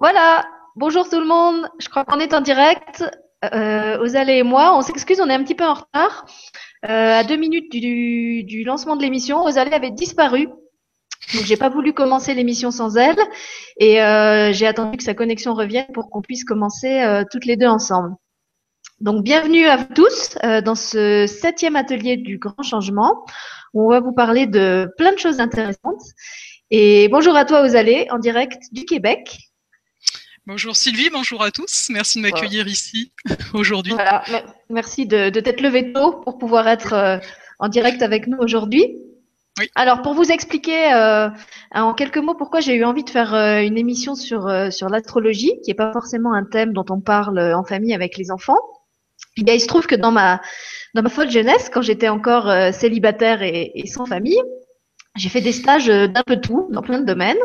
Voilà, bonjour tout le monde. Je crois qu'on est en direct. Euh, et moi, on s'excuse, on est un petit peu en retard. Euh, à deux minutes du, lancement de l'émission, Ozalé avait disparu. Donc j'ai pas voulu commencer l'émission sans elle et euh, j'ai attendu que sa connexion revienne pour qu'on puisse commencer euh, toutes les deux ensemble. Donc bienvenue à vous tous dans ce septième atelier du grand changement où on va vous parler de plein de choses intéressantes. Et bonjour à toi Ozalé en direct du Québec. Bonjour Sylvie, bonjour à tous. Merci de m'accueillir ici aujourd'hui. Voilà, merci de, de t'être levé tôt pour pouvoir être euh, en direct avec nous aujourd'hui. Oui. Alors, pour vous expliquer euh, en quelques mots pourquoi j'ai eu envie de faire euh, une émission sur, sur l'astrologie, qui n'est pas forcément un thème dont on parle en famille avec les enfants, eh bien, il se trouve que dans ma, dans ma folle jeunesse, quand j'étais encore célibataire et, et sans famille, j'ai fait des stages euh, d'un peu tout, dans plein de domaines.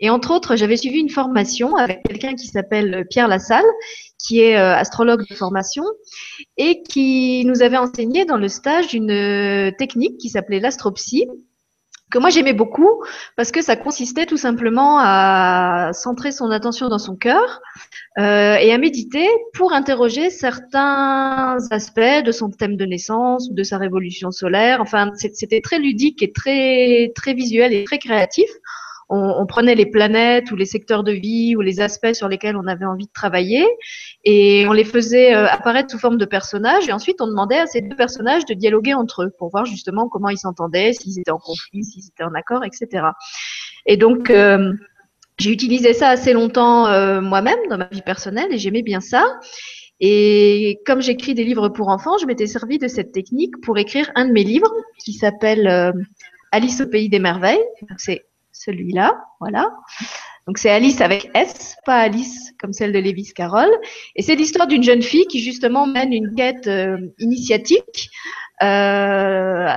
Et entre autres, j'avais suivi une formation avec quelqu'un qui s'appelle Pierre Lassalle, qui est euh, astrologue de formation, et qui nous avait enseigné dans le stage une euh, technique qui s'appelait l'astropsie, que moi j'aimais beaucoup parce que ça consistait tout simplement à centrer son attention dans son cœur euh, et à méditer pour interroger certains aspects de son thème de naissance ou de sa révolution solaire. Enfin, c'était très ludique et très très visuel et très créatif. On, prenait les planètes ou les secteurs de vie ou les aspects sur lesquels on avait envie de travailler et on les faisait euh, apparaître sous forme de personnages et ensuite on demandait à ces deux personnages de dialoguer entre eux pour voir justement comment ils s'entendaient, s'ils étaient en conflit, s'ils étaient en accord, etc. Et donc euh, j'ai utilisé ça assez longtemps euh, moi-même dans ma vie personnelle et j'aimais bien ça. Et comme j'écris des livres pour enfants, je m'étais servi de cette technique pour écrire un de mes livres qui s'appelle Alice au pays des merveilles. C'est celui-là, voilà. Donc c'est Alice avec S, pas Alice comme celle de Lewis Carroll. Et c'est l'histoire d'une jeune fille qui justement mène une quête euh, initiatique. Euh,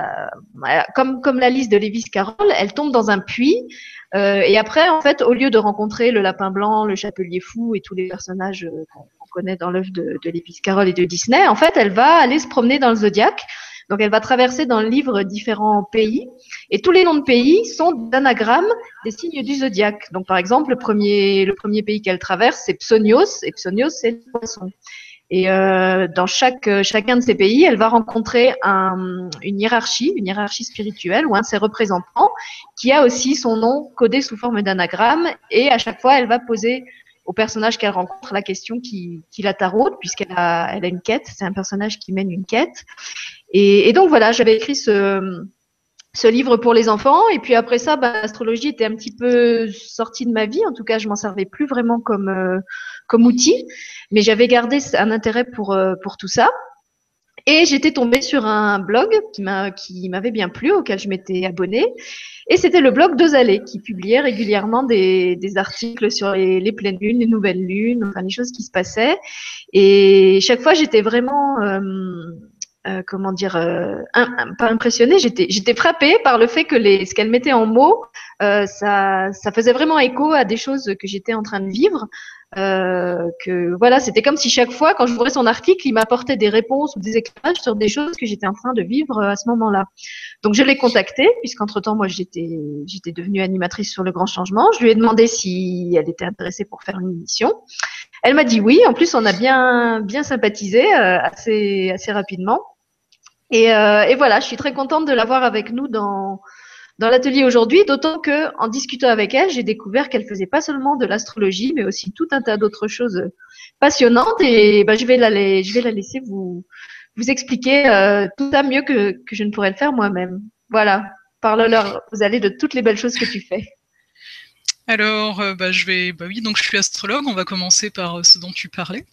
comme, comme la de Lewis Carroll, elle tombe dans un puits. Euh, et après, en fait, au lieu de rencontrer le lapin blanc, le chapelier fou et tous les personnages euh, qu'on connaît dans l'œuvre de, de Lewis Carroll et de Disney, en fait, elle va aller se promener dans le zodiaque donc, elle va traverser dans le livre différents pays. Et tous les noms de pays sont d'anagrammes des signes du zodiaque. Donc, par exemple, le premier, le premier pays qu'elle traverse, c'est Psonios. Et Psonios, c'est le poisson. Et euh, dans chaque, chacun de ces pays, elle va rencontrer un, une hiérarchie, une hiérarchie spirituelle ou un de ses représentants qui a aussi son nom codé sous forme d'anagramme. Et à chaque fois, elle va poser au personnage qu'elle rencontre la question qui, qui la taraude, puisqu'elle a, elle a une quête. C'est un personnage qui mène une quête. Et, donc voilà, j'avais écrit ce, ce livre pour les enfants. Et puis après ça, bah, l'astrologie était un petit peu sortie de ma vie. En tout cas, je m'en servais plus vraiment comme, euh, comme outil. Mais j'avais gardé un intérêt pour, euh, pour tout ça. Et j'étais tombée sur un blog qui m'a qui m'avait bien plu, auquel je m'étais abonnée. Et c'était le blog d'Ozalé qui publiait régulièrement des, des articles sur les, pleines lunes, les nouvelles lunes, enfin les choses qui se passaient. Et chaque fois, j'étais vraiment euh, euh, comment dire, euh, pas impressionnée, j'étais, j'étais frappée par le fait que les, ce qu'elle mettait en mots, euh, ça, ça faisait vraiment écho à des choses que j'étais en train de vivre. Euh, que voilà, c'était comme si chaque fois, quand j'ouvrais son article, il m'apportait des réponses ou des éclairages sur des choses que j'étais en train de vivre à ce moment-là. Donc je l'ai contactée, puisqu'entre temps, moi, j'étais, j'étais devenue animatrice sur le grand changement. Je lui ai demandé si elle était intéressée pour faire une émission. Elle m'a dit oui. En plus, on a bien, bien sympathisé euh, assez, assez rapidement. Et, euh, et, voilà, je suis très contente de l'avoir avec nous dans, dans l'atelier aujourd'hui, d'autant que en discutant avec elle, j'ai découvert qu'elle faisait pas seulement de l'astrologie, mais aussi tout un tas d'autres choses passionnantes. Et ben, je vais la, laisser vous, expliquer euh, tout ça mieux que, je ne pourrais le faire moi-même. Voilà, parle-leur, vous allez de toutes les belles choses que tu fais. Alors, euh, bah, je vais, bah oui, donc je suis astrologue. On va commencer par euh, ce dont tu parlais.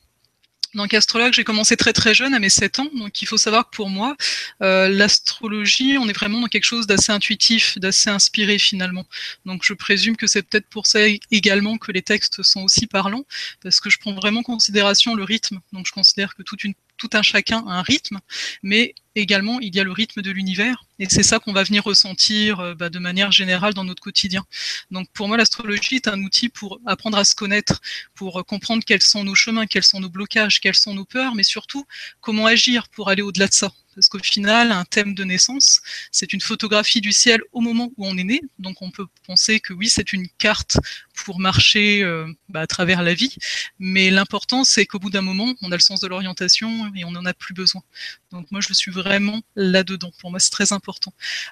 Donc astrologue, j'ai commencé très très jeune, à mes 7 ans. Donc il faut savoir que pour moi, euh, l'astrologie, on est vraiment dans quelque chose d'assez intuitif, d'assez inspiré finalement. Donc je présume que c'est peut-être pour ça également que les textes sont aussi parlants, parce que je prends vraiment en considération le rythme. Donc je considère que une, tout un chacun a un rythme, mais également, il y a le rythme de l'univers, et c'est ça qu'on va venir ressentir euh, bah, de manière générale dans notre quotidien. Donc pour moi, l'astrologie est un outil pour apprendre à se connaître, pour euh, comprendre quels sont nos chemins, quels sont nos blocages, quelles sont nos peurs, mais surtout comment agir pour aller au-delà de ça. Parce qu'au final, un thème de naissance, c'est une photographie du ciel au moment où on est né. Donc on peut penser que oui, c'est une carte pour marcher euh, bah, à travers la vie. Mais l'important, c'est qu'au bout d'un moment, on a le sens de l'orientation et on n'en a plus besoin. Donc moi, je suis vraiment là-dedans. Pour moi, c'est très important.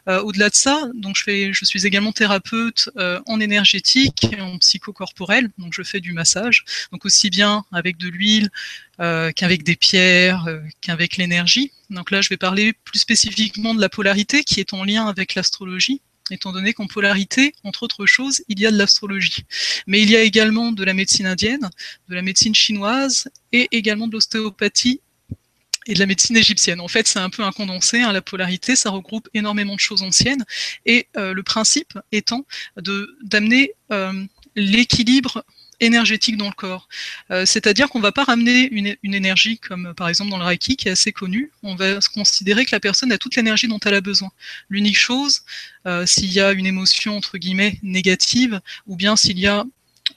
Euh, au-delà de ça, donc je, suis également thérapeute euh, en énergétique et en psychocorporel. Donc je fais du massage. Donc aussi bien avec de l'huile, euh, qu'avec des pierres, qu'avec l'énergie. Donc là, je vais parler plus spécifiquement de la polarité qui est en lien avec l'astrologie, étant donné qu'en polarité, entre autres choses, il y a de l'astrologie. Mais il y a également de la médecine indienne, de la médecine chinoise et également de l'ostéopathie et de la médecine égyptienne. En fait, c'est un peu un condensé. Hein, la polarité, ça regroupe énormément de choses anciennes. Et euh, le principe étant d'amener euh, l'équilibre énergétique dans le corps. Euh, c'est-à-dire qu'on ne va pas ramener une, énergie comme par exemple dans le Reiki qui est assez connu. On va considérer que la personne a toute l'énergie dont elle a besoin. L'unique chose, s'il y a une émotion entre guillemets négative ou bien s'il y a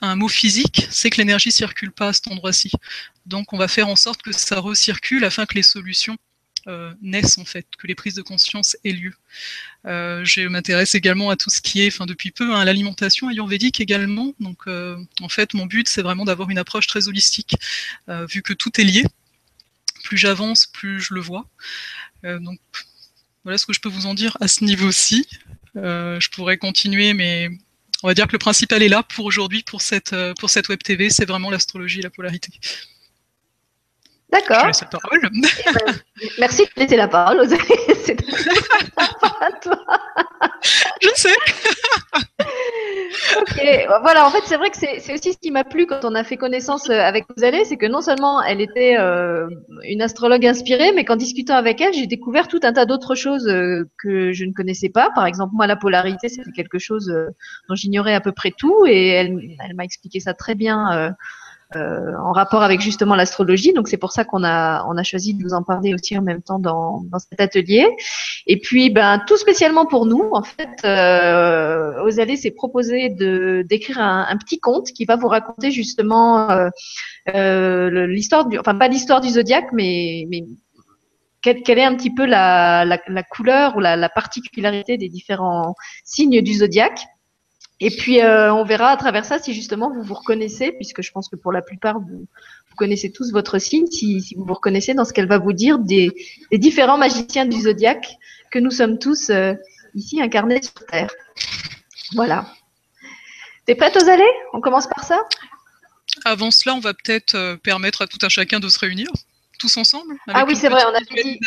un mot physique, c'est que l'énergie circule pas à cet endroit-ci. Donc on va faire en sorte que ça recircule afin que les solutions euh, naissent en fait, que les prises de conscience aient lieu. Euh, je m'intéresse également à tout ce qui est, enfin depuis peu, hein, l'alimentation ayurvédique également. Donc euh, en fait, mon but c'est vraiment d'avoir une approche très holistique, vu que tout est lié. Plus j'avance, plus je le vois. donc voilà ce que je peux vous en dire à ce niveau-ci. je pourrais continuer, mais on va dire que le principal est là pour aujourd'hui, pour cette, pour cette web TV, c'est vraiment l'astrologie et la polarité. D'accord. Ben, merci de laisser la parole aux C'est à toi. Je sais. ok, voilà, en fait, c'est vrai que c'est aussi ce qui m'a plu quand on a fait connaissance euh, avec Rosalie, c'est que non seulement elle était euh, une astrologue inspirée, mais qu'en discutant avec elle, j'ai découvert tout un tas d'autres choses euh, que je ne connaissais pas. Par exemple, moi, la polarité, c'était quelque chose dont j'ignorais à peu près tout, et elle, elle m'a expliqué ça très bien euh, en rapport avec justement l'astrologie. Donc c'est pour ça qu'on a on a choisi de vous en parler aussi en même temps dans, dans cet atelier. Et puis ben tout spécialement pour nous en fait, euh, Osalé s'est proposé de d'écrire un, petit conte qui va vous raconter justement euh, euh l'histoire du enfin pas l'histoire du zodiaque mais mais quelle, quelle, est un petit peu la, la, la couleur ou la, la, particularité des différents signes du zodiaque. Et puis, euh, on verra à travers ça si justement vous vous reconnaissez, puisque je pense que pour la plupart, vous, vous connaissez tous votre signe, si, si, vous vous reconnaissez dans ce qu'elle va vous dire des, des, différents magiciens du zodiaque que nous sommes tous euh, ici incarnés sur Terre. Voilà. T'es prête, aux allées On commence par ça? Avant cela, on va peut-être euh, permettre à tout un chacun de se réunir, tous ensemble. ah oui, c'est vrai, on a dit...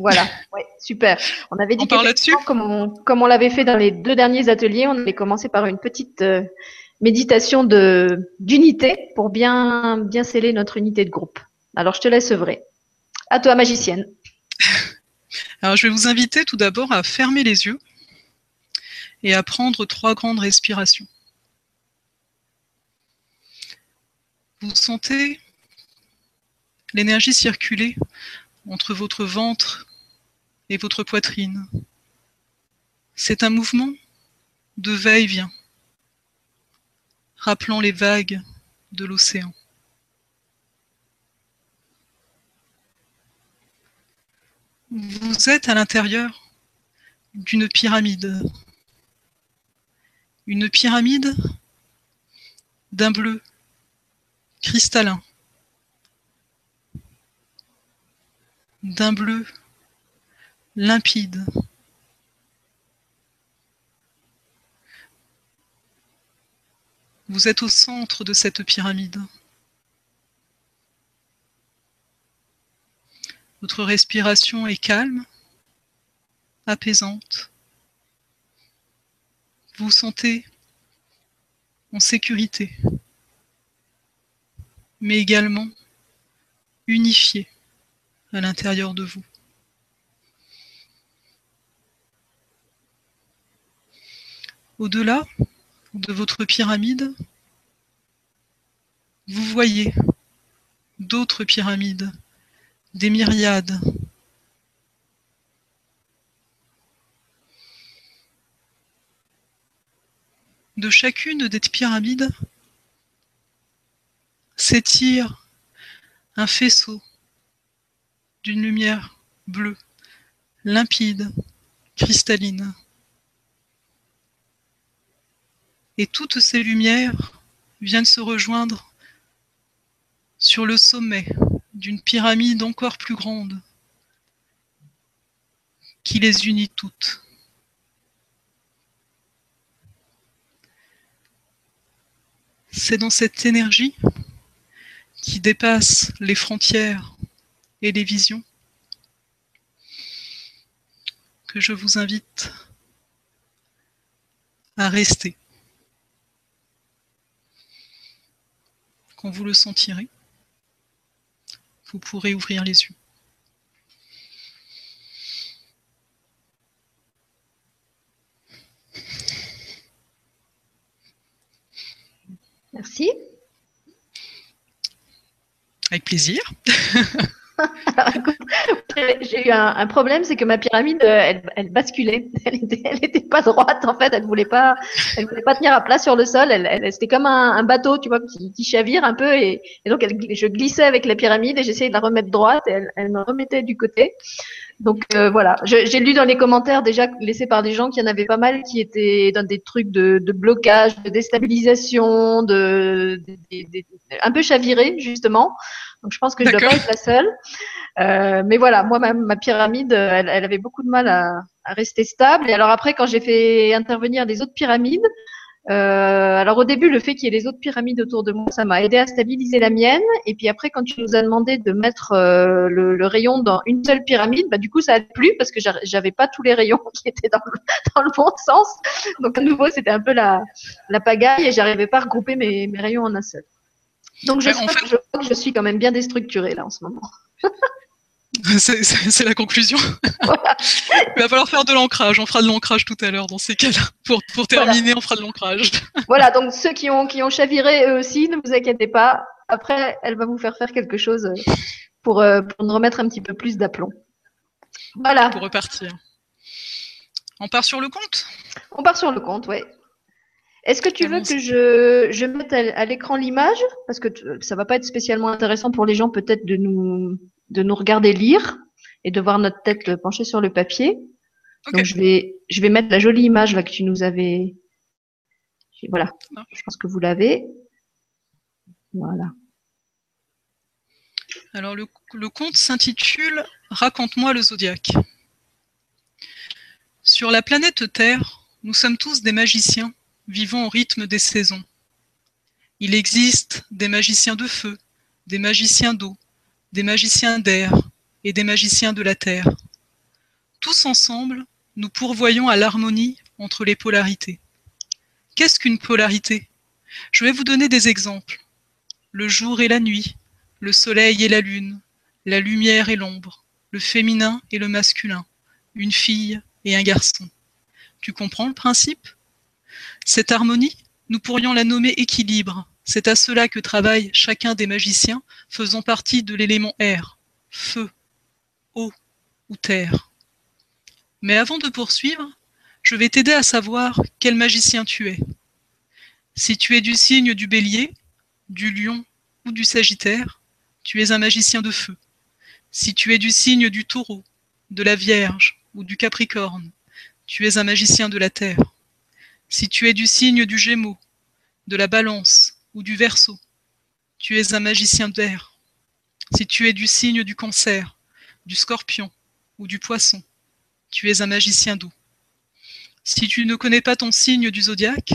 Voilà, ouais, super. On avait dit que comme on, comme on l'avait fait dans les deux derniers ateliers, on allait commencer par une petite euh, méditation de d'unité pour bien bien sceller notre unité de groupe. Alors je te laisse œuvrer. À toi, magicienne. Alors je vais vous inviter tout d'abord à fermer les yeux et à prendre trois grandes respirations. Vous sentez l'énergie circuler entre votre ventre et votre poitrine. C'est un mouvement de va-et-vient, rappelant les vagues de l'océan. Vous êtes à l'intérieur d'une pyramide. Une pyramide d'un bleu cristallin, d'un bleu limpide. Vous êtes au centre de cette pyramide. Votre respiration est calme, apaisante. Vous vous sentez en sécurité, mais également unifié à l'intérieur de vous. au-delà de votre pyramide, vous voyez d'autres pyramides, des myriades. De chacune des pyramides s'étire un faisceau d'une lumière bleue, limpide, cristalline. Et toutes ces lumières viennent se rejoindre sur le sommet d'une pyramide encore plus grande qui les unit toutes. C'est dans cette énergie qui dépasse les frontières et les visions que je vous invite à rester. Quand vous le sentirez, vous pourrez ouvrir les yeux. Merci. Avec plaisir. J'ai eu un, problème, c'est que ma pyramide, euh, elle, basculait. Elle était, pas droite en fait. Elle voulait pas, elle voulait pas tenir à plat sur le sol. Elle, c'était comme un, bateau, tu vois, qui, chavire un peu. Et, donc, je glissais avec la pyramide et j'essayais de la remettre droite. Et elle, me remettait du côté. Donc euh, voilà, j'ai lu dans les commentaires déjà laissés par des gens qu'il y en avait pas mal qui étaient dans des trucs de, blocage, de déstabilisation, de, un peu chaviré justement. Donc je pense que je dois pas être la seule. Euh, mais voilà, moi ma, ma pyramide, elle, elle, avait beaucoup de mal à, à, rester stable. Et alors après, quand j'ai fait intervenir des autres pyramides, alors au début, le fait qu'il y ait les autres pyramides autour de moi, ça m'a aidé à stabiliser la mienne. Et puis après, quand tu nous as demandé de mettre euh, le, le, rayon dans une seule pyramide, bah du coup ça a plu parce que j'avais pas tous les rayons qui étaient dans le, dans le bon sens. Donc à nouveau, c'était un peu la, la pagaille et j'arrivais pas à regrouper mes, mes rayons en un seul. Donc je, je crois que je suis quand même bien déstructurée là en ce moment. C'est la conclusion. Il va falloir faire de l'ancrage. On fera de l'ancrage tout à l'heure dans ces cas-là. Pour, pour terminer, on fera de l'ancrage. voilà, donc ceux qui ont, qui ont chaviré eux aussi, ne vous inquiétez pas. Après, elle va vous faire faire quelque chose pour, euh, pour nous remettre un petit peu plus d'aplomb. Voilà. Pour repartir. On part sur le compte? On part sur le compte, oui. Est-ce que tu veux que je, je mette à, l'écran l'image? Parce que ça va pas être spécialement intéressant pour les gens peut-être de nous, de nous regarder lire et de voir notre tête penchée sur le papier. Donc je vais, je vais mettre la jolie image là que tu nous avais. Voilà. Je pense que vous l'avez. Voilà. Alors le, le conte s'intitule Raconte-moi le zodiaque. Sur la planète Terre, nous sommes tous des magiciens vivant au rythme des saisons. Il existe des magiciens de feu, des magiciens d'eau, des magiciens d'air et des magiciens de la terre. Tous ensemble, nous pourvoyons à l'harmonie entre les polarités. Qu'est-ce qu'une polarité? Je vais vous donner des exemples. Le jour et la nuit, le soleil et la lune, la lumière et l'ombre, le féminin et le masculin, une fille et un garçon. Tu comprends le principe? Cette harmonie, nous pourrions la nommer équilibre. C'est à cela que travaille chacun des magiciens faisant partie de l'élément air, feu, eau ou terre. Mais avant de poursuivre, je vais t'aider à savoir quel magicien tu es. Si tu es du signe du bélier, du lion ou du sagittaire, tu es un magicien de feu. Si tu es du signe du taureau, de la vierge ou du capricorne, tu es un magicien de la terre. Si tu es du signe du Gémeaux, de la Balance ou du Verseau, tu es un magicien d'air. Si tu es du signe du Cancer, du Scorpion ou du Poisson, tu es un magicien d'eau. Si tu ne connais pas ton signe du zodiaque,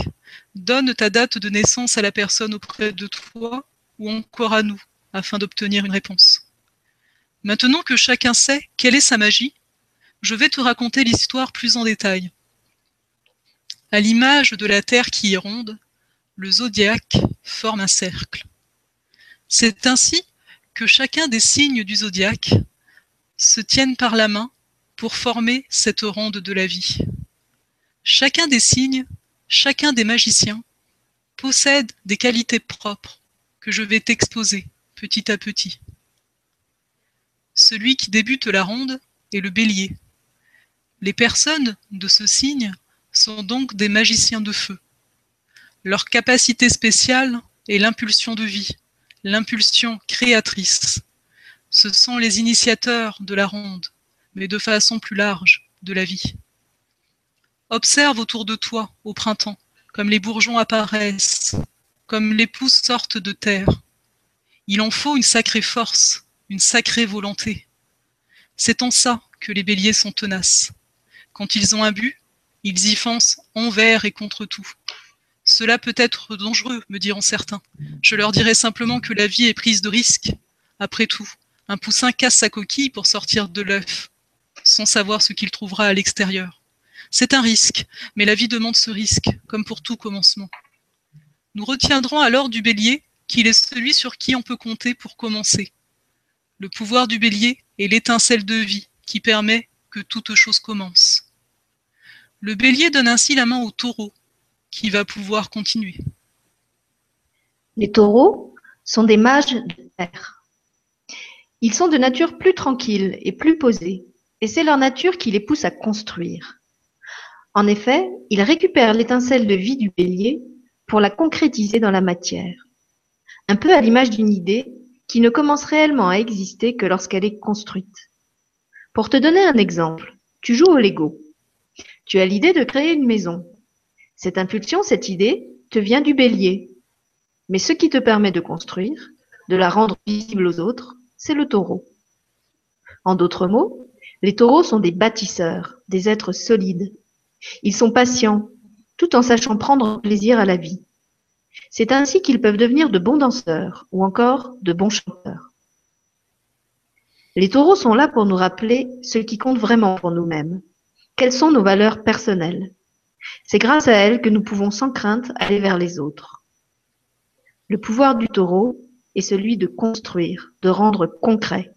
donne ta date de naissance à la personne auprès de toi ou encore à nous afin d'obtenir une réponse. Maintenant que chacun sait quelle est sa magie, je vais te raconter l'histoire plus en détail. À l'image de la Terre qui est ronde, le zodiaque forme un cercle. C'est ainsi que chacun des signes du zodiaque se tiennent par la main pour former cette ronde de la vie. Chacun des signes, chacun des magiciens possède des qualités propres que je vais t'exposer petit à petit. Celui qui débute la ronde est le bélier. Les personnes de ce signe sont donc des magiciens de feu. Leur capacité spéciale est l'impulsion de vie, l'impulsion créatrice. Ce sont les initiateurs de la ronde, mais de façon plus large, de la vie. Observe autour de toi, au printemps, comme les bourgeons apparaissent, comme les pousses sortent de terre. Il en faut une sacrée force, une sacrée volonté. C'est en ça que les béliers sont tenaces. Quand ils ont un but, ils y foncent envers et contre tout. Cela peut être dangereux, me diront certains. Je leur dirai simplement que la vie est prise de risques. Après tout, un poussin casse sa coquille pour sortir de l'œuf, sans savoir ce qu'il trouvera à l'extérieur. C'est un risque, mais la vie demande ce risque, comme pour tout commencement. Nous retiendrons alors du bélier qu'il est celui sur qui on peut compter pour commencer. Le pouvoir du bélier est l'étincelle de vie qui permet que toute chose commence. Le bélier donne ainsi la main au taureau, qui va pouvoir continuer. Les taureaux sont des mages de terre. Ils sont de nature plus tranquille et plus posée, et c'est leur nature qui les pousse à construire. En effet, ils récupèrent l'étincelle de vie du bélier pour la concrétiser dans la matière. Un peu à l'image d'une idée qui ne commence réellement à exister que lorsqu'elle est construite. Pour te donner un exemple, tu joues au Lego. Tu as l'idée de créer une maison. Cette impulsion, cette idée, te vient du bélier. Mais ce qui te permet de construire, de la rendre visible aux autres, c'est le taureau. En d'autres mots, les taureaux sont des bâtisseurs, des êtres solides, ils sont patients, tout en sachant prendre plaisir à la vie. C'est ainsi qu'ils peuvent devenir de bons danseurs ou encore de bons chanteurs. Les taureaux sont là pour nous rappeler ce qui compte vraiment pour nous-mêmes. Quelles sont nos valeurs personnelles? C'est grâce à elles que nous pouvons sans crainte aller vers les autres. Le pouvoir du taureau est celui de construire, de rendre concret.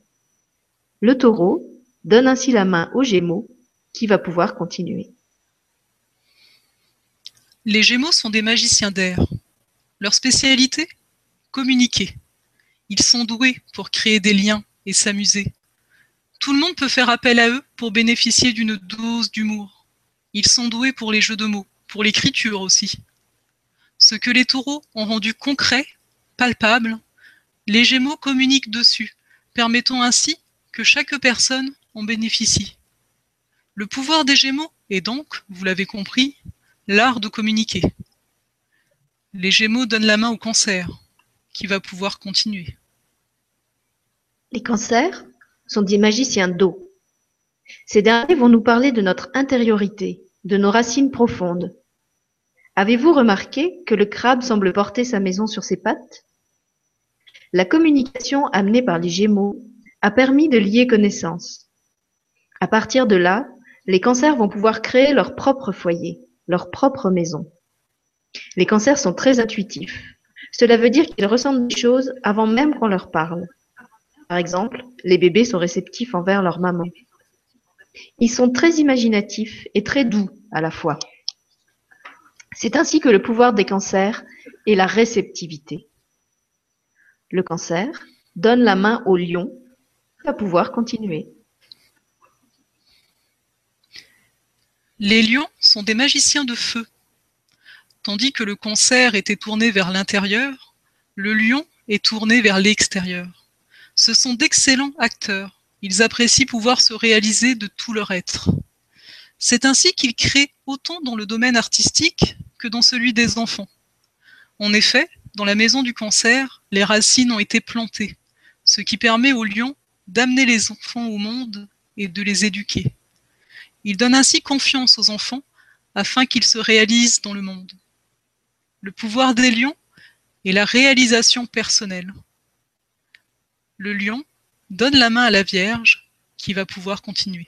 Le taureau donne ainsi la main au gémeaux qui va pouvoir continuer. Les Gémeaux sont des magiciens d'air. Leur spécialité Communiquer. Ils sont doués pour créer des liens et s'amuser. Tout le monde peut faire appel à eux pour bénéficier d'une dose d'humour. Ils sont doués pour les jeux de mots, pour l'écriture aussi. Ce que les taureaux ont rendu concret, palpable, les Gémeaux communiquent dessus, permettant ainsi que chaque personne en bénéficie. Le pouvoir des Gémeaux est donc, vous l'avez compris, L'art de communiquer. Les Gémeaux donnent la main au cancer, qui va pouvoir continuer. Les cancers sont des magiciens d'eau. Ces derniers vont nous parler de notre intériorité, de nos racines profondes. Avez-vous remarqué que le crabe semble porter sa maison sur ses pattes? La communication amenée par les Gémeaux a permis de lier connaissances. À partir de là, les cancers vont pouvoir créer leur propre foyer leur propre maison. Les cancers sont très intuitifs. Cela veut dire qu'ils ressentent des choses avant même qu'on leur parle. Par exemple, les bébés sont réceptifs envers leur maman. Ils sont très imaginatifs et très doux à la fois. C'est ainsi que le pouvoir des cancers est la réceptivité. Le cancer donne la main au lion va pouvoir continuer. Les lions sont des magiciens de feu. Tandis que le concert était tourné vers l'intérieur, le lion est tourné vers l'extérieur. Ce sont d'excellents acteurs. Ils apprécient pouvoir se réaliser de tout leur être. C'est ainsi qu'ils créent autant dans le domaine artistique que dans celui des enfants. En effet, dans la maison du cancer, les racines ont été plantées, ce qui permet aux lions d'amener les enfants au monde et de les éduquer. Il donne ainsi confiance aux enfants afin qu'ils se réalisent dans le monde. Le pouvoir des lions est la réalisation personnelle. Le lion donne la main à la Vierge qui va pouvoir continuer.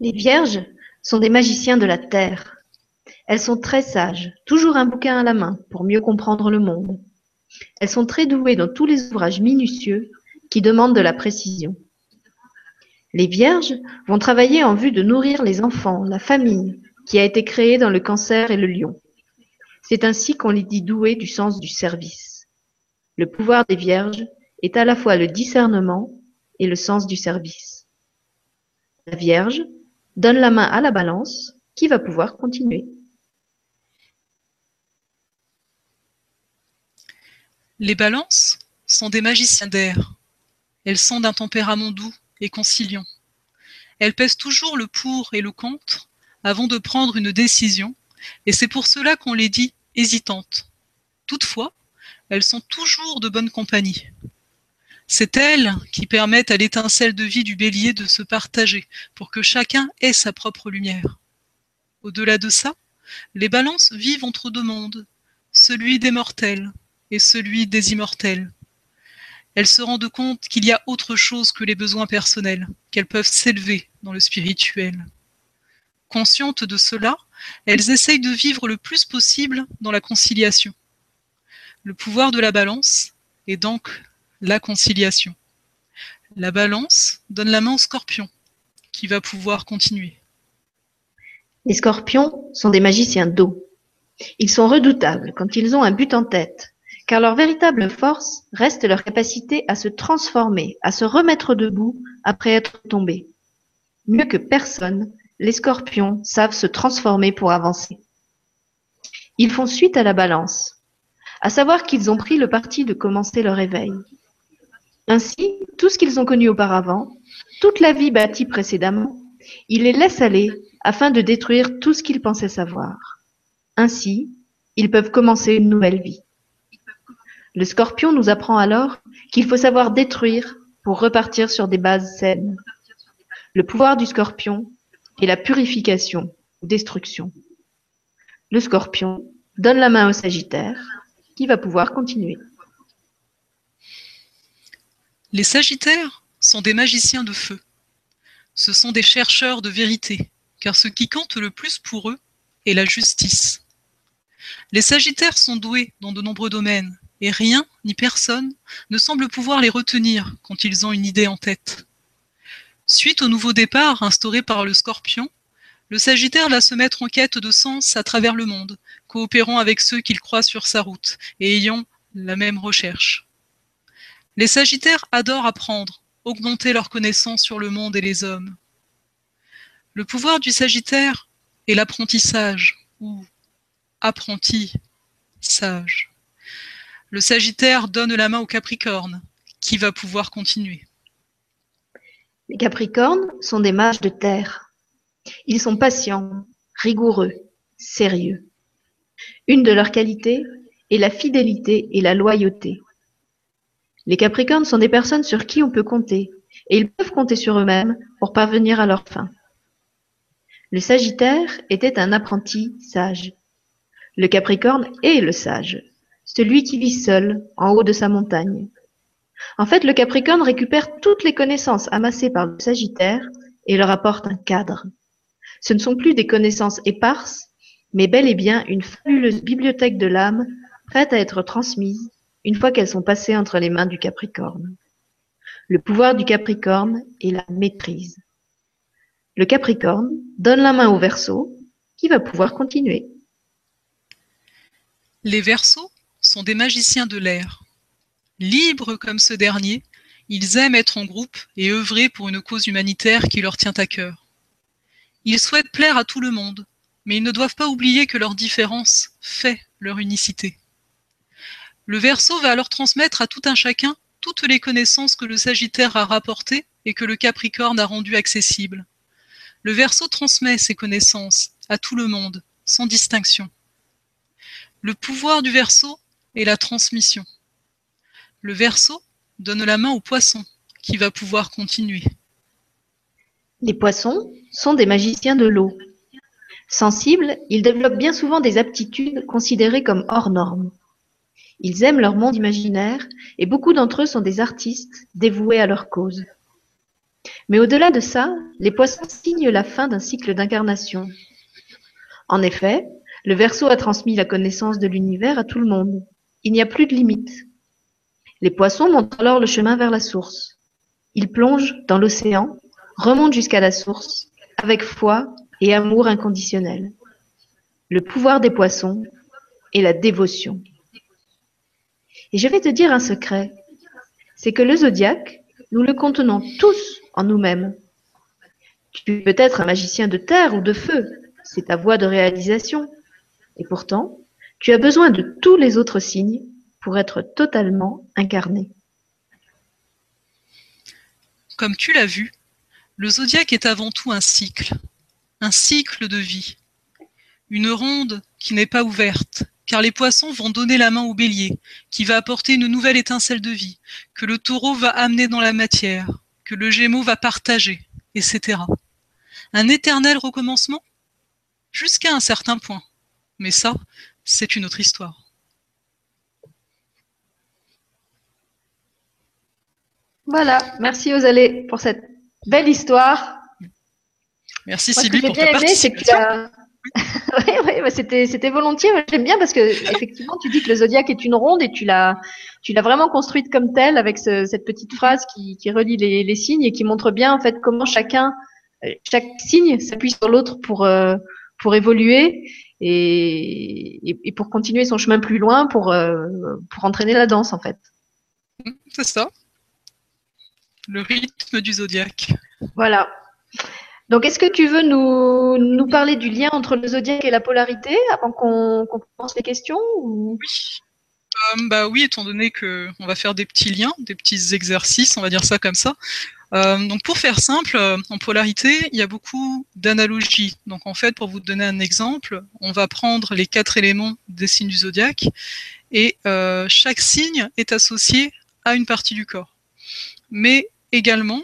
Les Vierges sont des magiciens de la Terre. Elles sont très sages, toujours un bouquin à la main pour mieux comprendre le monde. Elles sont très douées dans tous les ouvrages minutieux qui demandent de la précision. Les vierges vont travailler en vue de nourrir les enfants, la famille, qui a été créée dans le cancer et le lion. C'est ainsi qu'on les dit douées du sens du service. Le pouvoir des vierges est à la fois le discernement et le sens du service. La vierge donne la main à la balance qui va pouvoir continuer. Les balances sont des magiciens d'air. Elles sont d'un tempérament doux et conciliant. Elles pèsent toujours le pour et le contre avant de prendre une décision, et c'est pour cela qu'on les dit hésitantes. Toutefois, elles sont toujours de bonne compagnie. C'est elles qui permettent à l'étincelle de vie du bélier de se partager pour que chacun ait sa propre lumière. Au-delà de ça, les balances vivent entre deux mondes, celui des mortels et celui des immortels. Elles se rendent compte qu'il y a autre chose que les besoins personnels, qu'elles peuvent s'élever dans le spirituel. Conscientes de cela, elles essayent de vivre le plus possible dans la conciliation. Le pouvoir de la balance est donc la conciliation. La balance donne la main au scorpion, qui va pouvoir continuer. Les scorpions sont des magiciens d'eau. Ils sont redoutables quand ils ont un but en tête, car leur véritable force reste leur capacité à se transformer, à se remettre debout après être tombés. Mieux que personne, les scorpions savent se transformer pour avancer. Ils font suite à la balance, à savoir qu'ils ont pris le parti de commencer leur éveil. Ainsi, tout ce qu'ils ont connu auparavant, toute la vie bâtie précédemment, ils les laissent aller afin de détruire tout ce qu'ils pensaient savoir. Ainsi, ils peuvent commencer une nouvelle vie. Le scorpion nous apprend alors qu'il faut savoir détruire pour repartir sur des bases saines. Le pouvoir du scorpion est la purification ou destruction. Le scorpion donne la main au sagittaire qui va pouvoir continuer. Les sagittaires sont des magiciens de feu. Ce sont des chercheurs de vérité, car ce qui compte le plus pour eux est la justice. Les sagittaires sont doués dans de nombreux domaines, et rien ni personne ne semble pouvoir les retenir quand ils ont une idée en tête. Suite au nouveau départ instauré par le scorpion, le Sagittaire va se mettre en quête de sens à travers le monde, coopérant avec ceux qu'il croit sur sa route et ayant la même recherche. Les Sagittaires adorent apprendre, augmenter leurs connaissances sur le monde et les hommes. Le pouvoir du Sagittaire est l'apprentissage ou apprenti sage. Le Sagittaire donne la main au Capricorne, qui va pouvoir continuer. Les Capricornes sont des mages de terre. Ils sont patients, rigoureux, sérieux. Une de leurs qualités est la fidélité et la loyauté. Les Capricornes sont des personnes sur qui on peut compter, et ils peuvent compter sur eux-mêmes pour parvenir à leur fin. Le Sagittaire était un apprenti sage. Le Capricorne est le sage, celui qui vit seul en haut de sa montagne. En fait, le Capricorne récupère toutes les connaissances amassées par le Sagittaire et leur apporte un cadre. Ce ne sont plus des connaissances éparses, mais bel et bien une fabuleuse bibliothèque de l'âme prête à être transmise une fois qu'elles sont passées entre les mains du Capricorne. Le pouvoir du Capricorne est la maîtrise. Le Capricorne donne la main au Verseau qui va pouvoir continuer. Les Verseaux sont des magiciens de l'air. Libres comme ce dernier, ils aiment être en groupe et œuvrer pour une cause humanitaire qui leur tient à cœur. Ils souhaitent plaire à tout le monde, mais ils ne doivent pas oublier que leur différence fait leur unicité. Le Verseau va alors transmettre à tout un chacun toutes les connaissances que le Sagittaire a rapportées et que le Capricorne a rendues accessibles. Le Verseau transmet ses connaissances à tout le monde, sans distinction. Le pouvoir du Verseau est la transmission. Le Verseau donne la main au Poisson, qui va pouvoir continuer. Les poissons sont des magiciens de l'eau. Sensibles, ils développent bien souvent des aptitudes considérées comme hors normes. Ils aiment leur monde imaginaire et beaucoup d'entre eux sont des artistes dévoués à leur cause. Mais au-delà de ça, les poissons signent la fin d'un cycle d'incarnation. En effet, le Verseau a transmis la connaissance de l'univers à tout le monde. Il n'y a plus de limites. Les poissons montrent alors le chemin vers la source. Ils plongent dans l'océan remonte jusqu'à la source avec foi et amour inconditionnel. Le pouvoir des poissons est la dévotion. Et je vais te dire un secret, c'est que le zodiaque, nous le contenons tous en nous-mêmes. Tu peux être un magicien de terre ou de feu, c'est ta voie de réalisation. Et pourtant, tu as besoin de tous les autres signes pour être totalement incarné. Comme tu l'as vu, le zodiaque est avant tout un cycle, un cycle de vie, une ronde qui n'est pas ouverte, car les poissons vont donner la main au bélier, qui va apporter une nouvelle étincelle de vie, que le taureau va amener dans la matière, que le gémeau va partager, etc. Un éternel recommencement? Jusqu'à un certain point. Mais ça, c'est une autre histoire. Voilà, merci aux allées pour cette belle histoire. Merci Sylvie pour ta participation. oui, bah, c'était, c'était volontiers. J'aime bien parce que effectivement, tu dis que le zodiaque est une ronde et tu l'as, tu l'as vraiment construite comme telle avec cette petite phrase qui, qui relie les, les, signes et qui montre bien en fait comment chacun, euh, chaque signe s'appuie sur l'autre pour euh, pour évoluer et, et, pour continuer son chemin plus loin pour euh, pour entraîner la danse en fait. C'est ça. Le rythme du zodiaque. Voilà. Donc, est-ce que tu veux nous, parler du lien entre le zodiaque et la polarité avant qu'on commence les questions Oui. Euh, bah oui, étant donné que on va faire des petits liens, des petits exercices, on va dire ça comme ça. Euh, donc pour faire simple, euh, en polarité, il y a beaucoup d'analogies. Donc en fait, pour vous donner un exemple, on va prendre les quatre éléments des signes du zodiaque et chaque signe est associé à une partie du corps. Mais également,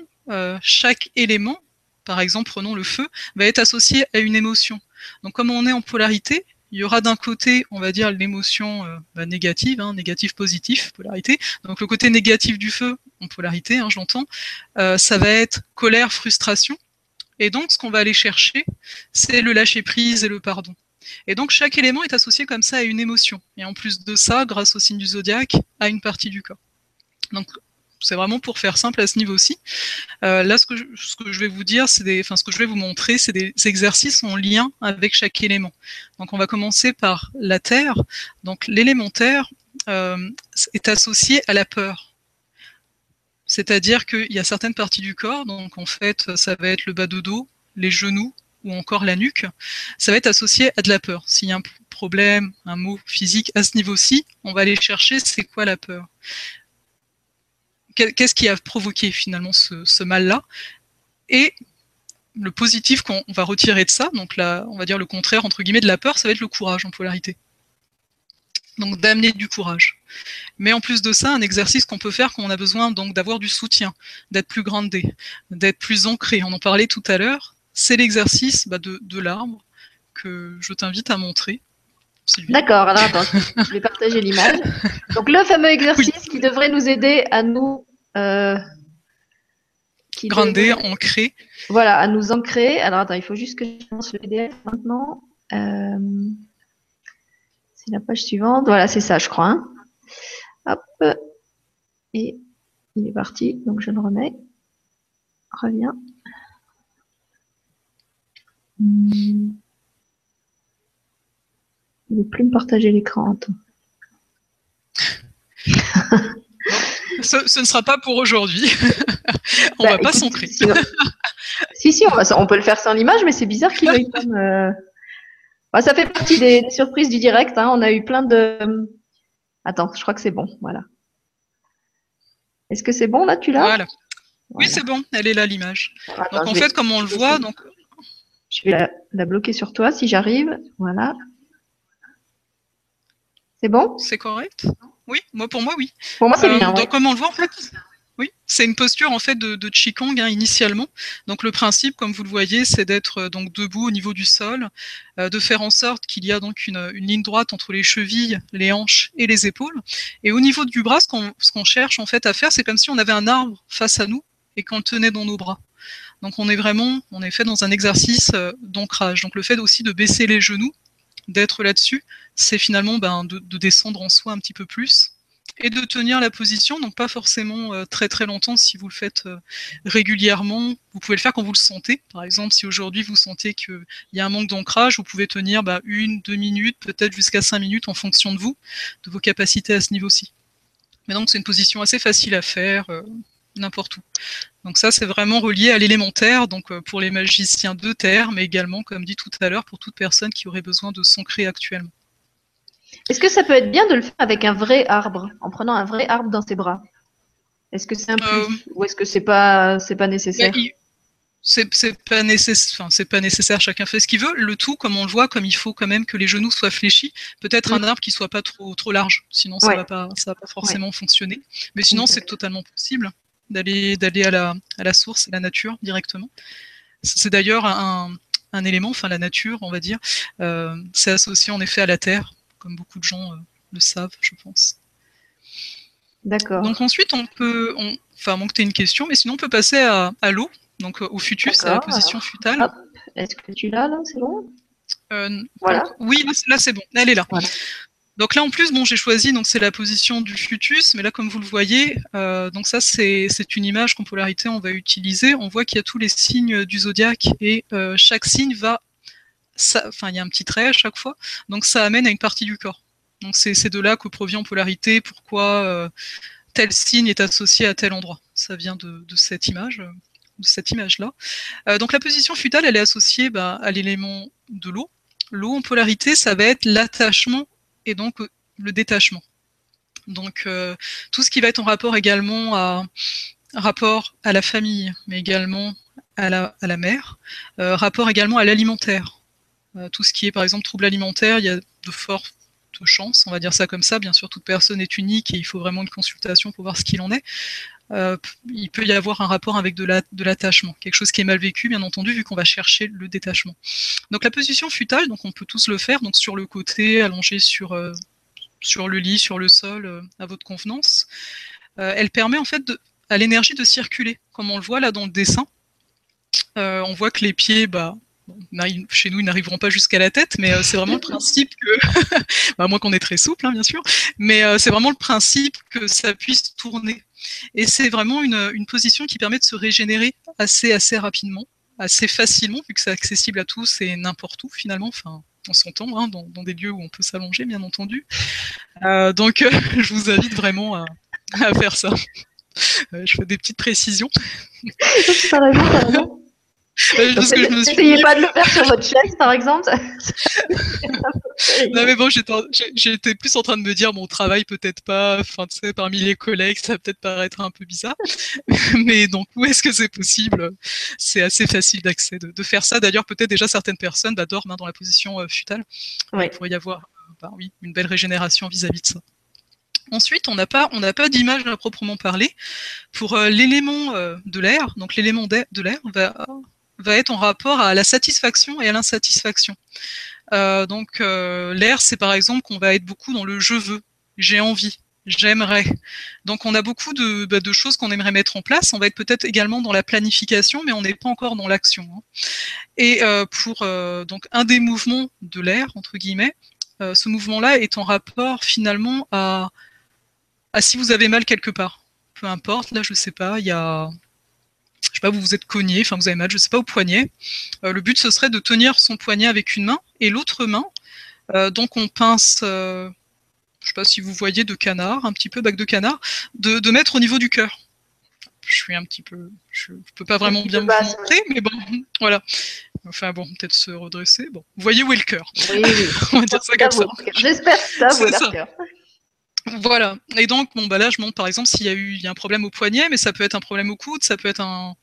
chaque élément par exemple, prenons le feu, va être associé à une émotion. Donc comme on est en polarité, il y aura d'un côté, on va dire, l'émotion euh, bah, négative, hein, négatif, positif, polarité. Donc le côté négatif du feu, en polarité, hein, j'entends, euh, ça va être colère, frustration. Et donc ce qu'on va aller chercher, c'est le lâcher prise et le pardon. Et donc chaque élément est associé comme ça à une émotion. Et en plus de ça, grâce au signe du zodiaque, à une partie du corps. Donc c'est vraiment pour faire simple à ce niveau-ci. Euh, là, ce que, je, vais vous dire, c'est des, enfin, ce que je vais vous montrer, c'est des exercices en lien avec chaque élément. Donc, on va commencer par la Terre. Donc, l'élémentaire euh, est associé à la peur. C'est-à-dire qu'il y a certaines parties du corps, donc en fait, ça va être le bas de dos, les genoux ou encore la nuque, ça va être associé à de la peur. S'il y a un problème, un mot physique à ce niveau-ci, on va aller chercher c'est quoi la peur qu'est-ce qui a provoqué finalement ce, mal-là? Et le positif qu'on va retirer de ça, donc on va dire le contraire entre guillemets de la peur, ça va être le courage en polarité. Donc d'amener du courage. Mais en plus de ça, un exercice qu'on peut faire quand on a besoin donc d'avoir du soutien, d'être plus grandé, d'être plus ancré. On en parlait tout à l'heure. C'est l'exercice bah, de l'arbre que je t'invite à montrer. D'accord, alors attends, je vais partager l'image. Donc le fameux exercice qui devrait nous aider à nous euh, grander, ancrer. Voilà, à nous ancrer. Alors attends, il faut juste que je lance le PDF maintenant. Euh, c'est la page suivante. Voilà, c'est ça, je crois. Hein. Hop. Et il est parti, donc je le remets. Reviens. Hmm. Il ne plus me partager l'écran. ce, ne sera pas pour aujourd'hui. on ne bah, va pas s'ancrer. si, si, on, peut le faire sans l'image, mais c'est bizarre qu'il me. Bah, ça fait partie des, surprises du direct. Hein. On a eu plein de. Attends, je crois que c'est bon. Voilà. Est-ce que c'est bon là Tu l'as? Voilà. Oui, c'est bon. Elle est là l'image. Donc en fait, comme on le voit, donc. Je vais la bloquer sur toi si j'arrive. Voilà. C'est bon? C'est correct? Oui, moi pour moi oui. Pour moi c'est euh, bien. Donc comme on le voit en fait, oui, c'est une posture en fait de, de qigong hein, initialement. Donc le principe, comme vous le voyez, c'est d'être euh, donc debout au niveau du sol, euh, de faire en sorte qu'il y a donc une, ligne droite entre les chevilles, les hanches et les épaules. Et au niveau du bras, ce qu'on cherche en fait à faire, c'est comme si on avait un arbre face à nous et qu'on le tenait dans nos bras. Donc on est vraiment, on est fait dans un exercice d'ancrage. Donc le fait aussi de baisser les genoux d'être là-dessus, c'est finalement ben, de, descendre en soi un petit peu plus et de tenir la position, donc pas forcément euh, très très longtemps si vous le faites euh, régulièrement. Vous pouvez le faire quand vous le sentez. Par exemple, si aujourd'hui vous sentez qu'il y a un manque d'ancrage, vous pouvez tenir ben, une, deux minutes, peut-être jusqu'à cinq minutes en fonction de vous, de vos capacités à ce niveau-ci. Mais donc c'est une position assez facile à faire. Euh, n'importe où. Donc ça, c'est vraiment relié à l'élémentaire, donc pour les magiciens de terre, mais également, comme dit tout à l'heure, pour toute personne qui aurait besoin de s'ancrer actuellement. Est-ce que ça peut être bien de le faire avec un vrai arbre, en prenant un vrai arbre dans ses bras? Est-ce que c'est un plus Euh, ou est-ce que c'est pas c'est pas nécessaire? C'est pas nécessaire. Enfin, c'est pas nécessaire. Chacun fait ce qu'il veut. Le tout, comme on le voit, comme il faut quand même que les genoux soient fléchis. Peut-être un arbre qui soit pas trop trop large. Sinon, ça Ouais. va pas ça va pas forcément fonctionner. Mais sinon, c'est totalement possible d'aller d'aller à la à la source, à la nature directement. C'est d'ailleurs un, un élément. Enfin, la nature, on va dire, euh, c'est associé en effet à la terre, comme beaucoup de gens euh, le savent, je pense. D'accord. Donc ensuite, on peut, on, enfin, manque une question, mais sinon on peut passer à, à l'eau, donc euh, au futus, à la position alors, futale. Est-ce que tu l'as là? C'est bon? Euh, Voilà. donc, oui, là, c'est- là, c'est bon, elle est là. Voilà. Donc là en plus, bon, j'ai choisi donc c'est la position du futus, mais là comme vous le voyez, euh, donc ça c'est c'est une image qu'en polarité on va utiliser. On voit qu'il y a tous les signes du zodiaque et euh, chaque signe va, il y a un petit trait à chaque fois, donc ça amène à une partie du corps. Donc c'est de là que provient en polarité pourquoi euh, tel signe est associé à tel endroit. Ça vient de, cette image, euh, de cette image-là. Euh, donc la position futale, elle est associée bah, à l'élément de l'eau. L'eau en polarité, ça va être l'attachement et donc le détachement. Donc tout ce qui va être en rapport également à rapport à la famille, mais également à la, à la mère, rapport également à l'alimentaire. Euh, tout ce qui est par exemple trouble alimentaire, il y a de fortes chances, on va dire ça comme ça. Bien sûr, toute personne est unique et il faut vraiment une consultation pour voir ce qu'il en est. Euh, il peut y avoir un rapport avec de la- de l'attachement, quelque chose qui est mal vécu, bien entendu, vu qu'on va chercher le détachement. Donc la position futale, donc on peut tous le faire, donc sur le côté, allongé sur, euh, le lit, sur le sol, à votre convenance. Elle permet en fait à l'énergie de circuler, comme on le voit là dans le dessin. On voit que les pieds, bah, bon, chez nous, ils n'arriveront pas jusqu'à la tête, mais euh, c'est vraiment le principe que, bah, à moins qu'on est très souple, hein, bien sûr, mais euh, c'est vraiment le principe que ça puisse tourner. Et c'est vraiment une, une position qui permet de se régénérer assez, assez rapidement, assez facilement, vu que c'est accessible à tous et n'importe où finalement. Enfin, on s'entend, hein, dans, dans des lieux où on peut s'allonger, bien entendu. Euh, donc, je vous invite vraiment à, à faire ça. Je fais des petites précisions. N'essayez pas de le faire sur votre chaise, par exemple. Non mais bon, j'étais plus en train de me dire mon travail peut-être pas, enfin tu sais, parmi les collègues, ça va peut-être paraître un peu bizarre, mais donc où est-ce que c'est possible? C'est assez facile d'accès de, de faire ça. D'ailleurs, peut-être déjà certaines personnes bah, dorment hein, dans la position euh, futale. Ouais. Il pourrait y avoir, euh, bah, oui, une belle régénération vis-à-vis de ça. Ensuite, on n'a pas, on n'a pas d'image à proprement parler. Pour euh, l'élément euh, de l'air, donc l'élément de l'air va, va être en rapport à la satisfaction et à l'insatisfaction. Euh, donc euh, l'air, c'est par exemple qu'on va être beaucoup dans le je veux, j'ai envie, j'aimerais. Donc on a beaucoup de, bah, de choses qu'on aimerait mettre en place. On va être peut-être également dans la planification, mais on n'est pas encore dans l'action. hein. Et euh, pour donc un des mouvements de l'air entre guillemets, ce mouvement-là est en rapport finalement à, à si vous avez mal quelque part. Peu importe, là je sais pas, il y a je sais pas, vous vous êtes cogné, enfin vous avez mal, je sais pas, au poignet. Euh, le but ce serait de tenir son poignet avec une main et l'autre main, euh, donc on pince, euh, je sais pas si vous voyez de canard, un petit peu bac de canard, de, de mettre au niveau du cœur. Je suis un petit peu, je peux pas vraiment bien vous montrer, mais bon, voilà. Enfin bon, peut-être se redresser. Bon, vous voyez où est le cœur Oui, oui. On va dire ça comme ça. J'espère que ça vaut C'est ça. leur cœur. Voilà. Et donc, bon, bah là, je montre par exemple s'il y a eu il y a un problème au poignet, mais ça peut être un problème au coude, ça peut être un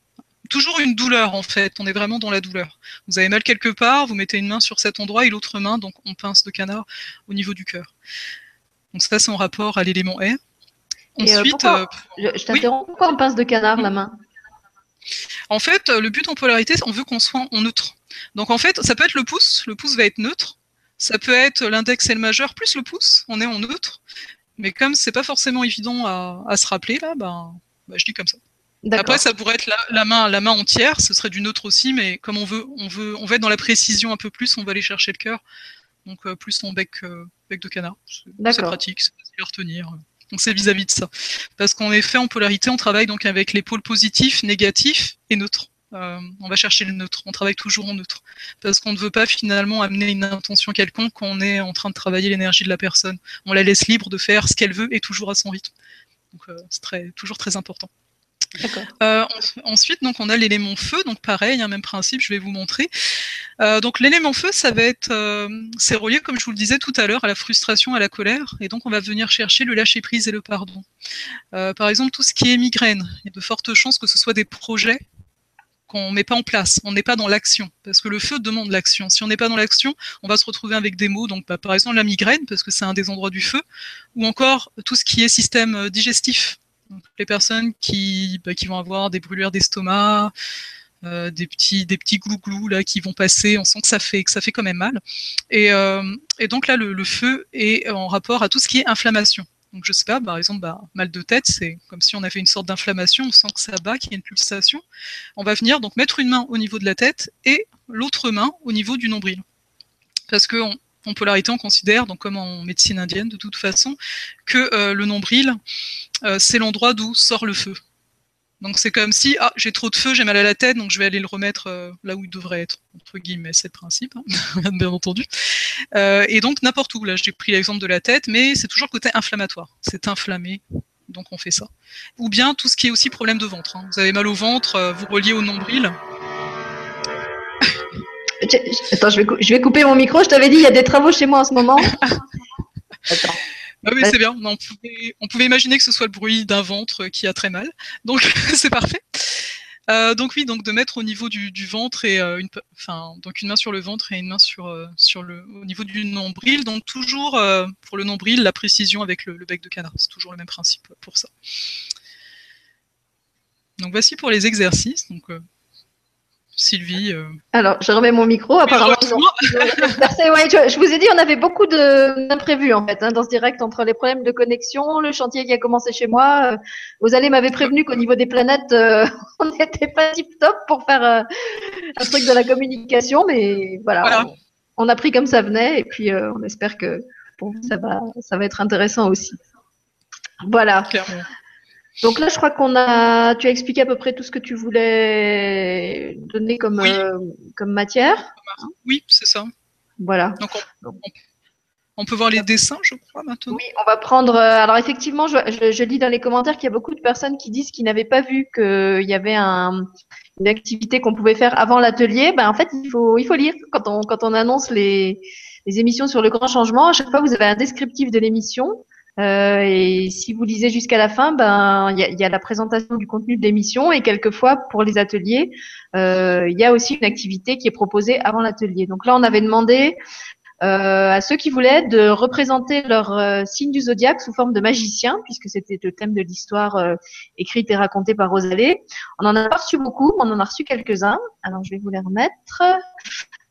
toujours une douleur en fait. On est vraiment dans la douleur. Vous avez mal quelque part, vous mettez une main sur cet endroit et l'autre main, donc on pince de canard au niveau du cœur. Donc ça, c'est en rapport à l'élément. Et, euh, Ensuite, pourquoi- euh, Je, je t'interromps. Pourquoi on pince de canard la main? En fait, euh, le but en polarité, on veut qu'on soit en neutre. Donc en fait, ça peut être le pouce, le pouce va être neutre. Ça peut être l'index et le majeur plus le pouce, on est en neutre. Mais comme c'est pas forcément évident à, à se rappeler là, ben, bah, je dis comme ça. Après, ça pourrait être la, la main, la main entière, ce serait du neutre aussi, mais comme on veut, on veut, on va être dans la précision un peu plus, on va aller chercher le cœur. Donc euh, plus en bec, euh, bec de canard. C'est pratique, c'est facile à retenir. Donc c'est vis-à-vis de ça. Parce qu'en effet, en polarité, on travaille donc avec les pôles positifs, négatifs et neutres. Euh, on va chercher le neutre. On travaille toujours en neutre. Parce qu'on ne veut pas finalement amener une intention quelconque quand on est en train de travailler l'énergie de la personne. On la laisse libre de faire ce qu'elle veut et toujours à son rythme. Donc euh, c'est très, toujours très important. Euh, ensuite, donc, on a l'élément feu, donc pareil, un hein, même principe, je vais vous montrer. Euh, donc l'élément feu, ça va être, euh, c'est relié, comme je vous le disais tout à l'heure, à la frustration, à la colère, et donc on va venir chercher le lâcher prise et le pardon. par exemple, tout ce qui est migraine, il y a de fortes chances que ce soit des projets qu'on met pas en place, on n'est pas dans l'action, parce que le feu demande l'action. Si on n'est pas dans l'action, on va se retrouver avec des mots, donc bah, par exemple la migraine, parce que c'est un des endroits du feu, ou encore tout ce qui est système digestif, les personnes qui, bah, qui vont avoir des brûlures d'estomac, euh, des petits des petits glouglous là qui vont passer, on sent que ça fait que ça fait quand même mal. Et, euh, et donc là le, feu est en rapport à tout ce qui est inflammation. Donc je sais pas, par exemple, bah, mal de tête, c'est comme si on avait une sorte d'inflammation, on sent que ça bat, qu'il y a une pulsation. On va venir donc mettre une main au niveau de la tête et l'autre main au niveau du nombril. Parce que en polarité, on considère, donc comme en médecine indienne de toute façon, que euh, le nombril, euh, c'est l'endroit d'où sort le feu. Donc c'est comme si, ah, j'ai trop de feu, j'ai mal à la tête, donc je vais aller le remettre euh, là où il devrait être, entre guillemets, c'est le principe, hein, bien entendu. et donc n'importe où, là j'ai pris l'exemple de la tête, mais c'est toujours le côté inflammatoire, c'est inflammé, donc on fait ça. Ou bien tout ce qui est aussi problème de ventre. Hein. Vous avez mal au ventre, vous reliez au nombril, Attends, je vais, je vais couper mon micro. Je t'avais dit, il y a des travaux chez moi en ce moment. Attends. Ah oui, c'est bien. On pouvait, on pouvait, imaginer que ce soit le bruit d'un ventre qui a très mal. Donc, c'est parfait. Euh, donc oui, donc de mettre au niveau du, ventre et euh, une, enfin, donc une main sur le ventre et une main sur, euh, sur le, au niveau du nombril. Donc toujours pour le nombril, la précision avec le, le bec de canard. C'est toujours le même principe pour ça. Donc voici pour les exercices. Donc Sylvie. Euh. Alors, je remets mon micro. Apparemment, je, vous ai dit, on avait beaucoup d'imprévus en fait hein, dans ce direct entre les problèmes de connexion, le chantier qui a commencé chez moi. Vous allez m'avez prévenu qu'au niveau des planètes, euh, on n'était pas tip top pour faire euh, un truc de la communication, mais voilà, On, a pris comme ça venait et puis on espère que ça va, ça va être intéressant aussi. Voilà. Clairement. Donc là, je crois qu'on a, tu as expliqué à peu près tout ce que tu voulais donner comme, euh, comme matière. Oui, c'est ça. Voilà. Donc on, peut voir les dessins, je crois, maintenant. Oui, on va prendre. Euh, alors effectivement, je, lis dans les commentaires qu'il y a beaucoup de personnes qui disent qu'ils n'avaient pas vu qu'il y avait un, une activité qu'on pouvait faire avant l'atelier. Ben en fait, il faut, il faut lire quand on, quand on annonce les, les émissions sur le grand changement. À chaque fois, vous avez un descriptif de l'émission. Euh, et si vous lisez jusqu'à la fin, ben il y a, la présentation du contenu de l'émission et quelquefois pour les ateliers, euh, il y a aussi une activité qui est proposée avant l'atelier. Donc là, on avait demandé euh, à ceux qui voulaient de représenter leur signe du zodiaque sous forme de magicien, puisque c'était le thème de l'histoire écrite et racontée par Rosalie. On en a pas reçu beaucoup, on en a reçu quelques-uns. Alors je vais vous les remettre.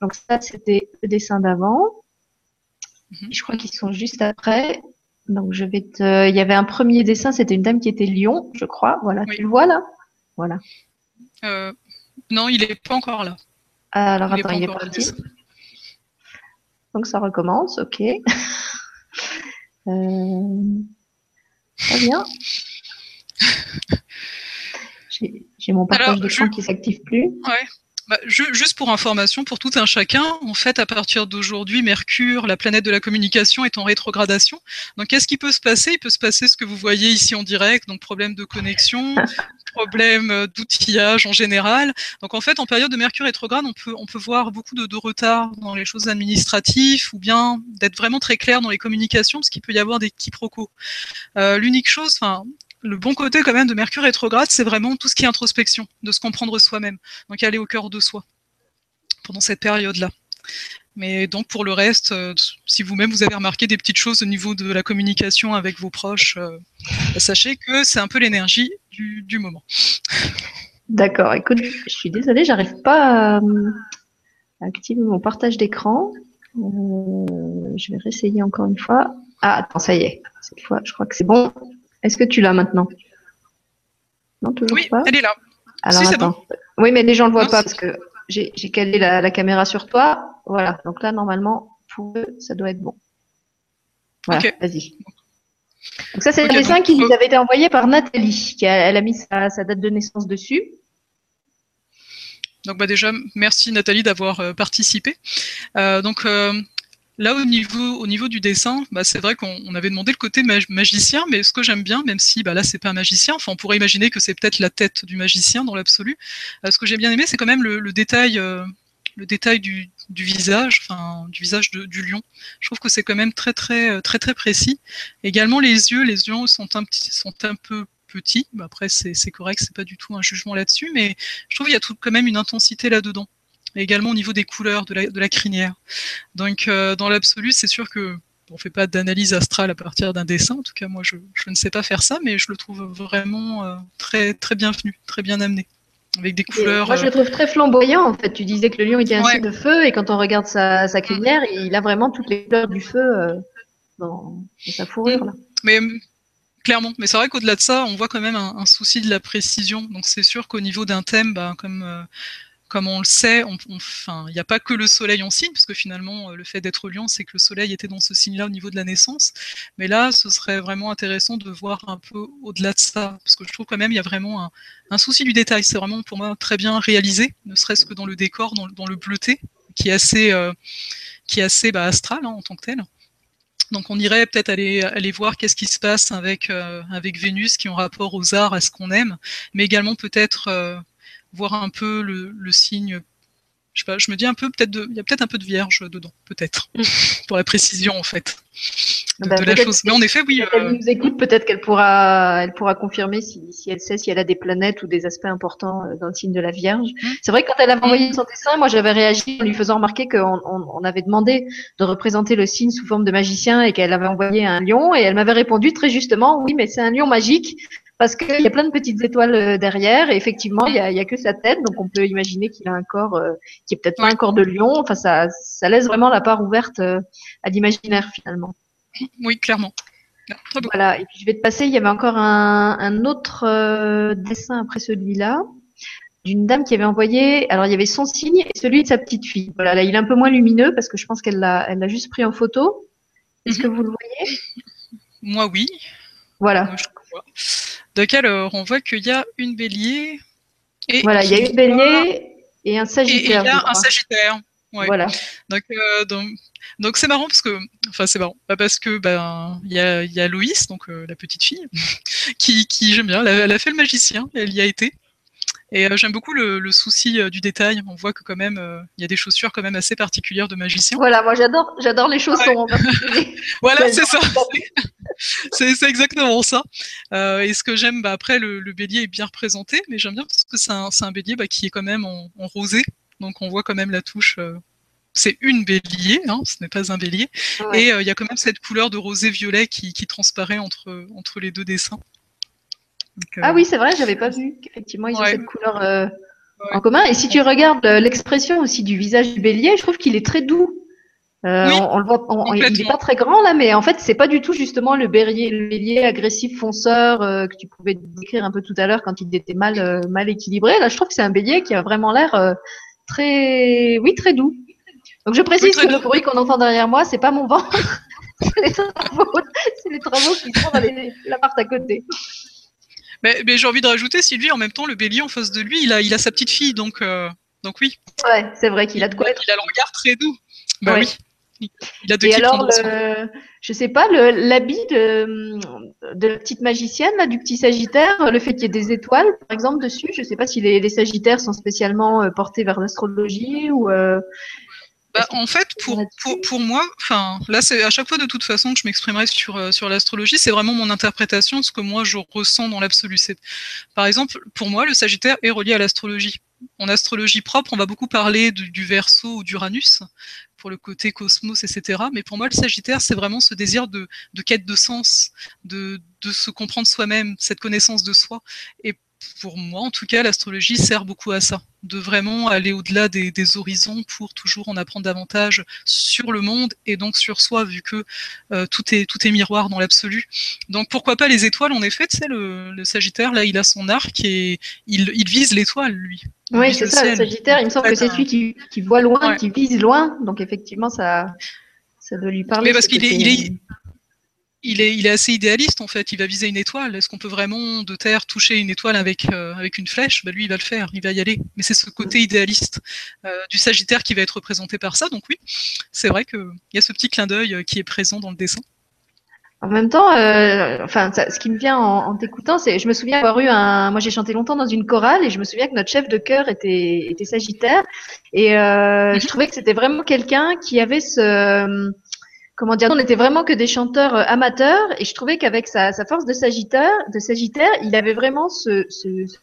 Donc ça, c'était le dessin d'avant. Mhm. Je crois qu'ils sont juste après. Donc je vais te. Il y avait un premier dessin, c'était une dame qui était lion, je crois. Voilà, tu le vois là? Voilà. Euh, non, il n'est pas encore là. Alors attends, il est parti. Donc ça recommence, ok. euh... Très bien. J'ai mon partage d'écran qui s'active plus. Ouais. Bah, juste pour information, pour tout un chacun, en fait, à partir d'aujourd'hui, Mercure, la planète de la communication, est en rétrogradation. Donc, qu'est-ce qui peut se passer? Il peut se passer ce que vous voyez ici en direct, donc problème de connexion, problème d'outillage en général. Donc, en fait, en période de Mercure rétrograde, on peut, on peut voir beaucoup de, de retard dans les choses administratives ou bien d'être vraiment très clair dans les communications, parce qu'il peut y avoir des quiproquos. Euh, L'unique chose, enfin, le bon côté quand même de Mercure rétrograde, c'est vraiment tout ce qui est introspection, de se comprendre soi-même. Donc aller au cœur de soi pendant cette période-là. Mais donc pour le reste, euh, si vous-même vous avez remarqué des petites choses au niveau de la communication avec vos proches, euh, bah, sachez que c'est un peu l'énergie du, moment. D'accord. Écoute, je suis désolée, j'arrive pas à, activer mon partage d'écran. Euh, je vais réessayer encore une fois. Ah, attends, ça y est. Cette fois, je crois que c'est bon. Est-ce que tu l'as maintenant Non, toujours oui, elle est là. Alors, attends. Oui, mais les gens ne le voient pas parce que j'ai calé la, caméra sur toi. Voilà. Donc là, normalement, pour eux, ça doit être bon. Voilà, vas-y. Donc ça, c'est le dessin qui nous avait été envoyé par Nathalie. Qui a, elle a mis sa, date de naissance dessus. Donc bah déjà, merci Nathalie d'avoir euh, participé. Euh, donc euh, Là, au niveau, au niveau du dessin, bah, c'est vrai qu'on avait demandé le côté magicien, mais ce que j'aime bien, même si bah, là, c'est pas un magicien, enfin, on pourrait imaginer que c'est peut-être la tête du magicien dans l'absolu. Euh, ce que j'ai bien aimé, c'est quand même le, détail, euh, le détail du, visage, du visage du lion. Je trouve que c'est quand même très, très, très, très précis. Également, les yeux, les yeux sont un, peu petits. Après, c'est correct, c'est pas du tout un jugement là-dessus, mais je trouve qu'il y a tout, quand même une intensité là-dedans et également au niveau des couleurs de la, de la crinière. Donc, euh, dans l'absolu, c'est sûr que on fait pas d'analyse astrale à partir d'un dessin. En tout cas, moi, je, je, ne sais pas faire ça, mais je le trouve vraiment euh, très, très bienvenu, très bien amené. Avec des couleurs. moi, je le euh, trouve très flamboyant. En fait, tu disais que le lion était un signe de feu, et quand on regarde sa, sa, crinière, il a vraiment toutes les couleurs du feu dans, sa fourrure. Là. Mais clairement, mais c'est vrai qu'au-delà de ça, on voit quand même un, un, souci de la précision. Donc, c'est sûr qu'au niveau d'un thème, bah, comme comme on le sait, enfin, il n'y a pas que le soleil en signe, parce que finalement, euh, le fait d'être lion, c'est que le soleil était dans ce signe-là au niveau de la naissance. Mais là, ce serait vraiment intéressant de voir un peu au-delà de ça, parce que je trouve quand même il y a vraiment un, souci du détail. C'est vraiment pour moi très bien réalisé, ne serait-ce que dans le décor, dans, le bleuté, qui est assez, euh, qui est assez bah, astral hein, en tant que tel. Donc on irait peut-être aller, aller voir qu'est-ce qui se passe avec, euh, avec Vénus qui ont rapport aux arts, à ce qu'on aime, mais également peut-être voir un peu le, le signe je sais pas, je me dis un peu peut-être il y a peut-être un peu de vierge dedans, peut-être, pour la précision en fait de, bah, la chose. Mais en effet, oui. Elle euh, nous écoute, peut-être qu'elle pourra, elle pourra confirmer si, si, elle sait si elle a des planètes ou des aspects importants euh, dans le signe de la Vierge. Mm. C'est vrai que quand elle avait envoyé son dessin, moi j'avais réagi en lui faisant remarquer qu'on on, on avait demandé de représenter le signe sous forme de magicien et qu'elle avait envoyé un lion et elle m'avait répondu très justement, oui, mais c'est un lion magique parce qu'il y a plein de petites étoiles euh, derrière et effectivement il y a, y a, que sa tête donc on peut imaginer qu'il a un corps euh, qui est peut-être pas un corps de lion. Enfin ça, ça laisse vraiment la part ouverte euh, à l'imaginaire finalement. Oui clairement. Voilà et puis je vais te passer il y avait encore un, un autre dessin après celui-là d'une dame qui avait envoyé alors il y avait son signe et celui de sa petite fille. Voilà là il est un peu moins lumineux parce que je pense qu'elle l'a elle l'a juste pris en photo. Est-ce que mhm. vous le voyez? Moi oui. Voilà donc alors, on voit qu'il y a une bélier. Et voilà, il y a une bélier et un sagittaire. Et il y a un sagittaire. Voilà. Euh, donc, donc, c'est marrant parce que, enfin c'est marrant, parce que ben il y a, y a Loïs, donc euh, la petite fille, qui, qui j'aime bien, elle a, fait le magicien, elle y a été. Et euh, j'aime beaucoup le, le souci du détail. On voit que quand même, il y a des chaussures quand même assez particulières de magicien. Voilà, moi j'adore, j'adore les chaussons. voilà, c'est ça. c'est exactement ça. Euh, et ce que j'aime, bah, après, le, bélier est bien représenté, mais j'aime bien parce que c'est un, un, bélier bah, qui est quand même en, rosé. Donc on voit quand même la touche. Euh, c'est une bélier, hein, ce n'est pas un bélier. Et euh, il y a quand même cette couleur de rosé-violet qui, qui, transparaît entre, entre les deux dessins. Ah oui, c'est vrai, j'avais pas vu qu'effectivement ils ont cette couleur en commun. Et si tu regardes l'expression aussi du visage du bélier, je trouve qu'il est très doux. Euh, on, le voit, il n'est pas très grand là, mais en fait, c'est pas du tout justement le bélier, le bélier agressif fonceur euh, que tu pouvais décrire un peu tout à l'heure quand il était mal, euh, mal équilibré. Là, je trouve que c'est un bélier qui a vraiment l'air très, oui, très doux. Donc, je précise que le bruit qu'on entend derrière moi, c'est pas mon ventre, c'est les travaux, c'est les travaux qui sont dans l'appart à côté. Mais, mais j'ai envie de rajouter, Sylvie, en même temps, le bélier en face de lui, il a, il a sa petite fille, donc, donc oui. Ouais, c'est vrai qu'il a de quoi être. Il a le regard très doux. Bah oui. Il a Et alors, le, je sais pas, l'habit de, de, la petite magicienne, là, du petit Sagittaire, le fait qu'il y ait des étoiles, par exemple, dessus, je sais pas si les, les Sagittaires sont spécialement euh, portés vers l'astrologie ou. Euh, bah, en fait, pour, pour, pour moi, enfin, là, c'est à chaque fois de toute façon que je m'exprimerai sur, euh, sur l'astrologie, c'est vraiment mon interprétation, ce que moi je ressens dans l'absolu. Par exemple, pour moi, le Sagittaire est relié à l'astrologie. En astrologie propre, on va beaucoup parler du, du Verseau ou d'Uranus, pour le côté cosmos, etc. Mais pour moi, le Sagittaire, c'est vraiment ce désir de, de quête de sens, de, de se comprendre soi-même, cette connaissance de soi. Et pour moi, en tout cas, l'astrologie sert beaucoup à ça, de vraiment aller au-delà des, horizons pour toujours en apprendre davantage sur le monde et donc sur soi, vu que euh, tout, est, tout est miroir dans l'absolu. Donc pourquoi pas les étoiles, en effet, tu sais, le, le, Sagittaire, là, il a son arc et il, il vise l'étoile, lui. Oui, c'est ça, le Sagittaire, il me semble que c'est celui qui, qui, voit loin, qui vise loin, donc effectivement, ça, ça doit lui parler. Mais parce qu'il est, il est il est, il est assez idéaliste en fait. Il va viser une étoile. Est-ce qu'on peut vraiment de terre toucher une étoile avec euh, avec une flèche? Bah, Lui, il va le faire. Il va y aller. Mais c'est ce côté idéaliste euh, du Sagittaire qui va être représenté par ça. Donc oui, c'est vrai qu'il y a ce petit clin d'œil euh, qui est présent dans le dessin. En même temps, enfin, ce qui me vient en, t'écoutant, c'est, je me souviens avoir eu un, moi j'ai chanté longtemps dans une chorale et je me souviens que notre chef de chœur était, était Sagittaire et je mhm. trouvais que c'était vraiment quelqu'un qui avait ce, comment dire, on n'était vraiment que des chanteurs euh, amateurs et je trouvais qu'avec sa, force de Sagittaire, de Sagittaire, il avait vraiment ce,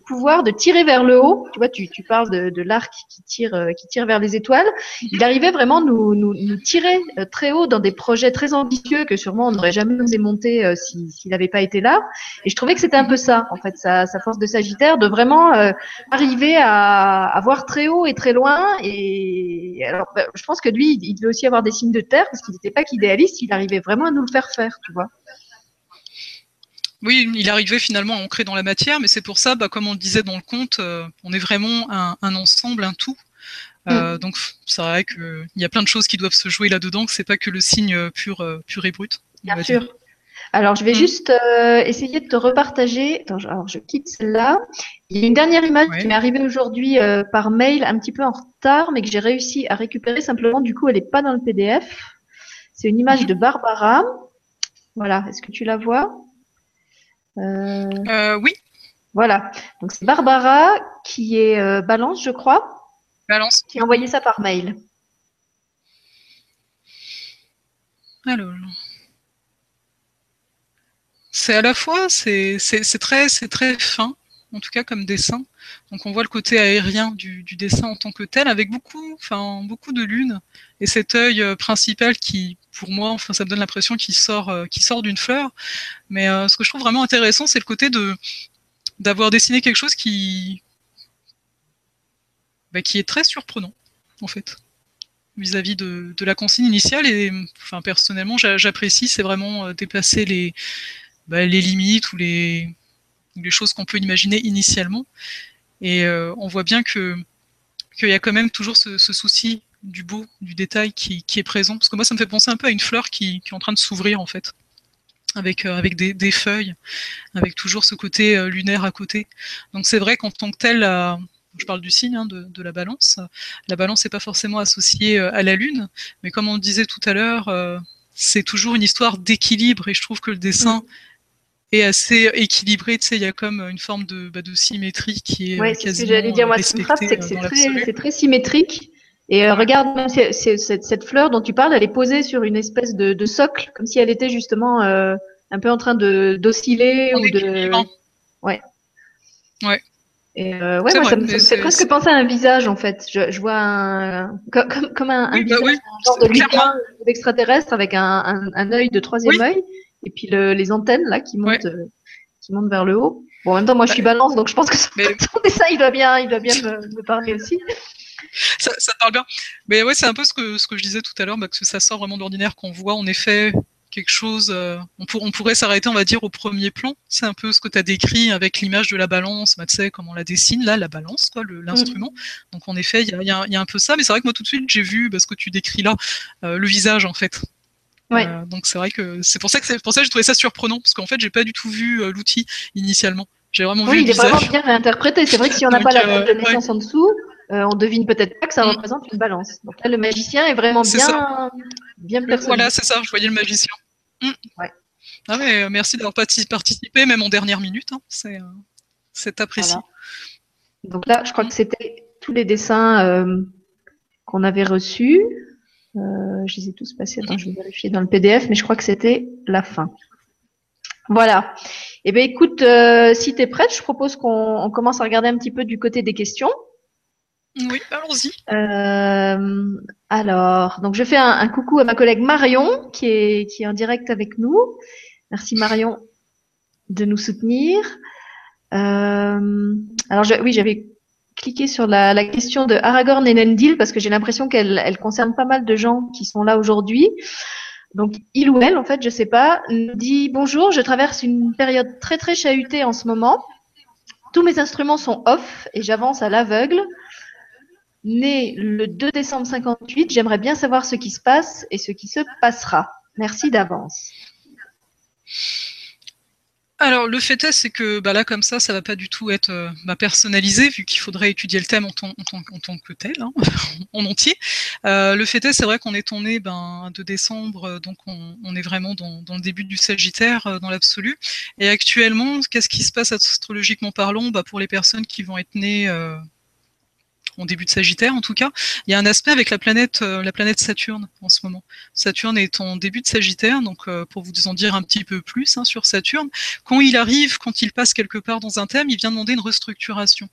pouvoir de tirer vers le haut. Tu vois, tu, parles de, l'arc qui tire, euh, qui tire vers les étoiles. Il arrivait vraiment nous, nous, nous tirer euh, très haut dans des projets très ambitieux que sûrement on n'aurait jamais osé monter s'il n'avait pas été là. Et je trouvais que c'était un peu ça, en fait, sa, force de Sagittaire, de vraiment arriver à, à, voir très haut et très loin. Et alors, ben, je pense que lui, il devait aussi avoir des signes de terre parce qu'il n'était pas il arrivait vraiment à nous le faire faire, tu vois. Oui, il arrivait finalement à ancrer dans la matière, mais c'est pour ça, bah, comme on le disait dans le conte, euh, on est vraiment un, ensemble, un tout. Euh, mm. Donc c'est vrai qu'il y a plein de choses qui doivent se jouer là-dedans, que c'est pas que le signe pur, euh, pur et brut. Bien sûr. Alors je vais mm. juste essayer de te repartager. Attends, alors je quitte celle-là. Il y a une dernière image qui m'est arrivée aujourd'hui par mail, un petit peu en retard, mais que j'ai réussi à récupérer. Simplement, du coup, elle n'est pas dans le PDF. C'est une image de Barbara. Voilà, est-ce que tu la vois? Euh, euh, Oui. Voilà, donc c'est Barbara qui est euh, Balance, je crois. Balance. Qui a envoyé ça par mail. Alors. C'est à la fois, c'est très, très fin, en tout cas comme dessin. Donc on voit le côté aérien du, dessin en tant que tel, avec beaucoup, enfin beaucoup de lune et cet œil principal qui pour moi, enfin, ça me donne l'impression qu'il sort, euh, sort d'une fleur. Mais euh, ce que je trouve vraiment intéressant, c'est le côté de d'avoir dessiné quelque chose qui, bah, qui est très surprenant, en fait, vis-à-vis de, la consigne initiale. Et enfin, personnellement, j'apprécie, c'est vraiment euh, dépasser les, bah, les limites ou les, les choses qu'on peut imaginer initialement. Et on voit bien que qu'il y a quand même toujours ce souci du beau, du détail qui, est présent. Parce que moi, ça me fait penser un peu à une fleur qui, est en train de s'ouvrir, en fait, avec, euh, avec des, feuilles, avec toujours ce côté euh, lunaire à côté. Donc c'est vrai qu'en tant que tel, je parle du signe hein, de, la balance, la balance n'est pas forcément associée euh, à la lune, mais comme on le disait tout à l'heure, c'est toujours une histoire d'équilibre, et je trouve que le dessin... Mm. est assez équilibré. Tu sais, il y a comme une forme de, bah, de symétrie qui est ouais, c'est ce que j'allais dire. Moi, c'est que c'est très, symétrique. Et euh, regarde, même cette, fleur dont tu parles, elle est posée sur une espèce de, socle, comme si elle était justement euh, un peu en train de d'osciller ou de. Ouais. Ouais. Et euh, ouais, moi, ça me, fait presque penser à un visage en fait. Je, je vois un comme, comme un, un, bah visage, un genre de d'extraterrestre avec un, un, œil de troisième œil et puis le, les antennes là qui montent qui montent vers le haut. Bon, en même temps, moi, je suis bah, balance, donc je pense que son dessin, il doit bien, il doit bien me, me parler aussi ça, ça, parle bien. Mais ouais, c'est un peu ce que, ce que je disais tout à l'heure, bah, que ça sort vraiment d'ordinaire, qu'on voit en effet quelque chose. Euh, on, on, pourrait s'arrêter, on va dire, au premier plan. C'est un peu ce que tu as décrit avec l'image de la balance, bah, tu sais, comment on la dessine, là, la balance, quoi, l'instrument. Mm. Donc en effet, il y a, y, a, y a, un peu ça, mais c'est vrai que moi tout de suite, j'ai vu bah, ce que tu décris là, euh, le visage, en fait. Ouais. Euh, donc c'est vrai que c'est pour ça que pour ça que j'ai trouvé ça surprenant parce qu'en fait j'ai pas du tout vu euh, l'outil initialement. J'ai vraiment oui, vu. Oui, il est vraiment bien réinterprété. C'est vrai que si on n'a pas la date de naissance en dessous, euh, on devine peut-être pas que ça mm. représente une balance. Donc là, le magicien est vraiment bien, bien Voilà, c'est ça, je voyais le magicien. Mm. Ouais. Ah, euh, merci d'avoir participé, même en dernière minute. Hein. C'est euh, apprécié. Donc là, je crois que c'était tous les dessins qu'on avait reçus. je les ai tous passés. Attends, je vais vérifier dans le PDF, mais je crois que c'était la fin. Voilà. Eh bien, écoute, si tu es prête, je propose qu'on commence à regarder un petit peu du côté des questions. Oui, allons-y. Euh, alors, donc je fais un, coucou à ma collègue Marion qui est, en direct avec nous. Merci Marion de nous soutenir. Euh, alors oui, j'avais cliqué sur la, question de Aragorn et Nendil parce que j'ai l'impression qu'elle elle concerne pas mal de gens qui sont là aujourd'hui. Donc il ou elle, en fait, je sais pas, nous dit bonjour, je traverse une période très très chahutée en ce moment. Tous mes instruments sont off et j'avance à l'aveugle né le 2 décembre 58. J'aimerais bien savoir ce qui se passe et ce qui se passera. Merci d'avance. alors, le fait est, c'est que bah, là, comme ça, ça va pas du tout être euh, personnalisé, vu qu'il faudrait étudier le thème en, tant, que tel, hein, en entier. Euh, le fait est, c'est vrai qu'on est tourné ben, décembre, euh, donc on, est vraiment dans, le début du Sagittaire, dans l'absolu. Et actuellement, qu'est-ce qui se passe astrologiquement parlant? Bah, Pour les personnes qui vont être nées début de Sagittaire en tout cas, il y a un aspect avec la planète, euh, Saturne en ce moment. Saturne est en début de Sagittaire, donc euh, pour vous en dire un petit peu plus hein, sur Saturne, quand il arrive, quand il passe quelque part dans un thème, il vient demander une restructuration.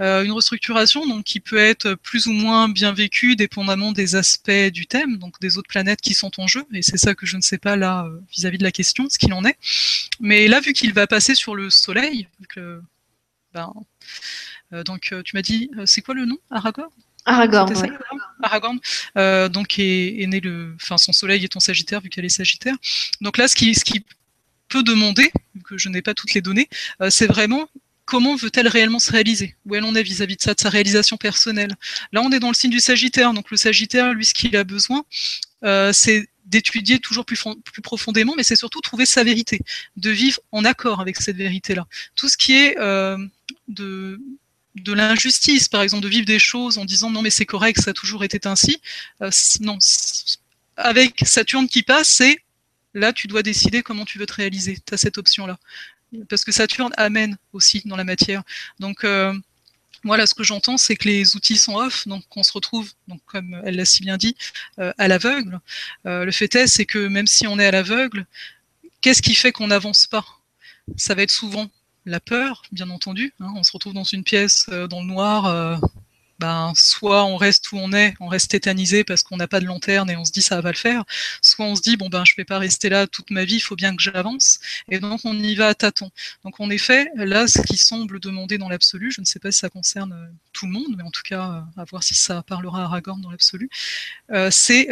Euh, une restructuration qui peut être plus ou moins bien vécue dépendamment des aspects du thème, donc des autres planètes qui sont en jeu, et c'est ça que je ne sais pas là vis-à-vis de la question, ce qu'il en est. Mais là, vu qu'il va passer sur le Soleil, ben, donc, euh, tu m'as dit, euh, c'est quoi le nom? Aragorn? Aragorn. Aragorn, donc est, né le, enfin son soleil est en Sagittaire vu qu'elle est Sagittaire. Donc là, ce qui, ce qui peut demander, que je n'ai pas toutes les données, c'est vraiment comment veut-elle réellement se réaliser? Où elle en est vis-à-vis de ça, de sa réalisation personnelle? Là, on est dans le signe du Sagittaire, donc le Sagittaire, lui, ce qu'il a besoin, c'est d'étudier toujours plus, plus, profondément, mais c'est surtout trouver sa vérité, de vivre en accord avec cette vérité-là. Tout ce qui est de de l'injustice, par exemple, de vivre des choses en disant non mais c'est correct, ça a toujours été ainsi. Euh, non, avec Saturne qui passe, c'est là tu dois décider comment tu veux te réaliser. Tu as cette option-là. Parce que Saturne amène aussi dans la matière. Donc euh, moi ce que j'entends c'est que les outils sont off, donc on se retrouve, donc comme elle l'a si bien dit, euh, à l'aveugle. le fait est c'est que même si on est à l'aveugle, qu'est-ce qui fait qu'on n'avance pas? Ça va être souvent la peur, bien entendu. Hein. on se retrouve dans une pièce euh, dans le noir. Euh, ben, soit on reste où on est, on reste tétanisé parce qu'on n'a pas de lanterne et on se dit ça va le faire, soit on se dit bon ben je vais pas rester là toute ma vie, il faut bien que j'avance, et donc on y va à tâtons. Donc en effet, là ce qui semble demander dans l'absolu, je ne sais pas si ça concerne euh, tout le monde, mais en tout cas à voir si ça parlera à Aragorn dans l'absolu, c'est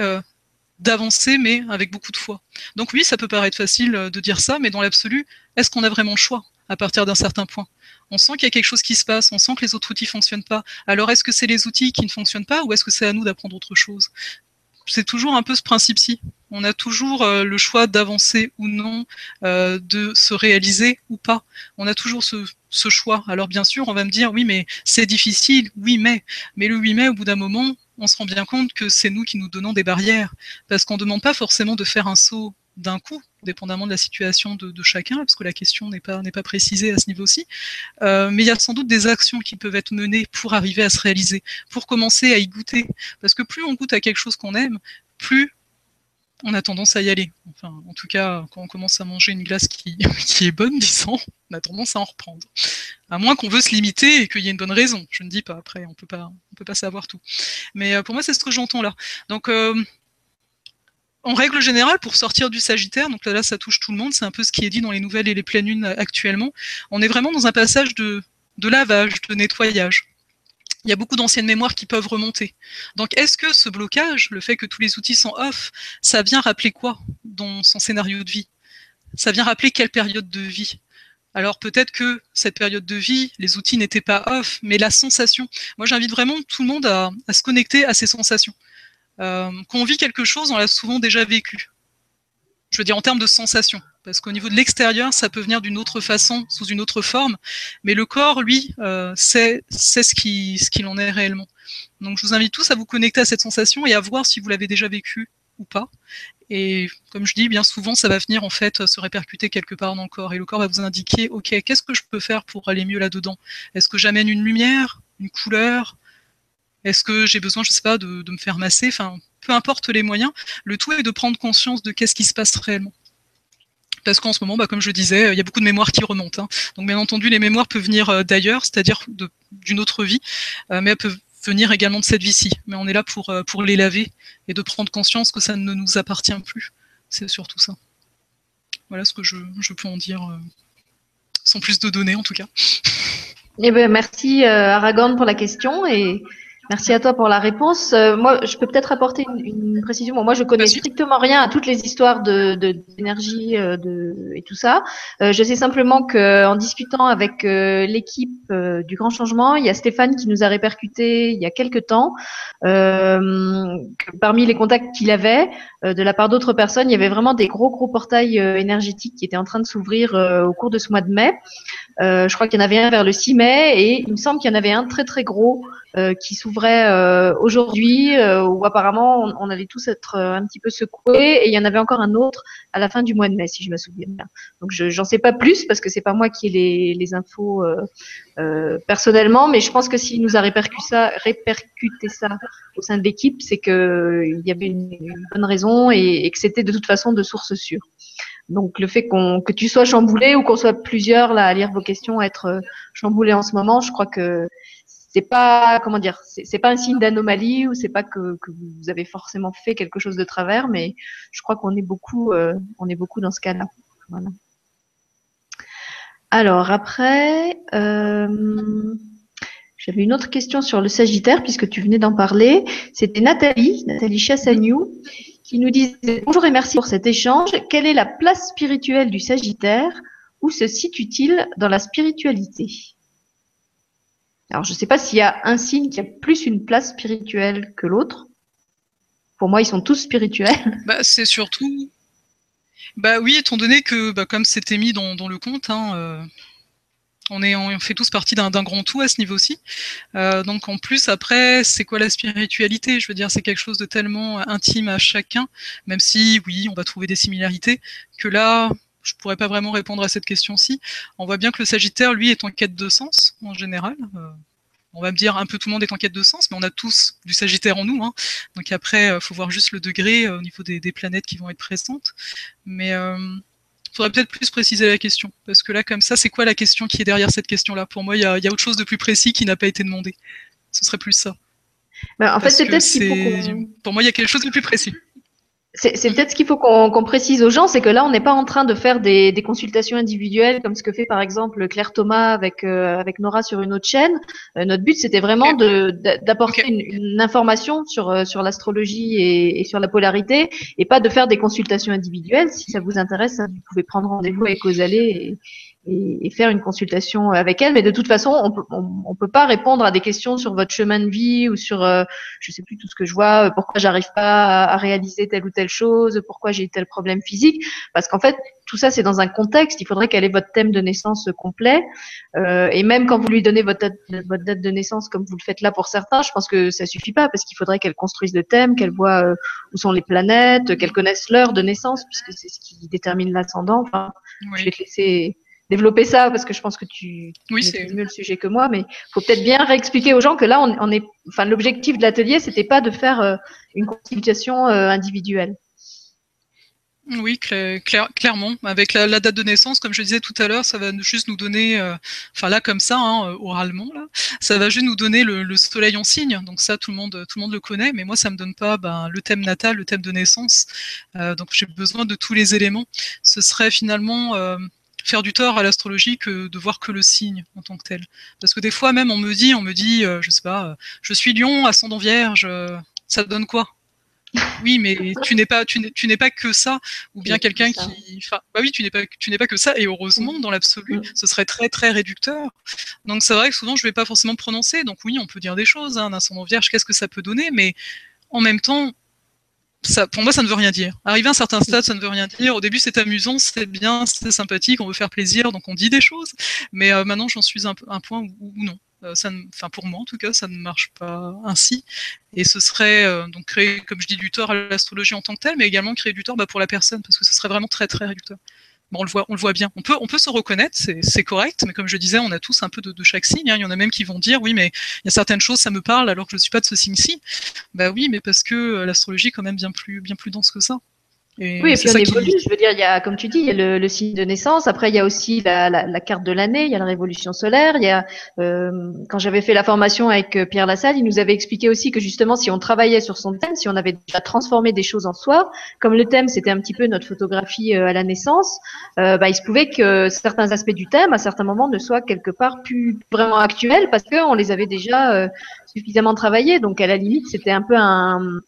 d'avancer mais avec beaucoup de foi. Donc oui, ça peut paraître facile de dire ça, mais dans l'absolu, est-ce qu'on a vraiment le choix? À partir d'un certain point. On sent qu'il y a quelque chose qui se passe, on sent que les autres outils fonctionnent pas. Alors est-ce que c'est les outils qui ne fonctionnent pas ou est-ce que c'est à nous d'apprendre autre chose? C'est toujours un peu ce principe-ci. On a toujours euh, le choix d'avancer ou non, euh, de se réaliser ou pas. On a toujours ce, ce choix. Alors bien sûr, on va me dire oui, mais c'est difficile, oui, mais. Mais le oui, mais, au bout d'un moment, on se rend bien compte que c'est nous qui nous donnons des barrières. Parce qu'on ne demande pas forcément de faire un saut d'un coup, dépendamment de la situation de, chacun, parce que la question n'est pas, pas précisée à ce niveau-ci. Euh, mais il y a sans doute des actions qui peuvent être menées pour arriver à se réaliser, pour commencer à y goûter. Parce que plus on goûte à quelque chose qu'on aime, plus on a tendance à y aller. Enfin, en tout cas, quand on commence à manger une glace qui, qui est bonne, disons, on a tendance à en reprendre. À moins qu'on veut se limiter et qu'il y ait une bonne raison. Je ne dis pas, après, on on peut pas savoir tout. Mais euh, pour moi, c'est ce que j'entends là. Donc, euh, en règle générale, pour sortir du Sagittaire, donc là, ça touche tout le monde, c'est un peu ce qui est dit dans les nouvelles et les pleines lunes actuellement, on est vraiment dans un passage de, lavage, de nettoyage. Il y a beaucoup d'anciennes mémoires qui peuvent remonter. Donc, est-ce que ce blocage, le fait que tous les outils sont off, ça vient rappeler quoi dans son scénario de vie? Ça vient rappeler quelle période de vie? Alors peut-être que cette période de vie, les outils n'étaient pas off, mais la sensation. Moi, j'invite vraiment tout le monde à, se connecter à ces sensations. Euh, quand on vit quelque chose, on l'a souvent déjà vécu. Je veux dire en termes de sensation, parce qu'au niveau de l'extérieur, ça peut venir d'une autre façon, sous une autre forme, mais le corps, lui, euh, sait, ce qu'il ce qu'il en est réellement. Donc je vous invite tous à vous connecter à cette sensation et à voir si vous l'avez déjà vécu ou pas. Et comme je dis, bien souvent, ça va venir en fait se répercuter quelque part dans le corps. Et le corps va vous indiquer, OK, qu'est-ce que je peux faire pour aller mieux là-dedans? Est-ce que j'amène une lumière, une couleur? Est-ce que j'ai besoin, je sais pas, de, me faire masser? Enfin, peu importe les moyens. Le tout est de prendre conscience de qu'est-ce qui se passe réellement parce qu'en ce moment, bah, comme je disais, il y a beaucoup de mémoires qui remontent. Hein. Donc bien entendu, les mémoires peuvent venir euh, d'ailleurs, c'est-à-dire d'une autre vie, euh, mais elles peuvent venir également de cette vie-ci. Mais on est là pour, euh, pour les laver et de prendre conscience que ça ne nous appartient plus. C'est surtout ça. Voilà ce que je, peux en dire, sans plus de données en tout cas. Eh ben, merci Aragorn pour la question Merci à toi pour la réponse. Euh, moi, je peux peut-être apporter une, précision. moi, je connais strictement rien à toutes les histoires de d'énergie euh, de, et tout ça. Euh, je sais simplement que en discutant avec l'équipe du Grand Changement, il y a Stéphane qui nous a répercuté il y a quelques temps que parmi les contacts qu'il avait, de la part d'autres personnes. Il y avait vraiment des gros gros portails énergétiques qui étaient en train de s'ouvrir au cours de ce mois de mai. je crois qu'il y en avait un vers le 6 mai et il me semble qu'il y en avait un très très gros euh, qui s'ouvrait euh, aujourd'hui, euh, où apparemment on, allait tous être un petit peu secoués, et il y en avait encore un autre à la fin du mois de mai, si je me souviens bien. Donc je j'en sais pas plus parce que c'est pas moi qui ai les, infos personnellement, mais je pense que s'il nous a ça, répercuté ça au sein de l'équipe, c'est que il y avait une, bonne raison et, que c'était de toute façon de source sûre. Donc le fait qu'on que tu sois chamboulé ou qu'on soit plusieurs là à lire vos questions, à être chamboulé en ce moment, je crois que c'est pas comment dire, c'est pas un signe d'anomalie ou c'est pas que, vous avez forcément fait quelque chose de travers, mais je crois qu'on est beaucoup, euh, on est beaucoup dans ce cas-là. Alors après, euh, j'avais une autre question sur le Sagittaire puisque tu venais d'en parler. C'était Nathalie, Nathalie Chassagnou, qui nous disait bonjour et merci pour cet échange. Quelle est la place spirituelle du Sagittaire? Où se situe-t-il dans la spiritualité? Alors, je ne sais pas s'il y a un signe qui a plus une place spirituelle que l'autre. Pour moi, ils sont tous spirituels. Bah, c'est surtout. Bah oui, étant donné que, bah, comme c'était mis dans, le compte, hein, euh, on, est, on fait tous partie d'un grand tout à ce niveau-ci. Euh, donc en plus, après, c'est quoi la spiritualité? Je veux dire, c'est quelque chose de tellement intime à chacun, même si, oui, on va trouver des similarités, que là, je pourrais pas vraiment répondre à cette question-ci. On voit bien que le Sagittaire, lui, est en quête de sens, en général. Euh, on va me dire un peu tout le monde est en quête de sens, mais on a tous du Sagittaire en nous. Hein. Donc après, il euh, faut voir juste le degré euh, au niveau des, planètes qui vont être présentes. Mais faudrait peut-être plus préciser la question, parce que là, comme ça, c'est quoi la question qui est derrière cette question-là? Pour moi, il y, a, autre chose de plus précis qui n'a pas été demandé. Ce serait plus ça. Bah, en fait, c'est peut-être Pour moi, il y a quelque chose de plus précis. C'est peut-être ce qu'il faut qu'on précise aux gens, c'est que là, on n'est pas en train de faire des, des, consultations individuelles comme ce que fait par exemple Claire Thomas avec euh, avec Nora sur une autre chaîne. Euh, notre but, c'était vraiment d'apporter une, une, information sur euh, sur l'astrologie et, et, sur la polarité, et pas de faire des consultations individuelles. Si ça vous intéresse, vous pouvez prendre rendez-vous avec Osalé et, et, faire une consultation avec elle. Mais de toute façon, on peut, on, peut pas répondre à des questions sur votre chemin de vie ou sur, euh, je sais plus tout ce que je vois, euh, pourquoi j'arrive pas à, réaliser telle ou telle chose, pourquoi j'ai tel problème physique, parce qu'en fait, tout ça c'est dans un contexte. Il faudrait qu'elle ait votre thème de naissance complet. Euh, et même quand vous lui donnez votre date, votre date de naissance, comme vous le faites là pour certains, je pense que ça suffit pas parce qu'il faudrait qu'elle construise le thème, qu'elle voit euh, où sont les planètes, qu'elle connaisse l'heure de naissance puisque c'est ce qui détermine l'ascendant. Enfin, je vais te laisser développer ça parce que je pense que tu oui, c'est mieux le sujet que moi, mais faut peut-être bien réexpliquer aux gens que là, on, est, enfin, l'objectif de l'atelier, c'était pas de faire euh, une consultation euh, individuelle. Oui, clairement. Avec la, date de naissance, comme je disais tout à l'heure, ça va juste nous donner, euh, enfin là comme ça, hein, oralement, là, ça va juste nous donner le, soleil en signe. Donc ça, tout le monde, tout le monde le connaît, mais moi, ça me donne pas ben, le thème natal, le thème de naissance. donc j'ai besoin de tous les éléments. Ce serait finalement faire du tort à l'astrologie que de voir que le signe en tant que tel. Parce que des fois même on me dit, on me dit, euh, je sais pas, euh, je suis Lion, ascendant Vierge, euh, ça donne quoi? Oui, mais tu n'es pas, tu n'es pas que ça, ou bien quelqu'un qui, enfin, bah oui, tu n'es pas, tu n'es pas que ça, et heureusement, dans l'absolu, mm. ce serait très très réducteur. Donc c'est vrai que souvent je vais pas forcément prononcer. Donc oui, on peut dire des choses, hein, un ascendant vierge, qu'est-ce que ça peut donner, mais en même temps, pour moi, ça ne veut rien dire. Arriver à un certain stade, ça ne veut rien dire. Au début, c'est amusant, c'est bien, c'est sympathique, on veut faire plaisir, donc on dit des choses. Mais euh, maintenant, j'en suis un, un point où, non. Euh, pour moi, en tout cas, ça ne marche pas ainsi. Et ce serait euh, donc créer, comme je dis, du tort à l'astrologie en tant que telle, mais également créer du tort bah, pour la personne, parce que ce serait vraiment très, très réducteur on le voit, on le voit bien. On peut, on peut se reconnaître, c'est correct, mais comme je disais, on a tous un peu de, chaque signe. Hein. Il y en a même qui vont dire, oui, mais il y a certaines choses, ça me parle alors que je ne suis pas de ce signe-ci. Bah oui, mais parce que euh, l'astrologie est quand même bien plus, bien plus dense que ça oui, et puis on évolue. Je veux dire, il y a, comme tu dis, il y a le, signe de naissance. Après, il y a aussi la, carte de l'année. Il y a la révolution solaire. Il y a, euh, quand j'avais fait la formation avec euh, Pierre Lassalle, il nous avait expliqué aussi que justement, si on travaillait sur son thème, si on avait déjà transformé des choses en soi, comme le thème c'était un petit peu notre photographie euh, à la naissance, bah, il se pouvait que certains aspects du thème, à certains moments, ne soient quelque part plus vraiment actuels parce qu'on les avait déjà suffisamment travaillés. Donc, à la limite, c'était un peu un euh,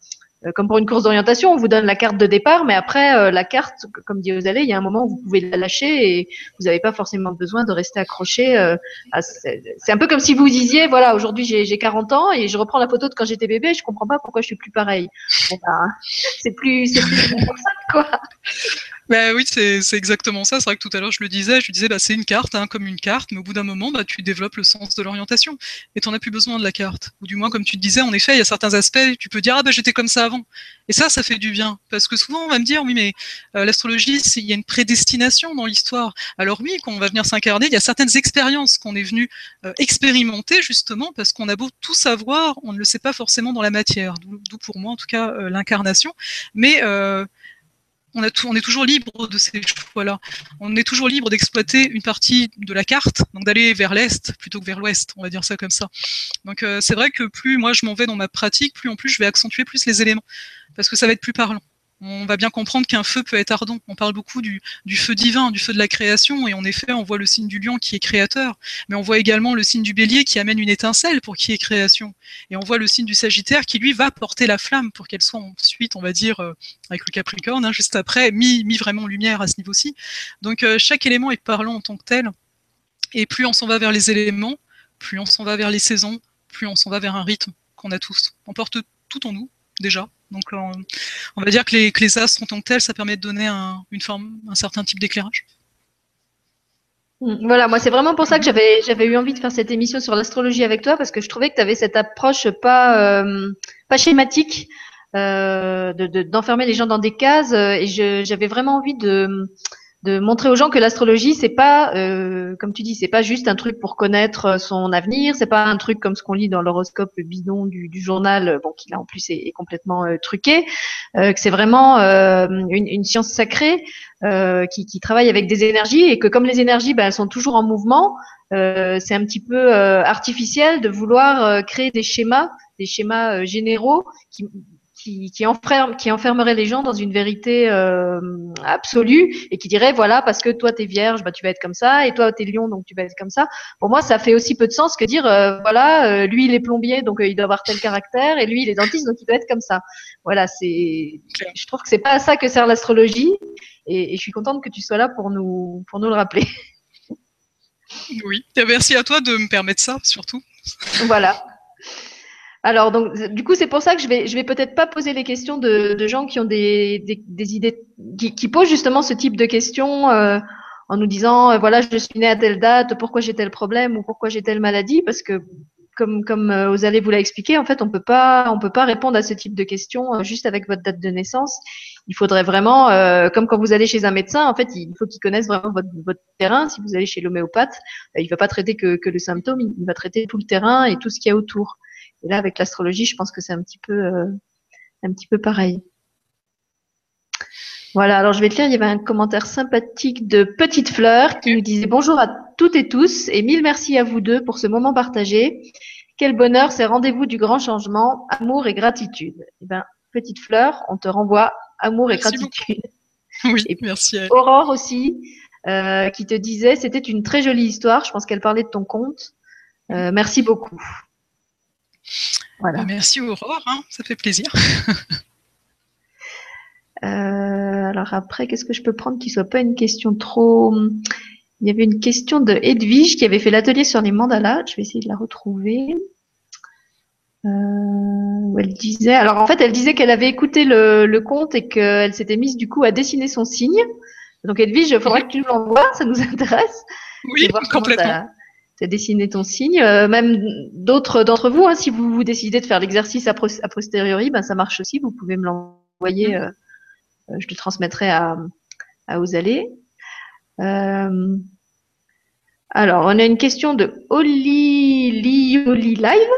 comme pour une course d'orientation, on vous donne la carte de départ, mais après, euh, la carte, comme dit Osalé, il y a un moment où vous pouvez la lâcher et vous n'avez pas forcément besoin de rester accroché. Euh, c'est un peu comme si vous disiez, voilà, aujourd'hui j'ai 40 ans et je reprends la photo de quand j'étais bébé, je comprends pas pourquoi je suis plus pareil. Ben, c'est plus, plus quoi. Bah oui, c'est exactement ça. C'est vrai que tout à l'heure, je le disais, je disais, bah, c'est une carte, hein, comme une carte, mais au bout d'un moment, bah, tu développes le sens de l'orientation et tu as plus besoin de la carte. Ou du moins, comme tu te disais, en effet, il y a certains aspects, tu peux dire, ah bah j'étais comme ça avant. Et ça, ça fait du bien. Parce que souvent, on va me dire, oui, mais euh, l'astrologie, il y a une prédestination dans l'histoire. Alors oui, quand on va venir s'incarner, il y a certaines expériences qu'on est venu euh, expérimenter, justement, parce qu'on a beau tout savoir, on ne le sait pas forcément dans la matière. D'où pour moi, en tout cas, euh, l'incarnation. Mais on, est toujours libre de ces choix-là. On est toujours libre d'exploiter une partie de la carte, donc d'aller vers l'est plutôt que vers l'ouest, on va dire ça comme ça. Donc euh, c'est vrai que plus moi je m'en vais dans ma pratique, plus en plus je vais accentuer plus les éléments, parce que ça va être plus parlant on va bien comprendre qu'un feu peut être ardent. On parle beaucoup du, feu divin, du feu de la création, et en effet, on voit le signe du lion qui est créateur, mais on voit également le signe du bélier qui amène une étincelle pour qui est création, et on voit le signe du sagittaire qui, lui, va porter la flamme pour qu'elle soit ensuite, on va dire, euh, avec le capricorne, hein, juste après, mis, vraiment en lumière à ce niveau-ci. Donc euh, chaque élément est parlant en tant que tel, et plus on s'en va vers les éléments, plus on s'en va vers les saisons, plus on s'en va vers un rythme qu'on a tous. On porte tout en nous, déjà, donc on, va dire que les, astres en tant que tels, ça permet de donner un, une forme, un certain type d'éclairage. Mm, voilà, moi c'est vraiment pour ça que j'avais j'avais eu envie de faire cette émission sur l'astrologie avec toi parce que je trouvais que tu avais cette approche pas euh, pas schématique euh, d'enfermer les gens dans des cases et j'avais vraiment envie de de montrer aux gens que l'astrologie c'est pas euh, comme tu dis c'est pas juste un truc pour connaître euh, son avenir c'est pas un truc comme ce qu'on lit dans l'horoscope bidon du, du, journal euh, bon qui là en plus est, complètement euh, truqué euh, que c'est vraiment une, une, science sacrée qui, qui, travaille avec des énergies et que comme les énergies ben, elles sont toujours en mouvement c'est un petit peu artificiel de vouloir créer des schémas des schémas généraux qui qui, qui, enferme, qui enfermerait les gens dans une vérité euh, absolue et qui dirait voilà parce que toi t'es vierge bah tu vas être comme ça et toi t'es lion donc tu vas être comme ça. Pour moi ça fait aussi peu de sens que dire euh, voilà euh, lui il est plombier donc il doit avoir tel caractère et lui il est dentiste donc il doit être comme ça. Voilà c'est je trouve que c'est pas à ça que sert l'astrologie et, et, je suis contente que tu sois là pour nous pour nous le rappeler. Oui. Merci à toi de me permettre ça surtout. Voilà alors, donc, du coup, c'est pour ça que je vais, je vais peut-être pas poser les questions de, de gens qui ont des, des, des idées, qui, qui, posent justement ce type de questions euh, en nous disant, euh, voilà, je suis né à telle date, pourquoi j'ai tel problème ou pourquoi j'ai telle maladie, parce que comme, comme euh, Osalé vous l'a expliqué, en fait, on peut pas, on peut pas répondre à ce type de questions euh, juste avec votre date de naissance. Il faudrait vraiment, euh, comme quand vous allez chez un médecin, en fait, il faut qu'il connaisse vraiment votre, votre, terrain. Si vous allez chez l'homéopathe, il va pas traiter que, que le symptôme, il va traiter tout le terrain et tout ce qu'il y a autour. Et là, avec l'astrologie, je pense que c'est un petit peu, euh, un petit peu pareil. Voilà, alors je vais te lire, il y avait un commentaire sympathique de Petite Fleur qui nous disait bonjour à toutes et tous et mille merci à vous deux pour ce moment partagé. Quel bonheur, ces rendez-vous du grand changement, amour et gratitude. Eh ben, Petite Fleur, on te renvoie amour et gratitude. Oui, merci. Aurore aussi, euh, qui te disait, c'était une très jolie histoire. Je pense qu'elle parlait de ton compte. Euh, merci beaucoup. Voilà. Merci Aurore, hein, ça fait plaisir. euh, alors après, qu'est-ce que je peux prendre qui soit pas une question trop. Il y avait une question de Edwige qui avait fait l'atelier sur les mandalas. Je vais essayer de la retrouver. Euh, elle disait, alors en fait, elle disait qu'elle avait écouté le, le conte et qu'elle s'était mise du coup à dessiner son signe. Donc Edwige, il faudrait que tu nous l'envoies, ça nous intéresse. Oui, complètement dessiner ton signe. Euh, même d'autres d'entre vous, hein, si vous, vous, décidez de faire l'exercice a, posteriori, ben, ça marche aussi. Vous pouvez me l'envoyer. Euh, euh, je le transmettrai à, à Osalé. Euh, alors, on a une question de Oli Oli Live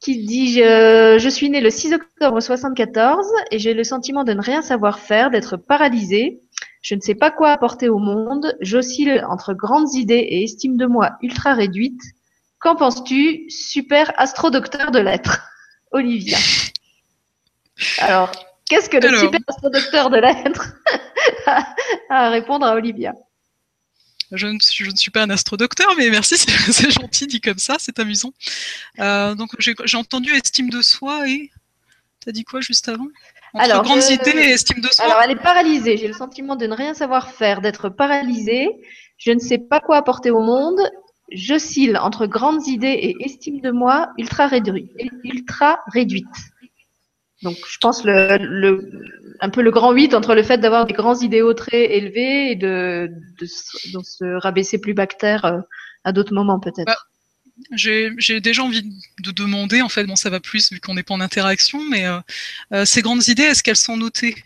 qui dit je, je suis né le 6 octobre 74 et j'ai le sentiment de ne rien savoir faire, d'être paralysé. Je ne sais pas quoi apporter au monde. J'oscille entre grandes idées et estime de moi ultra réduite. Qu'en penses-tu, super astrodocteur de lettres Olivia? Alors, qu'est-ce que le super astrodocteur de lettres à répondre à Olivia? Je ne, suis, je ne, suis, pas un astrodocteur, mais merci, c'est gentil dit comme ça, c'est amusant. Euh, donc j'ai entendu estime de soi et T'as dit quoi juste avant? Entre alors, grandes idées et estime de soi. Alors, elle est paralysée. J'ai le sentiment de ne rien savoir faire, d'être paralysée. Je ne sais pas quoi apporter au monde. J'oscille entre grandes idées et estime de moi ultra, réduite. ultra réduite. Donc, je pense le, le, un peu le grand 8 entre le fait d'avoir des grands idéaux très élevés et de, de, se rabaisser plus bactère euh, à d'autres moments, peut-être. Bah, j'ai déjà envie de demander, en fait, bon, ça va plus vu qu'on n'est pas en interaction, mais euh, euh, ces grandes idées, est-ce qu'elles sont notées?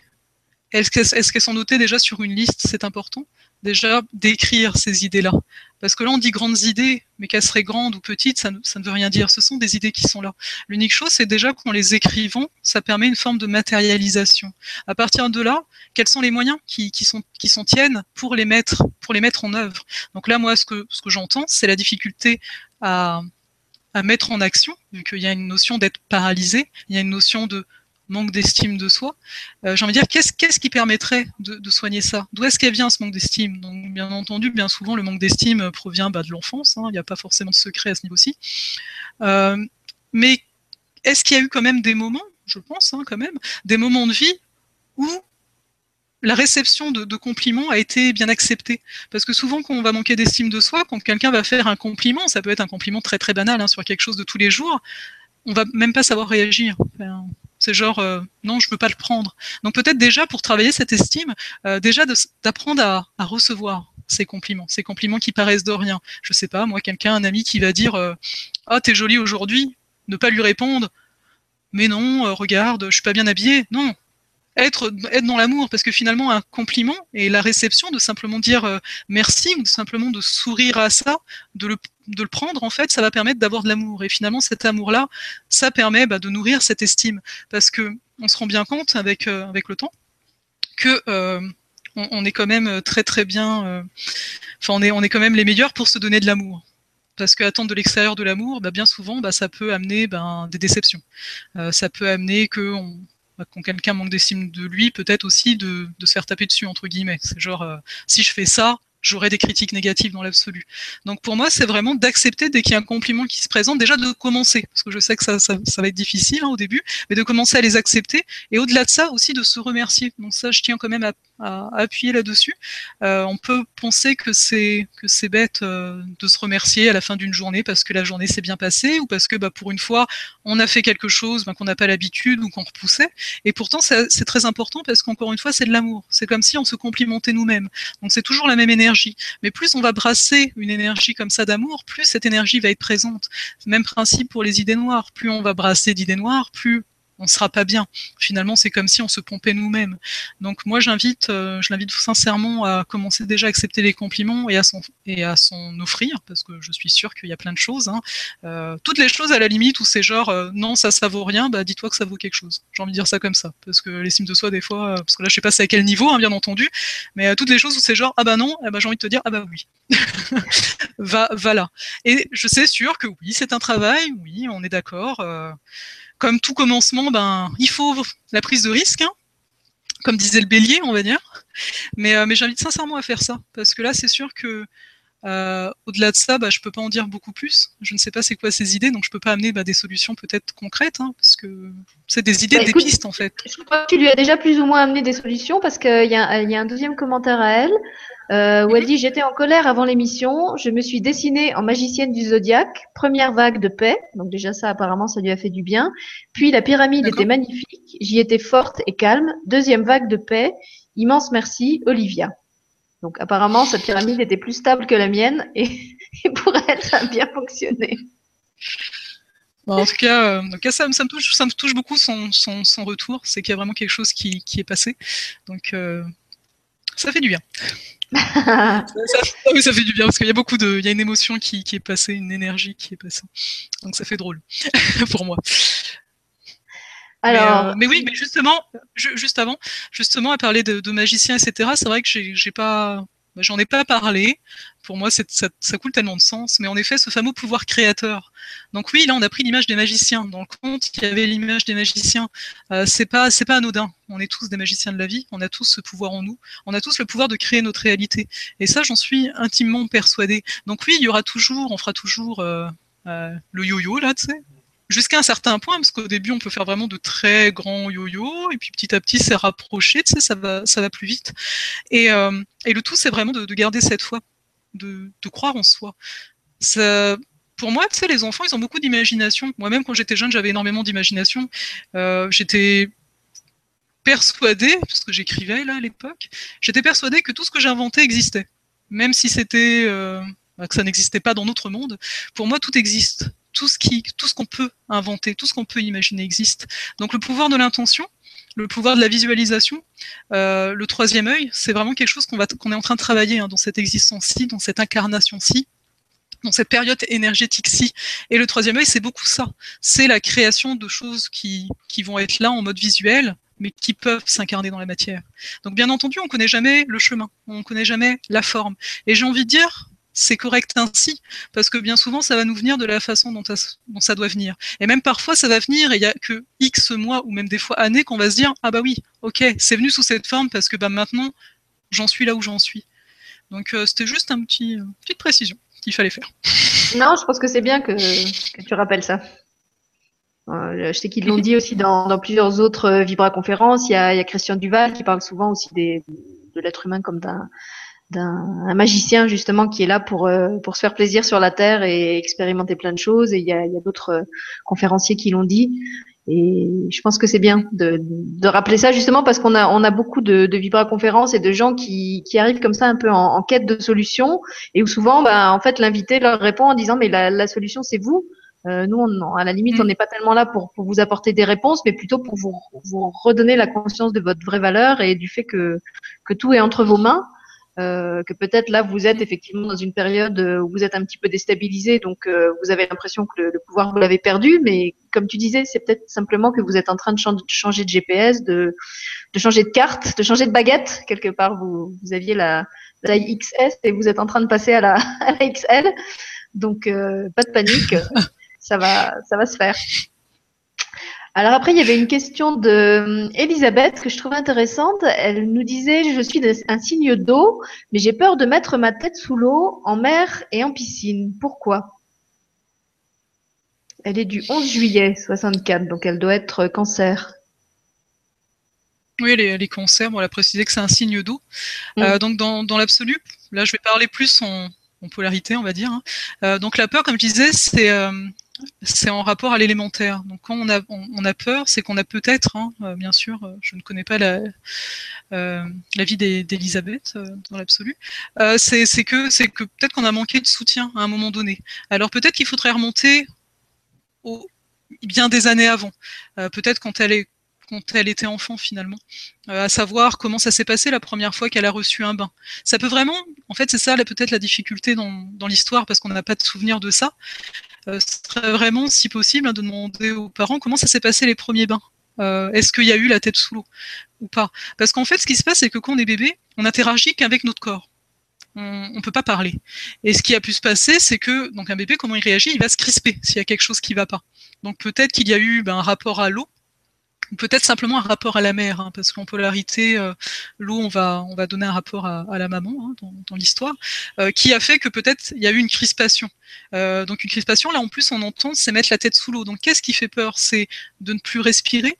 Est-ce qu'elles sont notées déjà sur une liste? C'est important déjà d'écrire ces idées-là. Parce que là, on dit grandes idées, mais qu'elles seraient grandes ou petites, ça, ne veut rien dire. Ce sont des idées qui sont là. L'unique chose, c'est déjà qu'en les écrivant, ça permet une forme de matérialisation. À partir de là, quels sont les moyens qui, sont, qui sont tiennent pour les mettre, pour les mettre en œuvre? Donc là, moi, ce que, ce que j'entends, c'est la difficulté à, mettre en action, vu qu'il y a une notion d'être paralysé, il y a une notion de manque d'estime de soi. Euh, J'ai envie de dire, qu'est-ce qu'est-ce qui permettrait de, soigner ça? D'où est-ce qu'elle vient ce manque d'estime? Bien entendu, bien souvent, le manque d'estime provient bah, de l'enfance. Hein, il n'y a pas forcément de secret à ce niveau-ci. Euh, mais est-ce qu'il y a eu quand même des moments, je pense, hein, quand même, des moments de vie où la réception de, compliments a été bien acceptée. Parce que souvent, quand on va manquer d'estime de soi, quand quelqu'un va faire un compliment, ça peut être un compliment très très banal hein, sur quelque chose de tous les jours, on va même pas savoir réagir. C'est genre euh, non, je peux pas le prendre. Donc peut-être déjà pour travailler cette estime, euh, déjà d'apprendre à, à, recevoir ces compliments, ces compliments qui paraissent de rien. Je sais pas, moi quelqu'un, un ami qui va dire euh, ah oh, t'es jolie aujourd'hui, ne pas lui répondre. Mais non, regarde, je suis pas bien habillée. Non, être, dans l'amour, parce que finalement, un compliment et la réception de simplement dire euh, merci ou simplement de sourire à ça, de le, prendre, en fait, ça va permettre d'avoir de l'amour. Et finalement, cet amour-là, ça permet bah, de nourrir cette estime, parce que on se rend bien compte avec, euh, avec le temps que euh, on, est quand même très très bien, enfin on est, on est quand même les meilleurs pour se donner de l'amour parce qu'attendre de l'extérieur de l'amour, bah, bien souvent, bah, ça peut amener ben, des déceptions. ça peut amener que on, bah, quand quelqu'un manque d'estime de lui, peut-être aussi de, de, se faire taper dessus, entre guillemets. C'est genre, euh, si je fais ça, j'aurai des critiques négatives dans l'absolu. Donc pour moi, c'est vraiment d'accepter dès qu'il y a un compliment qui se présente, déjà de commencer, parce que je sais que ça, ça, ça va être difficile hein, au début, mais de commencer à les accepter, et au-delà de ça aussi de se remercier. Donc ça, je tiens quand même à, à, appuyer là-dessus. Euh, on peut penser que c'est que c'est bête euh, de se remercier à la fin d'une journée parce que la journée s'est bien passée ou parce que bah, pour une fois on a fait quelque chose bah, qu'on n'a pas l'habitude ou qu'on repoussait. Et pourtant c'est très important parce qu'encore une fois c'est de l'amour. C'est comme si on se complimentait nous-mêmes. Donc c'est toujours la même énergie. Mais plus on va brasser une énergie comme ça d'amour, plus cette énergie va être présente. Même principe pour les idées noires. Plus on va brasser d'idées noires, plus on sera pas bien. Finalement, c'est comme si on se pompait nous-mêmes. Donc moi, j'invite, euh, je l'invite sincèrement à commencer déjà à accepter les compliments et à s'en offrir, parce que je suis sûre qu'il y a plein de choses. Hein. Euh, toutes les choses à la limite où c'est genre euh, non, ça ça vaut rien, bah dis-toi que ça vaut quelque chose. J'ai envie de dire ça comme ça, parce que l'estime de soi des fois, parce que là je sais pas c'est à quel niveau, hein, bien entendu, mais toutes les choses où c'est genre ah bah non, eh bah, j'ai envie de te dire ah bah oui, va va là. Et je sais sûr que oui, c'est un travail, oui, on est d'accord comme tout commencement, ben, il faut la prise de risque, hein, comme disait le bélier, on va dire. Mais, euh, mais j'invite sincèrement à faire ça, parce que là, c'est sûr que euh, au-delà de ça, bah, je peux pas en dire beaucoup plus. Je ne sais pas c'est quoi ces idées, donc je peux pas amener bah, des solutions peut-être concrètes, hein, parce que c'est des idées, bah, des pistes en fait. Je crois que tu lui as déjà plus ou moins amené des solutions, parce qu'il y, y, a un deuxième commentaire à elle. Euh, où elle dit J'étais en colère avant l'émission, je me suis dessinée en magicienne du zodiaque, première vague de paix, donc déjà ça apparemment ça lui a fait du bien. Puis la pyramide était magnifique, j'y étais forte et calme, deuxième vague de paix, immense merci, Olivia. Donc apparemment sa pyramide était plus stable que la mienne et, pour elle ça a bien fonctionné. en tout cas, euh, ça, ça, me touche, ça me touche beaucoup son, son, son retour, c'est qu'il y a vraiment quelque chose qui, qui est passé. Donc euh, ça fait du bien ça, ça, fait du bien parce qu'il y a beaucoup de, il y a une émotion qui, qui, est passée, une énergie qui est passée. Donc ça fait drôle pour moi. Alors, mais, euh, mais, oui, mais justement, juste avant, justement à parler de, de magicien, etc. C'est vrai que j'ai pas, j'en ai pas parlé pour moi, ça, coule tellement de sens. Mais en effet, ce fameux pouvoir créateur. Donc oui, là, on a pris l'image des magiciens. Dans le conte, il y avait l'image des magiciens. Euh, c'est pas, c'est pas anodin. On est tous des magiciens de la vie. On a tous ce pouvoir en nous. On a tous le pouvoir de créer notre réalité. Et ça, j'en suis intimement persuadée. Donc oui, il y aura toujours, on fera toujours euh, euh, le yo-yo là, tu sais. Jusqu'à un certain point, parce qu'au début, on peut faire vraiment de très grands yo-yo, et puis petit à petit, c'est rapproché, tu sais, ça va, ça va plus vite. Et, euh, le tout, c'est vraiment de, de, garder cette foi, de, croire en soi. Pour moi, tu sais, les enfants, ils ont beaucoup d'imagination. Moi-même, quand j'étais jeune, j'avais énormément d'imagination. Euh, j'étais persuadée, parce que j'écrivais là à l'époque, j'étais persuadée que tout ce que j'inventais existait. Même si c'était euh, bah, que ça n'existait pas dans notre monde, pour moi, tout existe tout ce qu'on peut inventer, tout ce qu'on peut imaginer existe. Donc le pouvoir de l'intention, le pouvoir de la visualisation, euh, le troisième œil, c'est vraiment quelque chose qu'on va, est en train de travailler hein, dans cette existence-ci, dans cette incarnation-ci, dans cette période énergétique-ci. Et le troisième œil, c'est beaucoup ça. C'est la création de choses qui, qui vont être là en mode visuel, mais qui peuvent s'incarner dans la matière. Donc bien entendu, on ne connaît jamais le chemin, on ne connaît jamais la forme. Et j'ai envie de dire, c'est correct ainsi, parce que bien souvent, ça va nous venir de la façon dont, ça doit venir. Et même parfois, ça va venir, et il n'y a que X mois, ou même des fois années, qu'on va se dire, ah bah oui, ok, c'est venu sous cette forme, parce que bah, maintenant, j'en suis là où j'en suis. Donc euh, c'était juste une petit, petite précision qu'il fallait faire. Non, je pense que c'est bien que, tu rappelles ça. Euh, je sais qu'ils l'ont dit aussi dans, plusieurs autres euh, Vibra-conférences. Il, y a Christian Duval qui parle souvent aussi de l'être humain comme d'un d'un magicien justement qui est là pour euh, pour se faire plaisir sur la terre et expérimenter plein de choses. Et il y a, y a d'autres euh, conférenciers qui l'ont dit. Et je pense que c'est bien de, de, rappeler ça justement parce qu'on a on a beaucoup de, de vibra-conférences et de gens qui, qui arrivent comme ça un peu en, en quête de solutions et où souvent bah, en fait l'invité leur répond en disant mais la, la solution c'est vous. Euh, nous, on, à la limite, mm. on n'est pas tellement là pour, pour, vous apporter des réponses, mais plutôt pour vous, vous redonner la conscience de votre vraie valeur et du fait que, que tout est entre vos mains. Euh, que peut-être là vous êtes effectivement dans une période euh, où vous êtes un petit peu déstabilisé, donc euh, vous avez l'impression que le, pouvoir vous l'avez perdu, mais comme tu disais, c'est peut-être simplement que vous êtes en train de changer de GPS, de, de changer de carte, de changer de baguette quelque part. Vous, vous aviez la, taille XS et vous êtes en train de passer à la, à la XL, donc pas de panique, ça va, ça va se faire. Alors après, il y avait une question de euh, Elisabeth que je trouve intéressante. Elle nous disait, je suis un signe d'eau, mais j'ai peur de mettre ma tête sous l'eau, en mer et en piscine. Pourquoi? Elle est du 11 juillet 64, donc elle doit être cancer. Oui, les, les cancers, on l'a précisé que c'est un signe d'eau. Mm. Euh, donc dans, l'absolu, là je vais parler plus en, polarité, on va dire. Hein. Euh, donc la peur, comme je disais, c'est c'est en rapport à l'élémentaire. Donc quand on a, on, a peur, c'est qu'on a peut-être, hein, euh, bien sûr, euh, je ne connais pas la, euh, vie d'Elisabeth dans l'absolu, c'est que, que peut-être qu'on a manqué de soutien à un moment donné. Alors peut-être qu'il faudrait remonter au, bien des années avant. peut-être quand elle est quand elle était enfant finalement, à savoir comment ça s'est passé la première fois qu'elle a reçu un bain. Ça peut vraiment, en fait, c'est ça peut-être la difficulté dans, dans l'histoire parce qu'on n'a pas de souvenir de ça. Euh, serait vraiment, si possible, hein, de demander aux parents comment ça s'est passé les premiers bains. Euh, est-ce qu'il y a eu la tête sous l'eau ou pas? Parce qu'en fait, ce qui se passe, c'est que quand on est bébé, on interagit qu'avec notre corps. On ne peut pas parler. Et ce qui a pu se passer, c'est que donc un bébé, comment il réagit? Il va se crisper s'il y a quelque chose qui ne va pas. Donc peut-être qu'il y a eu ben, un rapport à l'eau peut-être simplement un rapport à la mère, hein, parce qu'en polarité, euh, l'eau, on va, on va donner un rapport à, la maman hein, dans, l'histoire, euh, qui a fait que peut-être il y a eu une crispation. Euh, donc une crispation, là en plus on entend, c'est mettre la tête sous l'eau. Donc qu'est-ce qui fait peur? C'est de ne plus respirer,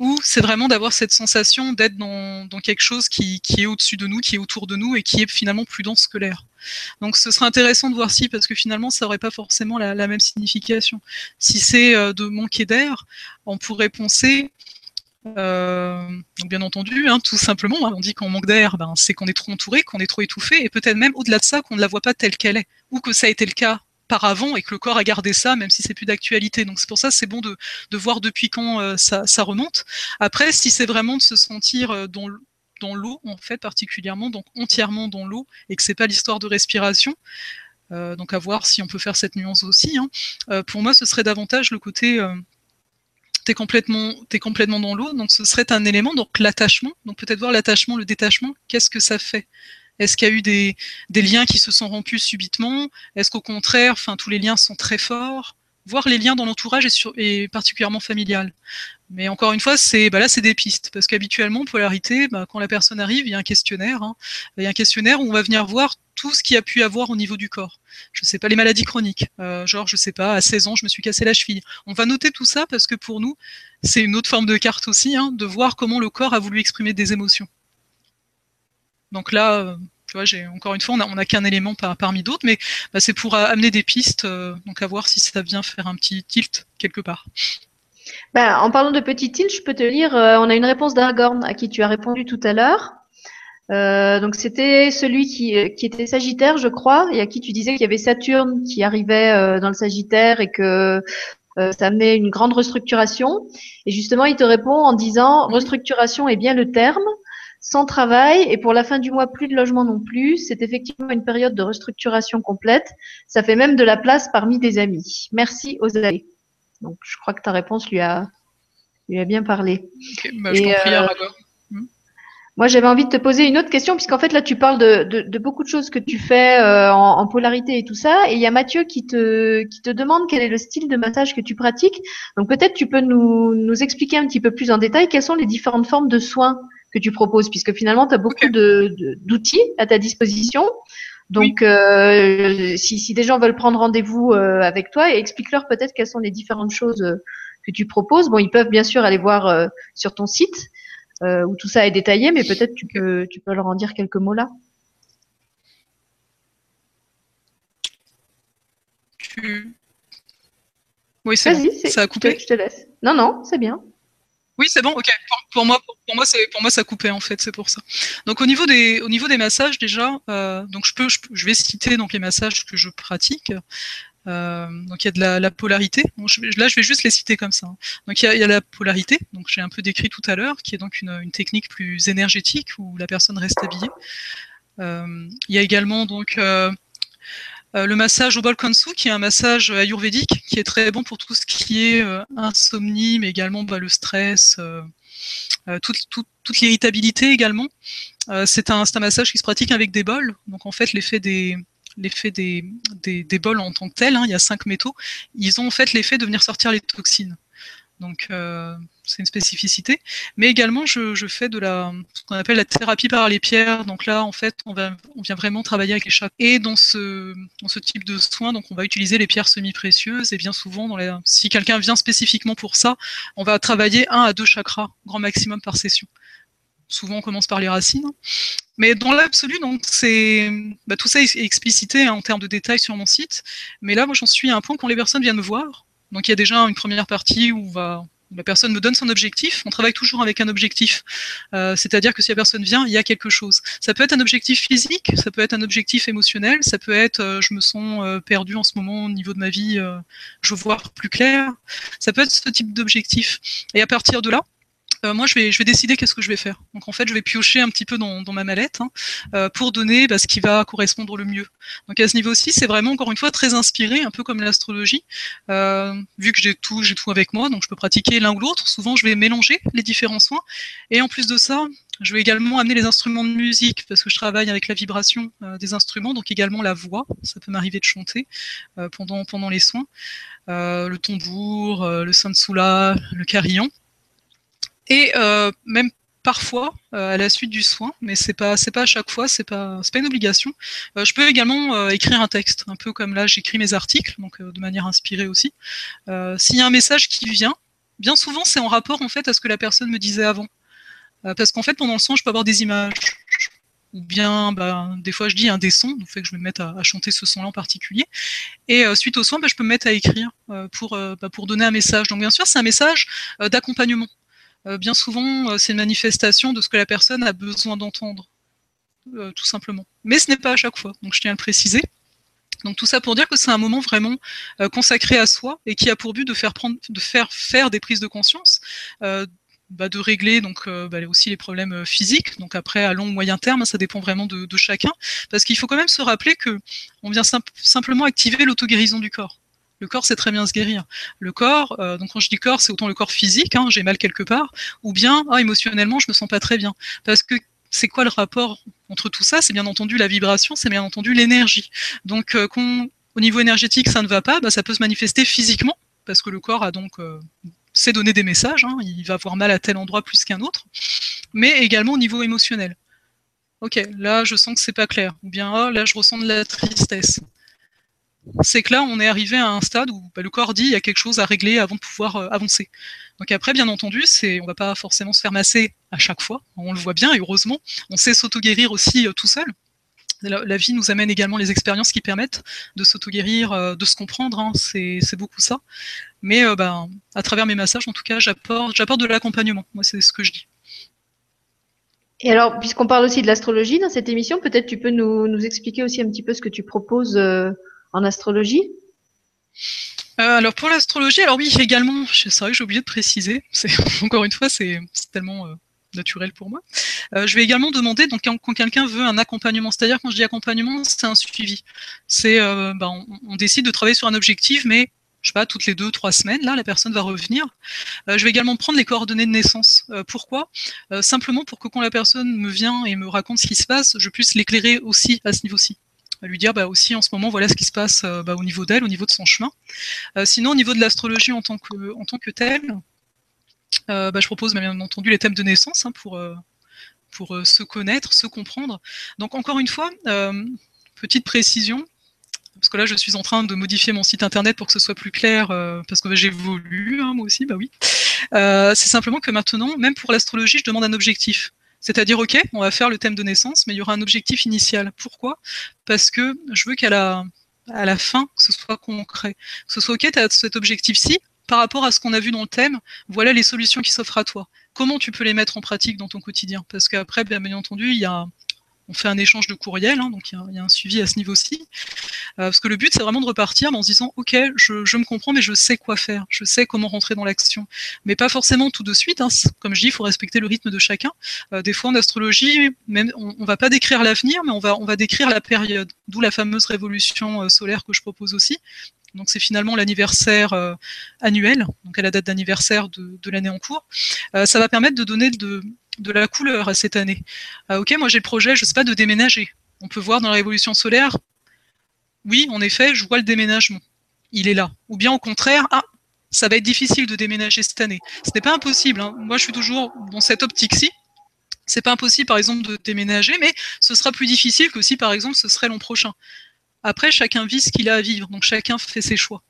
ou c'est vraiment d'avoir cette sensation d'être dans, quelque chose qui, est au-dessus de nous, qui est autour de nous et qui est finalement plus dense que l'air. Donc ce serait intéressant de voir si, parce que finalement ça n'aurait pas forcément la, même signification. Si c'est euh, de manquer d'air, on pourrait penser, euh, bien entendu, hein, tout simplement, hein, on dit qu'on manque d'air, ben, c'est qu'on est trop entouré, qu'on est trop étouffé, et peut-être même au-delà de ça, qu'on ne la voit pas telle qu'elle est, ou que ça a été le cas par avant et que le corps a gardé ça, même si c'est plus d'actualité. Donc c'est pour ça c'est bon de, voir depuis quand euh, ça, remonte. Après, si c'est vraiment de se sentir euh, dans, l'eau, en fait, particulièrement, donc entièrement dans l'eau, et que c'est pas l'histoire de respiration, euh, donc à voir si on peut faire cette nuance aussi. Hein. pour moi, ce serait davantage le côté tu es complètement, es complètement dans l'eau, donc ce serait un élément, donc l'attachement, donc peut-être voir l'attachement, le détachement, qu'est-ce que ça fait? Est-ce qu'il y a eu des, liens qui se sont rompus subitement? Est-ce qu'au contraire, tous les liens sont très forts? Voir les liens dans l'entourage est, particulièrement familial. Mais encore une fois, c'est bah là, c'est des pistes parce qu'habituellement, polarité, bah, quand la personne arrive, il y a un questionnaire. Hein. il y a un questionnaire où on va venir voir tout ce qu'il a pu avoir au niveau du corps. je sais pas, les maladies chroniques. Euh, genre, je sais pas, à 16 ans, je me suis cassé la cheville. On va noter tout ça parce que pour nous, c'est une autre forme de carte aussi, hein, de voir comment le corps a voulu exprimer des émotions. Donc là, euh, tu vois, j'ai encore une fois, on n'a qu'un élément parmi d'autres, mais bah, c'est pour amener des pistes, euh, donc à voir si ça vient faire un petit tilt quelque part. Bah, en parlant de petit tilt, je peux te lire, on a une réponse d'Argorn à qui tu as répondu tout à l'heure. Euh, donc c'était celui qui, euh, qui, était Sagittaire, je crois, et à qui tu disais qu'il y avait Saturne qui arrivait euh, dans le Sagittaire et que ça amenait une grande restructuration. Et justement, il te répond en disant restructuration est bien le terme. Sans travail et pour la fin du mois, plus de logement non plus. C'est effectivement une période de restructuration complète. Ça fait même de la place parmi des amis. Merci aux allées. Donc, je crois que ta réponse lui a, lui a bien parlé. bah, je et, prie, moi, j'avais envie de te poser une autre question, puisqu'en fait, là, tu parles de, de, de, beaucoup de choses que tu fais euh, en, en, polarité et tout ça. Et il y a Mathieu qui te, qui te demande quel est le style de massage que tu pratiques. Donc, peut-être tu peux nous, nous expliquer un petit peu plus en détail quelles sont les différentes formes de soins que tu proposes, puisque finalement, tu as beaucoup de d'outils à ta disposition. Donc, euh, si, si, des gens veulent prendre rendez-vous euh, avec toi, explique-leur peut-être quelles sont les différentes choses euh, que tu proposes. Bon, ils peuvent bien sûr aller voir sur ton site, où tout ça est détaillé, mais peut-être tu peux, tu peux leur en dire quelques mots là. Oui, c'est bon. Ça a coupé? Je te, laisse. Non, non, c'est bien. Oui, c'est bon. Ok. Pour, moi, pour, moi, c'est pour moi ça coupé en fait. C'est pour ça. Donc au niveau des au niveau des massages déjà, euh, donc je peux je, vais citer donc les massages que je pratique. Euh, donc il y a de la, polarité. là, je vais juste les citer comme ça. Hein. Donc il y, a, la polarité, donc j'ai un peu décrit tout à l'heure, qui est donc une, technique plus énergétique où la personne reste habillée. Euh, il y a également donc le massage au bol kansu, qui est un massage ayurvédique, qui est très bon pour tout ce qui est insomnie, mais également bah, le stress, toute, l'irritabilité également. c'est un, un, massage qui se pratique avec des bols. Donc en fait, l'effet des, l'effet des, des, bols en tant que tel, hein, il y a cinq métaux, ils ont en fait l'effet de venir sortir les toxines. Donc euh, c'est une spécificité. Mais également, je, fais de la ce qu'on appelle la thérapie par les pierres. Donc là, en fait, on, on vient vraiment travailler avec les chakras. Et dans ce, dans ce type de soins, donc on va utiliser les pierres semi-précieuses. Et bien souvent, dans les, si quelqu'un vient spécifiquement pour ça, on va travailler un à deux chakras, grand maximum par session souvent on commence par les racines. Mais dans l'absolu, bah, tout ça est explicité hein, en termes de détails sur mon site. Mais là, moi, j'en suis à un point quand les personnes viennent me voir. Donc il y a déjà une première partie où va la personne me donne son objectif. On travaille toujours avec un objectif. Euh, c'est-à-dire que si la personne vient, il y a quelque chose. Ça peut être un objectif physique, ça peut être un objectif émotionnel, ça peut être euh, je me sens euh, perdu en ce moment au niveau de ma vie, je veux voir plus clair. Ça peut être ce type d'objectif. Et à partir de là, euh, moi je vais, je vais décider qu'est-ce que je vais faire. Donc en fait, je vais piocher un petit peu dans, dans ma mallette hein, euh, pour donner bah, ce qui va correspondre le mieux. Donc à ce niveau-ci, c'est vraiment encore une fois très inspiré, un peu comme l'astrologie. Euh, vu que j'ai tout, j'ai tout avec moi, donc je peux pratiquer l'un ou l'autre. Souvent, je vais mélanger les différents soins. Et en plus de ça, je vais également amener les instruments de musique parce que je travaille avec la vibration euh, des instruments, donc également la voix. Ça peut m'arriver de chanter euh, pendant, pendant les soins. le tambour, le sansula, le carillon. Et euh, même parfois euh, à la suite du soin, mais c'est pas c'est pas à chaque fois, c'est pas c'est pas une obligation. Euh, je peux également écrire un texte, un peu comme là j'écris mes articles, donc de manière inspirée aussi. S'il y a un message qui vient, bien souvent c'est en rapport en fait à ce que la personne me disait avant, parce qu'en fait pendant le soin je peux avoir des images, ou bien bah, des fois je dis un des sons, donc fait que je me mette à, à chanter ce son-là en particulier. Et suite au soin, bah, je peux me mettre à écrire pour, bah, pour donner un message. Donc bien sûr, c'est un message d'accompagnement. Euh, bien souvent, euh, c'est une manifestation de ce que la personne a besoin d'entendre, euh, tout simplement. Mais ce n'est pas à chaque fois, donc je tiens à le préciser. Donc tout ça pour dire que c'est un moment vraiment consacré à soi et qui a pour but de faire de faire des prises de conscience, bah, de régler donc bah, aussi les problèmes physiques. Donc après à long ou moyen terme, ça dépend vraiment de, chacun, parce qu'il faut quand même se rappeler que on vient simplement activer l'auto-guérison du corps. Le corps sait très bien se guérir. Le corps, euh, donc quand je dis corps, c'est autant le corps physique, hein, j'ai mal quelque part, ou bien ah, émotionnellement, je me sens pas très bien. Parce que c'est quoi le rapport entre tout ça? C'est bien entendu la vibration, c'est bien entendu l'énergie. Donc euh, au niveau énergétique, ça ne va pas, bah, ça peut se manifester physiquement, parce que le corps a donc euh, sait donner des messages, hein, il va avoir mal à tel endroit plus qu'un autre, mais également au niveau émotionnel. Ok, là je sens que c'est pas clair, ou bien oh, là je ressens de la tristesse. C'est que là, on est arrivé à un stade où bah, le corps dit il y a quelque chose à régler avant de pouvoir euh, avancer. Donc après, bien entendu, c'est, on va pas forcément se faire masser à chaque fois. On le voit bien, et heureusement, on sait s'auto-guérir aussi euh, tout seul. La, vie nous amène également les expériences qui permettent de s'auto-guérir, euh, de se comprendre. Hein. c'est, beaucoup ça. Mais bah, à travers mes massages, en tout cas, j'apporte, de l'accompagnement. Moi, c'est ce que je dis. Et alors, puisqu'on parle aussi de l'astrologie dans cette émission, peut-être tu peux nous, expliquer aussi un petit peu ce que tu proposes en astrologie euh, alors pour l'astrologie, alors oui, également, c'est vrai que j'ai oublié de préciser, encore une fois, c'est tellement euh, naturel pour moi. Euh, je vais également demander, donc quand, quelqu'un veut un accompagnement, c'est-à-dire quand je dis accompagnement, c'est un suivi. C'est, ben, on, décide de travailler sur un objectif, mais je sais pas, toutes les deux, trois semaines, là, la personne va revenir. je vais également prendre les coordonnées de naissance. pourquoi? Simplement pour que quand la personne me vient et me raconte ce qui se passe, je puisse l'éclairer aussi à ce niveau-ci lui dire bah, aussi en ce moment voilà ce qui se passe euh, bah, au niveau d'elle, au niveau de son chemin. Euh, sinon au niveau de l'astrologie en tant que en tant que telle, euh, bah, je propose bien entendu les thèmes de naissance hein, pour pour se connaître, se comprendre. Donc encore une fois, petite précision, parce que là je suis en train de modifier mon site internet pour que ce soit plus clair, parce que j'évolue, hein, moi aussi, bah oui. c'est simplement que maintenant, même pour l'astrologie, je demande un objectif. C'est-à-dire, OK, on va faire le thème de naissance, mais il y aura un objectif initial. Pourquoi? Parce que je veux qu'à la, à la fin, ce soit concret. Que ce soit OK, tu as cet objectif-ci, par rapport à ce qu'on a vu dans le thème, voilà les solutions qui s'offrent à toi. Comment tu peux les mettre en pratique dans ton quotidien? Parce qu'après, bien entendu, il y a on fait un échange de courriel, hein, donc il y, a un suivi à ce niveau-ci. Euh, parce que le but, c'est vraiment de repartir en se disant, OK, je, me comprends, mais je sais quoi faire, je sais comment rentrer dans l'action. Mais pas forcément tout de suite. Hein. Comme je dis, il faut respecter le rythme de chacun. Euh, des fois, en astrologie, on, ne va pas décrire l'avenir, mais on va, décrire la période. D'où la fameuse révolution euh, solaire que je propose aussi. Donc c'est finalement l'anniversaire annuel, donc à la date d'anniversaire de l'année en cours. ça va permettre de donner de, de la couleur à cette année. Ah, ok, moi j'ai le projet, je sais pas, de déménager. On peut voir dans la révolution solaire, oui, en effet, je vois le déménagement. Il est là. Ou bien au contraire, ah, ça va être difficile de déménager cette année. Ce n'est pas impossible. Hein. Moi, je suis toujours dans cette optique-ci. C'est pas impossible, par exemple, de déménager, mais ce sera plus difficile que si, par exemple, ce serait l'an prochain. Après, chacun vit ce qu'il a à vivre, donc chacun fait ses choix.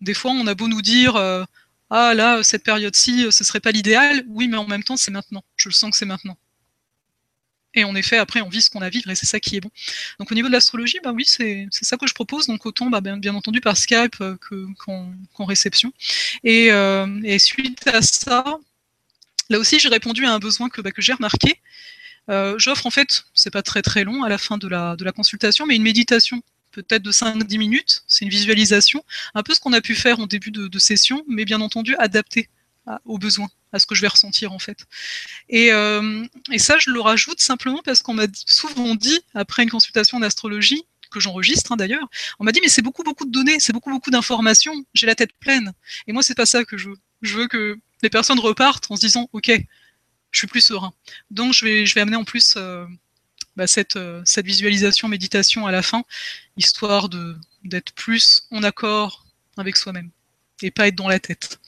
Des fois, on a beau nous dire, euh, ah là, cette période-ci, ce serait pas l'idéal. Oui, mais en même temps, c'est maintenant. Je le sens que c'est maintenant. Et en effet, après, on vit ce qu'on a à vivre et c'est ça qui est bon. Donc au niveau de l'astrologie, bah oui, c'est ça que je propose. Donc autant, bah, bien, entendu, par Skype euh, qu'en réception. Euh, et, suite à ça, là aussi, j'ai répondu à un besoin que, bah, que j'ai remarqué. Euh, j'offre en fait, c'est pas très très long à la fin de la consultation, mais une méditation peut-être de 5-10 minutes. C'est une visualisation, un peu ce qu'on a pu faire en début de, session, mais bien entendu adapté aux besoins, à ce que je vais ressentir en fait. Euh, et, ça, je le rajoute simplement parce qu'on m'a souvent dit, après une consultation d'astrologie, que j'enregistre hein, d'ailleurs, on m'a dit mais c'est beaucoup beaucoup de données, c'est beaucoup beaucoup d'informations, j'ai la tête pleine. Et moi c'est pas ça que je veux. Je veux que les personnes repartent en se disant ok, je suis plus serein. Donc je vais je vais amener en plus euh, bah, euh, cette, visualisation, méditation à la fin, histoire d'être plus en accord avec soi-même et pas être dans la tête.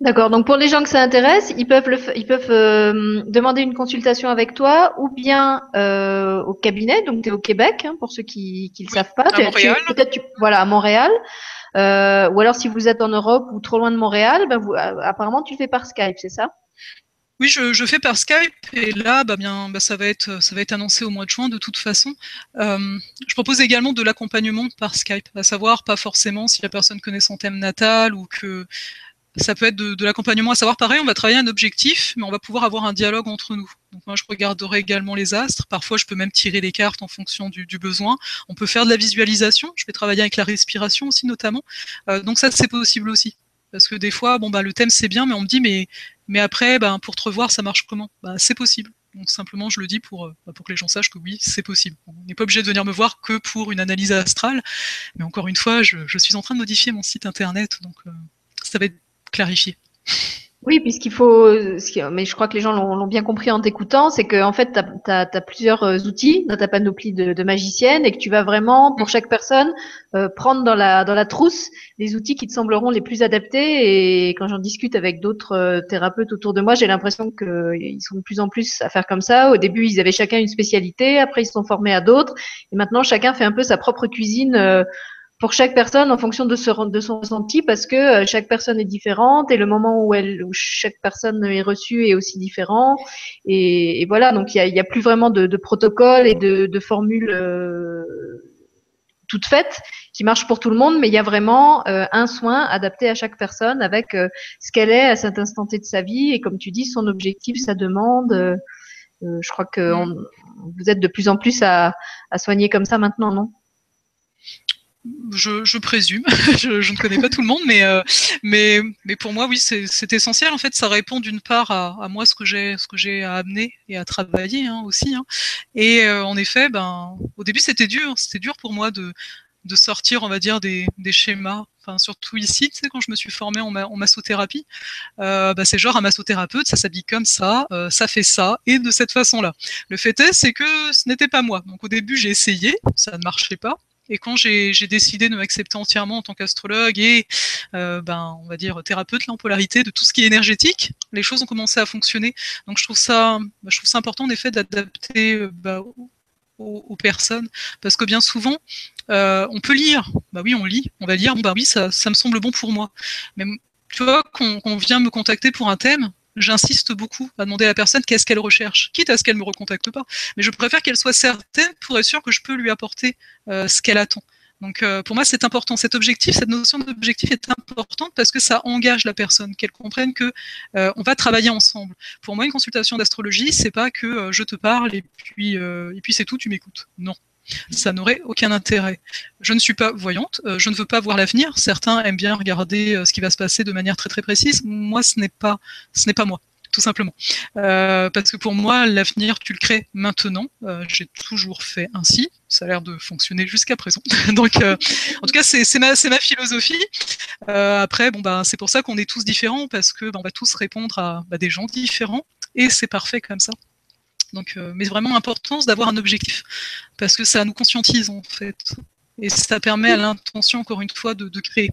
D'accord. Donc pour les gens que ça intéresse, ils peuvent ils peuvent euh, demander une consultation avec toi ou bien euh, au cabinet. Donc tu es au Québec hein, pour ceux qui ne le savent pas. À Montréal. Peut-être voilà à Montréal. ou alors si vous êtes en Europe ou trop loin de Montréal, ben vous, apparemment tu le fais par Skype, c'est ça? Oui, je, fais par Skype et là, bah bien, bah ça va être, ça va être annoncé au mois de juin de toute façon. Euh, je propose également de l'accompagnement par Skype, à savoir pas forcément si la personne connaît son thème natal ou que ça peut être de, l'accompagnement, à savoir pareil, on va travailler un objectif, mais on va pouvoir avoir un dialogue entre nous. Donc moi, je regarderai également les astres. Parfois, je peux même tirer les cartes en fonction du, besoin. On peut faire de la visualisation. Je vais travailler avec la respiration aussi, notamment. Euh, donc ça, c'est possible aussi. Parce que des fois, bon, bah, le thème c'est bien, mais on me dit, mais, mais après, bah, pour te revoir, ça marche comment? Bah, C'est possible. Donc simplement, je le dis pour, bah, pour que les gens sachent que oui, c'est possible. On n'est pas obligé de venir me voir que pour une analyse astrale. Mais encore une fois, je, suis en train de modifier mon site internet, donc euh, ça va être clarifié. Oui, puisqu'il faut, mais je crois que les gens l'ont bien compris en t'écoutant, c'est que en fait, tu as, plusieurs euh, outils dans ta panoplie de, de magicienne et que tu vas vraiment, pour chaque personne, euh, prendre dans la, dans la trousse les outils qui te sembleront les plus adaptés. Et quand j'en discute avec d'autres euh, thérapeutes autour de moi, j'ai l'impression qu'ils sont de plus en plus à faire comme ça. Au début, ils avaient chacun une spécialité, après ils se sont formés à d'autres, et maintenant chacun fait un peu sa propre cuisine pour chaque personne en fonction de, son ressenti parce que euh, chaque personne est différente et le moment où, elle, où chaque personne est reçue est aussi différent. Et, voilà, donc il n'y a, plus vraiment de, de protocole et de, de formules euh, toutes faites qui marchent pour tout le monde, mais il y a vraiment euh, un soin adapté à chaque personne avec euh, ce qu'elle est à cet instant T de sa vie et comme tu dis, son objectif, sa demande. je crois que vous êtes de plus en plus à soigner comme ça maintenant, non? Je, présume, je, ne connais pas tout le monde, mais, euh, mais, mais pour moi, oui, c'est essentiel. En fait, ça répond d'une part à, moi ce que j'ai à amener et à travailler hein, aussi. Hein. Et euh, en effet, ben, au début, c'était dur. C'était dur pour moi de, de sortir, on va dire, des, des schémas. Enfin, surtout ici, tu sais, quand je me suis formée en, en massothérapie, euh, bah, c'est genre un massothérapeute, ça s'habille comme ça, ça fait ça, et de cette façon-là. Le fait est, c'est que ce n'était pas moi. Donc au début, j'ai essayé, ça ne marchait pas. Et quand j'ai décidé de m'accepter entièrement en tant qu'astrologue et, euh, ben, on va dire, thérapeute, là, en polarité de tout ce qui est énergétique, les choses ont commencé à fonctionner. Donc, je trouve ça, bah, je trouve ça important, en effet, d'adapter euh, bah, aux, personnes. Parce que bien souvent, euh, on peut lire. Bah oui, on lit. On va lire, bah oui, ça, me semble bon pour moi. Mais tu vois, qu'on vient me contacter pour un thème, j'insiste beaucoup à demander à la personne qu'est-ce qu'elle recherche, quitte à ce qu'elle me recontacte pas. Mais je préfère qu'elle soit certaine pour être sûre que je peux lui apporter euh, ce qu'elle attend. Donc euh, pour moi c'est important. Cet objectif, cette notion d'objectif est importante parce que ça engage la personne, qu'elle comprenne que euh, on va travailler ensemble. Pour moi une consultation d'astrologie, c'est pas que je te parle et puis et puis c'est tout, tu m'écoutes. Non ça n'aurait aucun intérêt. Je ne suis pas voyante, euh, je ne veux pas voir l'avenir. Certains aiment bien regarder euh, ce qui va se passer de manière très très précise. Moi, ce n'est pas, ce n'est pas moi tout simplement. Euh, parce que pour moi, l'avenir, tu le crées maintenant. J'ai toujours fait ainsi. Ça a l'air de fonctionner jusqu'à présent. Donc, en tout cas, c'est ma, philosophie. après, bon, bah, c'est pour ça qu'on est tous différents, parce que bah, on va tous répondre à bah, des gens différents, et c'est parfait comme ça. Donc, euh, mais vraiment l'importance d'avoir un objectif, parce que ça nous conscientise en fait, et ça permet à l'intention encore une fois de, créer.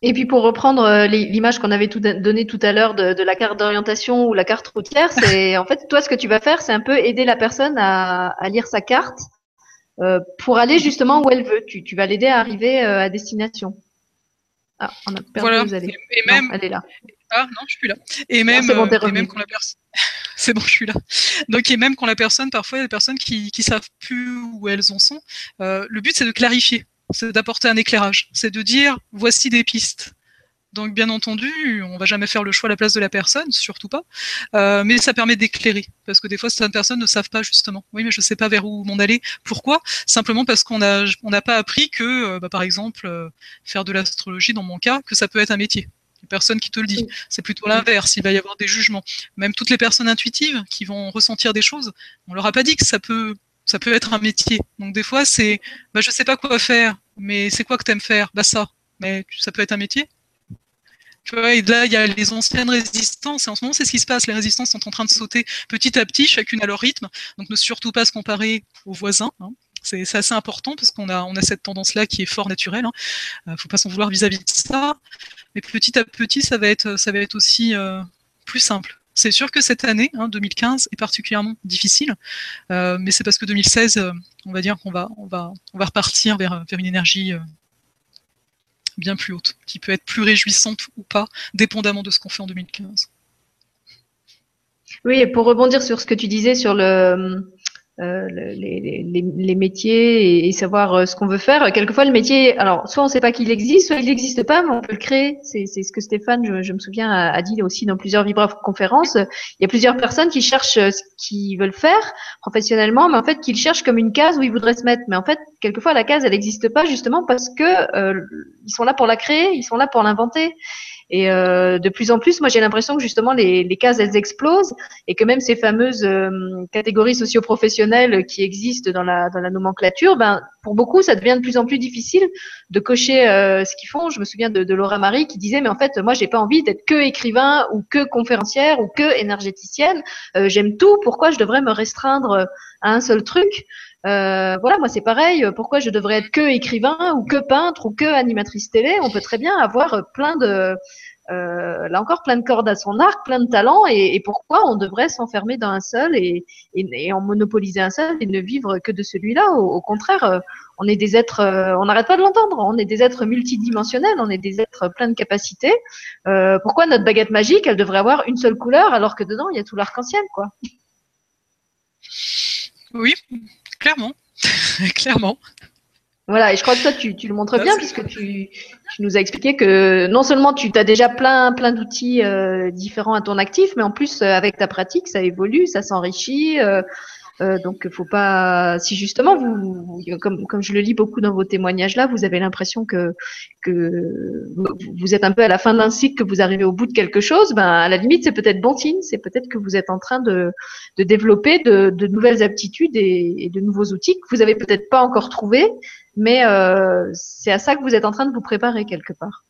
Et puis pour reprendre euh, l'image qu'on avait donnée tout à l'heure de, la carte d'orientation ou la carte routière, c'est en fait toi ce que tu vas faire, c'est un peu aider la personne à, lire sa carte euh, pour aller justement où elle veut. Tu, tu vas l'aider à arriver à destination. Ah, on a perdu voilà. Et, même, elle est là. Ah non, je suis là. Et même, bon, et même quand la personne c'est bon, je suis là. Donc, et même quand la personne, parfois, il y a des personnes qui ne savent plus où elles en sont, euh, le but, c'est de clarifier, c'est d'apporter un éclairage, c'est de dire, voici des pistes. Donc, bien entendu, on va jamais faire le choix à la place de la personne, surtout pas. Euh, mais ça permet d'éclairer, parce que des fois, certaines personnes ne savent pas justement. Oui, mais je ne sais pas vers où m'en aller. Pourquoi? Simplement parce qu'on n'a on n'a pas appris que, euh, bah, par exemple, faire de l'astrologie, dans mon cas, que ça peut être un métier personne qui te le dit. C'est plutôt l'inverse. Il va y avoir des jugements. Même toutes les personnes intuitives qui vont ressentir des choses, on leur a pas dit que ça peut, ça peut être un métier. Donc des fois, c'est, bah, je sais pas quoi faire, mais c'est quoi que tu aimes faire? Bah ça. Mais ça peut être un métier. Tu vois, et là, il y a les anciennes résistances, et en ce moment, c'est ce qui se passe. Les résistances sont en train de sauter petit à petit, chacune à leur rythme. Donc, ne surtout pas se comparer aux voisins. Hein. C'est assez important parce qu'on a, cette tendance-là qui est fort naturelle. ne hein. euh, faut pas s'en vouloir vis-à-vis de ça. Mais petit à petit, ça va être, aussi euh, plus simple. C'est sûr que cette année, 2015, hein, est particulièrement difficile, euh, mais c'est parce que 2016, euh, on va dire qu'on va, on va, on va repartir vers, vers une énergie bien plus haute, qui peut être plus réjouissante ou pas, dépendamment de ce qu'on fait en 2015. Oui, et pour rebondir sur ce que tu disais sur le, euh, les, les, les, métiers et, savoir euh, ce qu'on veut faire. Quelquefois, le métier, alors soit on ne sait pas qu'il existe, soit il n'existe pas, mais on peut le créer. C'est ce que Stéphane, je, je, me souviens, a, dit aussi dans plusieurs vibra-conférences. Il y a plusieurs personnes qui cherchent euh, ce qu'ils veulent faire professionnellement, mais en fait, qu'ils cherchent comme une case où ils voudraient se mettre. Mais en fait, quelquefois, la case, elle n'existe pas justement parce que euh, ils sont là pour la créer, ils sont là pour l'inventer. Et euh, de plus en plus, moi j'ai l'impression que justement les, les cases elles explosent et que même ces fameuses euh, catégories socio-professionnelles qui existent dans la, dans la nomenclature, ben, pour beaucoup ça devient de plus en plus difficile de cocher euh, ce qu'ils font. Je me souviens de, de, Laura Marie qui disait mais en fait moi j'ai pas envie d'être que écrivain ou que conférencière ou que énergéticienne. Euh, j'aime tout. Pourquoi je devrais me restreindre à un seul truc? Euh, voilà, moi c'est pareil. Pourquoi je devrais être que écrivain ou que peintre ou que animatrice télé? On peut très bien avoir plein de, euh, là encore, plein de cordes à son arc, plein de talents. Et, pourquoi on devrait s'enfermer dans un seul et, en monopoliser un seul et ne vivre que de celui-là? Au, contraire, euh, on est des êtres, on n'arrête pas de l'entendre. On est des êtres multidimensionnels, on est des êtres pleins de capacités. pourquoi notre baguette magique, elle devrait avoir une seule couleur alors que dedans il y a tout l'arc-en-ciel, quoi? Oui, Clairement, clairement. Voilà, et je crois que toi, tu, le montres bien, puisque tu, nous as expliqué que non seulement tu as déjà plein, plein d'outils euh, différents à ton actif, mais en plus, euh, avec ta pratique, ça évolue, ça s'enrichit. Euh, euh, donc, faut pas. Si justement vous, comme, comme je le lis beaucoup dans vos témoignages là, vous avez l'impression que que vous êtes un peu à la fin d'un cycle, que vous arrivez au bout de quelque chose, ben à la limite c'est peut-être bon signe, c'est peut-être que vous êtes en train de, de développer de, nouvelles aptitudes et, de nouveaux outils que vous avez peut-être pas encore trouvés, mais euh, c'est à ça que vous êtes en train de vous préparer quelque part.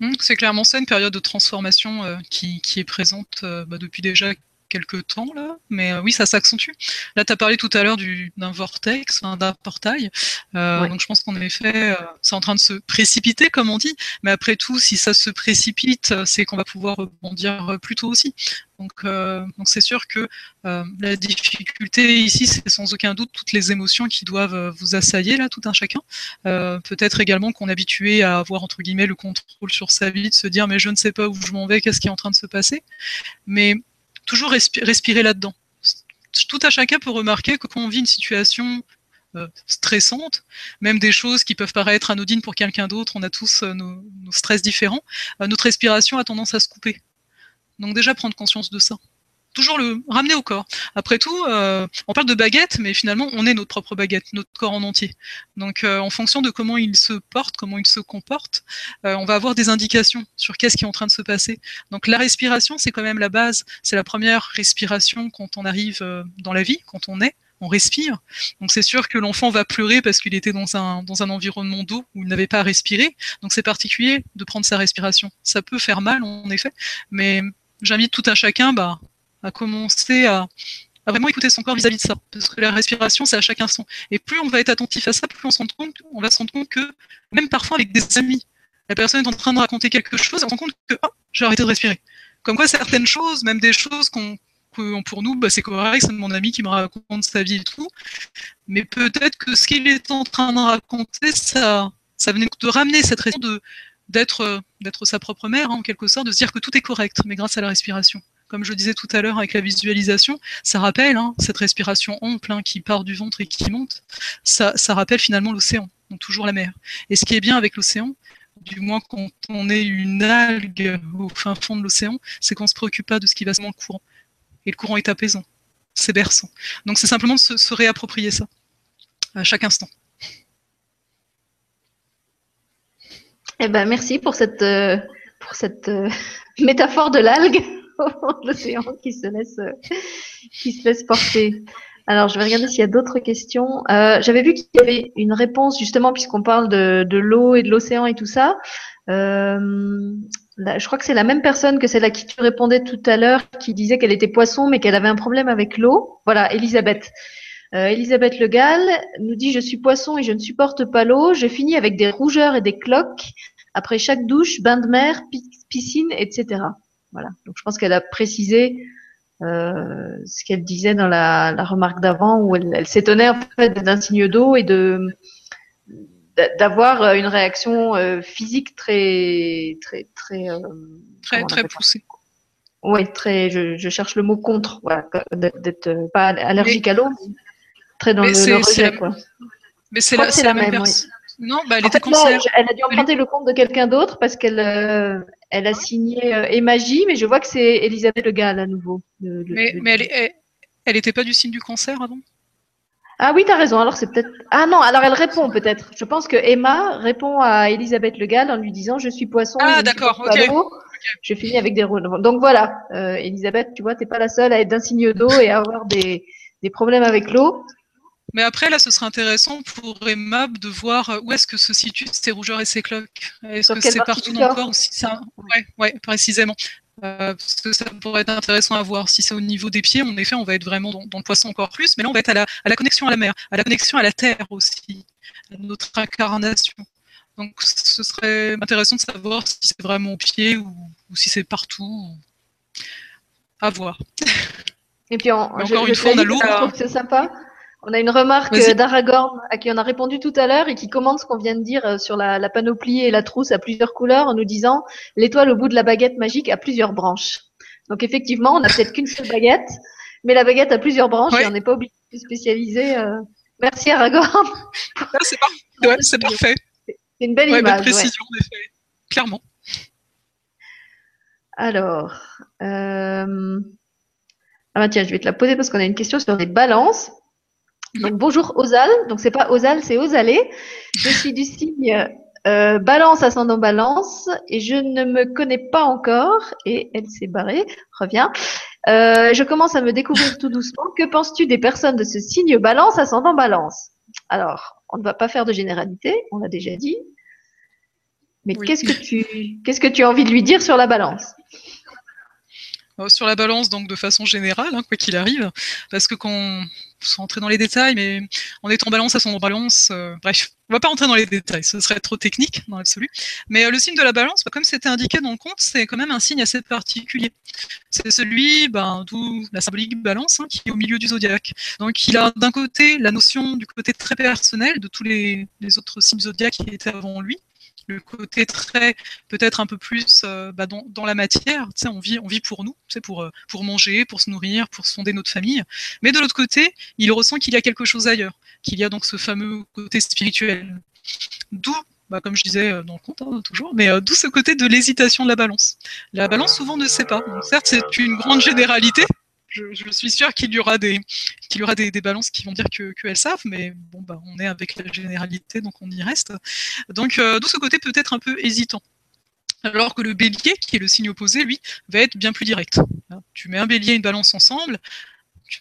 Mmh, c'est clairement ça, une période de transformation euh, qui, qui, est présente euh, bah, depuis déjà quelques temps là, mais euh, oui, ça s'accentue. Là, tu as parlé tout à l'heure d'un vortex, d'un portail. Euh, donc, je pense qu'en effet, euh, c'est en train de se précipiter, comme on dit. Mais après tout, si ça se précipite, c'est qu'on va pouvoir rebondir plus tôt aussi. Donc, donc c'est sûr que la difficulté ici, c'est sans aucun doute toutes les émotions qui doivent vous assailler là, tout un chacun. Peut-être également qu'on est habitué à avoir entre guillemets le contrôle sur sa vie, de se dire mais je ne sais pas où je m'en vais, qu'est-ce qui est en train de se passer. Mais toujours respirer là-dedans. Tout à chacun peut remarquer que quand on vit une situation euh, stressante, même des choses qui peuvent paraître anodines pour quelqu'un d'autre, on a tous euh, nos, stress différents, euh, notre respiration a tendance à se couper. Donc déjà prendre conscience de ça toujours le ramener au corps. Après tout, euh, on parle de baguette, mais finalement, on est notre propre baguette, notre corps en entier. Donc, euh, en fonction de comment il se porte, comment il se comporte, euh, on va avoir des indications sur qu'est-ce qui est en train de se passer. Donc, la respiration, c'est quand même la base. C'est la première respiration quand on arrive dans la vie, quand on est. On respire. Donc c'est sûr que l'enfant va pleurer parce qu'il était dans un, dans un environnement d'eau où il n'avait pas à respirer. Donc c'est particulier de prendre sa respiration. Ça peut faire mal en effet, mais j'invite tout un chacun bah, à commencer à, vraiment écouter son corps vis-à-vis de ça. Parce que la respiration, c'est à chaque instant. Et plus on va être attentif à ça, plus on, se rend compte, on va se rendre compte que, même parfois avec des amis, la personne est en train de raconter quelque chose et on se rend compte que, oh, j'ai arrêté de respirer. Comme quoi, certaines choses, même des choses qu'on pour nous, bah, c'est correct, c'est mon ami qui me raconte sa vie et tout. Mais peut-être que ce qu'il est en train de raconter, ça, ça venait de ramener cette raison d'être sa propre mère, hein, en quelque sorte, de se dire que tout est correct, mais grâce à la respiration comme je disais tout à l'heure avec la visualisation, ça rappelle hein, cette respiration ample hein, qui part du ventre et qui monte, ça, rappelle finalement l'océan, donc toujours la mer. Et ce qui est bien avec l'océan, du moins quand on est une algue au fin fond de l'océan, c'est qu'on ne se préoccupe pas de ce qui va se le courant. Et le courant est apaisant, c'est berçant. Donc c'est simplement de se, réapproprier ça à chaque instant. Eh ben, merci pour cette, euh, euh, métaphore de l'algue. l'océan qui se laisse qui se laisse porter. Alors, je vais regarder s'il y a d'autres questions. Euh, J'avais vu qu'il y avait une réponse justement puisqu'on parle de, de l'eau et de l'océan et tout ça. Euh, je crois que c'est la même personne que celle à qui tu répondais tout à l'heure, qui disait qu'elle était poisson mais qu'elle avait un problème avec l'eau. Voilà, Elisabeth. Euh, Elisabeth Le Gall nous dit Je suis poisson et je ne supporte pas l'eau. Je finis avec des rougeurs et des cloques après chaque douche, bain de mer, piscine, etc. Voilà. Donc je pense qu'elle a précisé euh, ce qu'elle disait dans la, la remarque d'avant, où elle, elle s'étonnait en fait d'un signe d'eau et de d'avoir une réaction euh, physique très très très euh, très très poussée. Oui, très. Je, je, cherche le mot contre, voilà, d'être euh, pas allergique à l'eau, très dans le, le rejet, quoi. Mais c'est la, la, même, personne. Non, bah, elle était Elle a dû emprunter le compte de quelqu'un d'autre parce qu'elle euh, elle a signé euh, Emagie, mais je vois que c'est Elisabeth Le Gall à nouveau. mais, mais elle, elle, était pas du signe du cancer avant? Ah oui, tu as raison. Alors c'est peut-être. Ah non, alors elle répond peut-être. Je pense que Emma répond à Elisabeth Le Gall en lui disant Je suis poisson. Ah d'accord, ok. Je finis avec des roues. Donc voilà, euh, Elisabeth, tu vois, tu n'es pas la seule à être d'un signe d'eau et à avoir des, des problèmes avec l'eau. Mais après, là, ce serait intéressant pour Emma de voir où est-ce que se situent ces rougeurs et ces cloques. Est-ce que c'est partout dans le corps ou si ça... Ouais, ouais, précisément. Euh, parce que ça pourrait être intéressant à voir. Si c'est au niveau des pieds, en effet, on va être vraiment dans, le poisson encore plus, mais là, on va être à la, à la, connexion à la mer, à la connexion à la terre aussi, à notre incarnation. Donc, ce serait intéressant de savoir si c'est vraiment au pied ou, si c'est partout. À voir. Et puis, encore une fois, on a l'eau. C'est sympa. On a une remarque d'Aragorn à qui on a répondu tout à l'heure et qui commande ce qu'on vient de dire euh, sur la, panoplie et la trousse à plusieurs couleurs en nous disant l'étoile au bout de la baguette magique a plusieurs branches. Donc effectivement, on n'a peut-être qu'une seule baguette, mais la baguette a plusieurs branches et on n'est pas obligé de se spécialiser. Euh. Merci Aragorn. c'est parfait. C'est une belle image. précision, clairement. Alors, euh... ah bah tiens, je vais te la poser parce qu'on a une question sur les balances. Donc bonjour Osal, donc c'est pas Osal, c'est Osalé. Je suis du signe euh, Balance ascendant Balance et je ne me connais pas encore et elle s'est barrée. Reviens. Euh, je commence à me découvrir tout doucement. Que penses-tu des personnes de ce signe Balance ascendant Balance? Alors, on ne va pas faire de généralité, on l'a déjà dit. Mais qu'est-ce que tu qu'est-ce que tu as envie de lui dire sur la Balance? Sur la balance, donc de façon générale, hein, quoi qu'il arrive, parce que quand sans rentrer dans les détails, mais en étant balance à son balance, euh, bref, on va pas rentrer dans les détails, ce serait trop technique dans l'absolu. Mais euh, le signe de la balance, bah, comme c'était indiqué dans le compte, c'est quand même un signe assez particulier. C'est celui, ben, d'où la symbolique balance, hein, qui est au milieu du zodiaque. Donc il a d'un côté la notion du côté très personnel de tous les, les autres signes zodiaques qui étaient avant lui, le côté très peut-être un peu plus euh, bah, dans, la matière. Tu sais, on vit, on vit pour nous, c'est pour euh, pour manger, pour se nourrir, pour fonder notre famille. Mais de l'autre côté, il ressent qu'il y a quelque chose ailleurs, qu'il y a donc ce fameux côté spirituel. D'où bah, comme je disais euh, dans le compte, hein, toujours, mais d'où ce côté de l'hésitation de la balance. La balance souvent ne sait pas. certes, c'est une grande généralité, je, suis sûr qu'il y aura des qu'il y aura des, balances qui vont dire que qu'elles savent, mais bon bah on est avec la généralité, donc on y reste. Donc euh, de ce côté peut-être un peu hésitant. Alors que le bélier, qui est le signe opposé, lui, va être bien plus direct. Tu mets un bélier et une balance ensemble,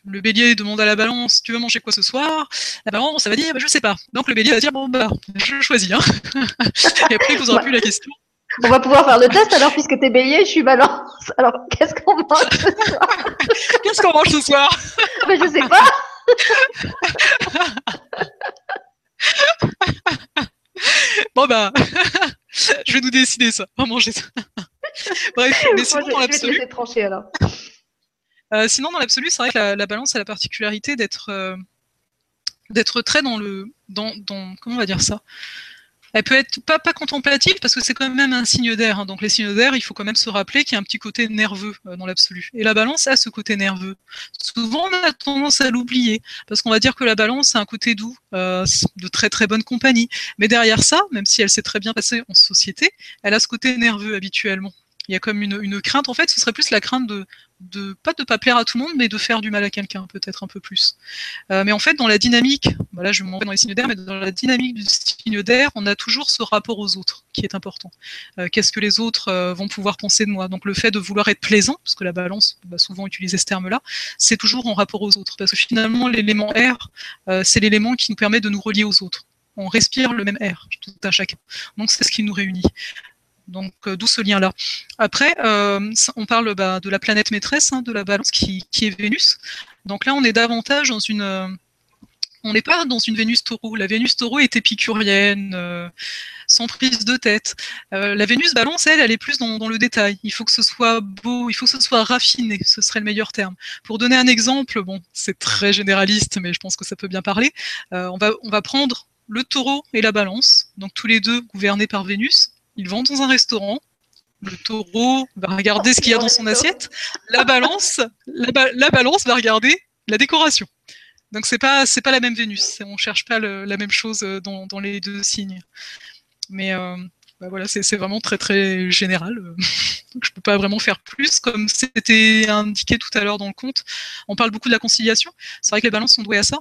le bélier demande à la balance tu veux manger quoi ce soir? La balance ça va dire bah, je sais pas. Donc le bélier va dire bon bah je choisis. Hein. et après il posera plus la question. On va pouvoir faire le test alors, puisque t'es bélier, je suis balance. Alors, qu'est-ce qu'on mange ce soir Qu'est-ce qu'on mange ce soir Mais Je sais pas. bon, bah, je vais nous décider ça. On va manger ça. Bref, mais sinon, dans l'absolu. Euh, sinon, dans l'absolu, c'est vrai que la, balance a la particularité d'être euh, d'être très dans le. Dans, dans, comment on va dire ça? Elle peut être pas, contemplative parce que c'est quand même un signe d'air. Hein. Donc les signes d'air, il faut quand même se rappeler qu'il y a un petit côté nerveux euh, dans l'absolu. Et la balance a ce côté nerveux. Souvent on a tendance à l'oublier parce qu'on va dire que la balance a un côté doux, euh, de très très bonne compagnie. Mais derrière ça, même si elle s'est très bien passée en société, elle a ce côté nerveux habituellement il y a comme une, crainte. En fait, ce serait plus la crainte de, de pas de pas plaire à tout le monde, mais de faire du mal à quelqu'un, peut-être un peu plus. Euh, mais en fait, dans la dynamique, bah là je m'en vais dans les signes d'air, mais dans la dynamique du signe d'air, on a toujours ce rapport aux autres qui est important. Euh, qu'est-ce que les autres euh, vont pouvoir penser de moi? Donc le fait de vouloir être plaisant, parce que la balance va souvent utiliser ce terme-là, c'est toujours en rapport aux autres, parce que finalement l'élément air, c'est l'élément qui nous permet de nous relier aux autres on respire le même air, tout à chacun. Donc c'est ce qui nous réunit. Donc euh, d'où ce lien-là. Après, euh, on parle bah, de la planète maîtresse hein, de la balance qui, est Vénus. Donc là, on est davantage dans une... Euh, on n'est pas dans une Vénus taureau. La Vénus taureau est épicurienne, sans prise de tête. la Vénus balance, elle, elle est plus dans, le détail. Il faut que ce soit beau, il faut que ce soit raffiné, ce serait le meilleur terme. Pour donner un exemple, bon, c'est très généraliste, mais je pense que ça peut bien parler. on, va, on va prendre le taureau et la balance, donc tous les deux gouvernés par Vénus, ils vont dans un restaurant. Le taureau va regarder ce qu'il y a dans son assiette. La balance, la, balance va regarder la décoration. Donc c'est pas pas la même Vénus. On cherche pas la même chose euh, dans, les deux signes. Mais euh, bah voilà, c'est vraiment très très général. Donc je peux pas vraiment faire plus. Comme c'était indiqué tout à l'heure dans le compte, on parle beaucoup de la conciliation. C'est vrai que les balances sont douées à ça.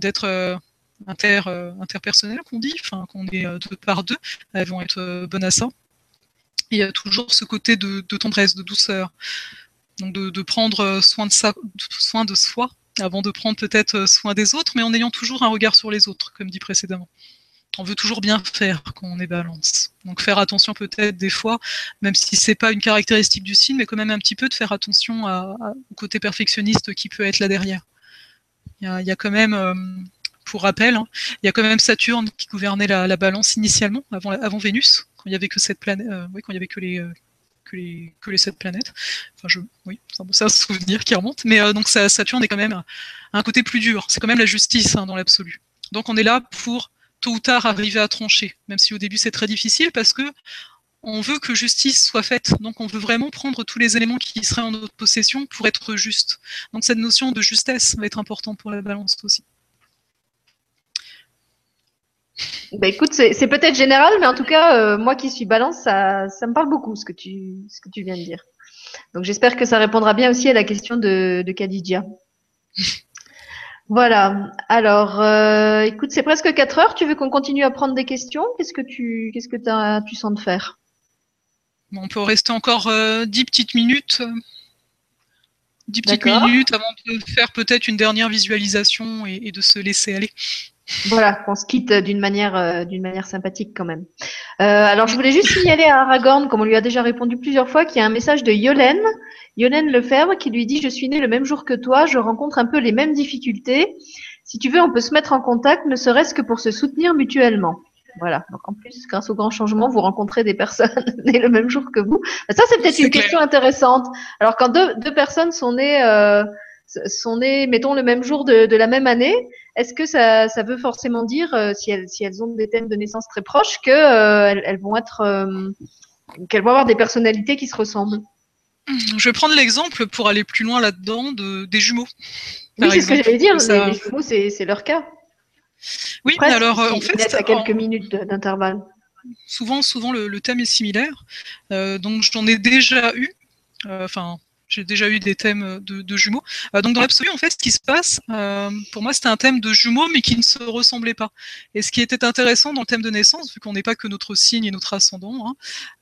d'être inter, interpersonnelles qu'on dit, qu'on est deux par deux, elles vont être bonnes à ça. il y a toujours ce côté de, tendresse, de douceur. Donc de, prendre soin de, soin de soi avant de prendre peut-être soin des autres, mais en ayant toujours un regard sur les autres, comme dit précédemment on veut toujours bien faire quand on est balance. Donc faire attention peut-être des fois, même si c'est pas une caractéristique du signe, mais quand même un petit peu de faire attention au côté perfectionniste qui peut être là derrière. Il y a, quand même, euh, pour rappel, hein, il y a quand même Saturne qui gouvernait la, balance initialement, avant, Vénus, quand il y avait que cette planète, euh, oui, quand il y avait euh, que les, sept planètes. Enfin, je, oui, c'est un souvenir qui remonte. Mais donc Saturne est quand même un côté plus dur. C'est quand même la justice hein, dans l'absolu. Donc on est là pour tôt ou tard arriver à trancher, même si au début c'est très difficile parce que on veut que justice soit faite, donc on veut vraiment prendre tous les éléments qui seraient en notre possession pour être juste. Donc cette notion de justesse va être importante pour la balance aussi. Bah écoute, c'est peut-être général, mais en tout cas, euh, moi qui suis balance, ça, me parle beaucoup ce que, tu, ce que tu viens de dire. Donc j'espère que ça répondra bien aussi à la question de, de Khadija. Voilà. Alors, euh, écoute, c'est presque 4 heures. Tu veux qu'on continue à prendre des questions? Qu'est-ce que tu, qu'est-ce que tu sens de faire? On peut rester encore euh, 10 petites minutes. 10 petites minutes avant de faire peut-être une dernière visualisation et, de se laisser aller. Voilà, qu'on se quitte d'une manière, euh, d'une manière sympathique quand même. Euh, alors, je voulais juste signaler à Aragorn, comme on lui a déjà répondu plusieurs fois, qu'il y a un message de Yolène, Yolène Lefebvre, qui lui dit Je suis née le même jour que toi, je rencontre un peu les mêmes difficultés. Si tu veux, on peut se mettre en contact, ne serait-ce que pour se soutenir mutuellement. Voilà. Donc en plus, grâce au grand changement, vous rencontrez des personnes nées le même jour que vous. Ça, c'est peut-être une question intéressante. Alors quand deux, deux personnes sont nées, euh, sont nées, mettons, le même jour de, de la même année, est-ce que ça, ça, veut forcément dire, euh, si, elles, si elles ont des thèmes de naissance très proches, que euh, elles, vont être, euh, qu'elles vont avoir des personnalités qui se ressemblent? Je vais prendre l'exemple pour aller plus loin là-dedans de, des jumeaux. Oui, c'est ce que j'allais dire. Les, jumeaux, c'est leur cas. Oui, alors en fait, à quelques minutes d'intervalle. Souvent, souvent le, thème est similaire. donc j'en ai déjà eu. Enfin, j'ai déjà eu des thèmes de, jumeaux. Euh, donc dans l'absolu, en fait, ce qui se passe, euh, pour moi, c'était un thème de jumeaux, mais qui ne se ressemblait pas. Et ce qui était intéressant dans le thème de naissance, vu qu'on n'est pas que notre signe et notre ascendant, hein,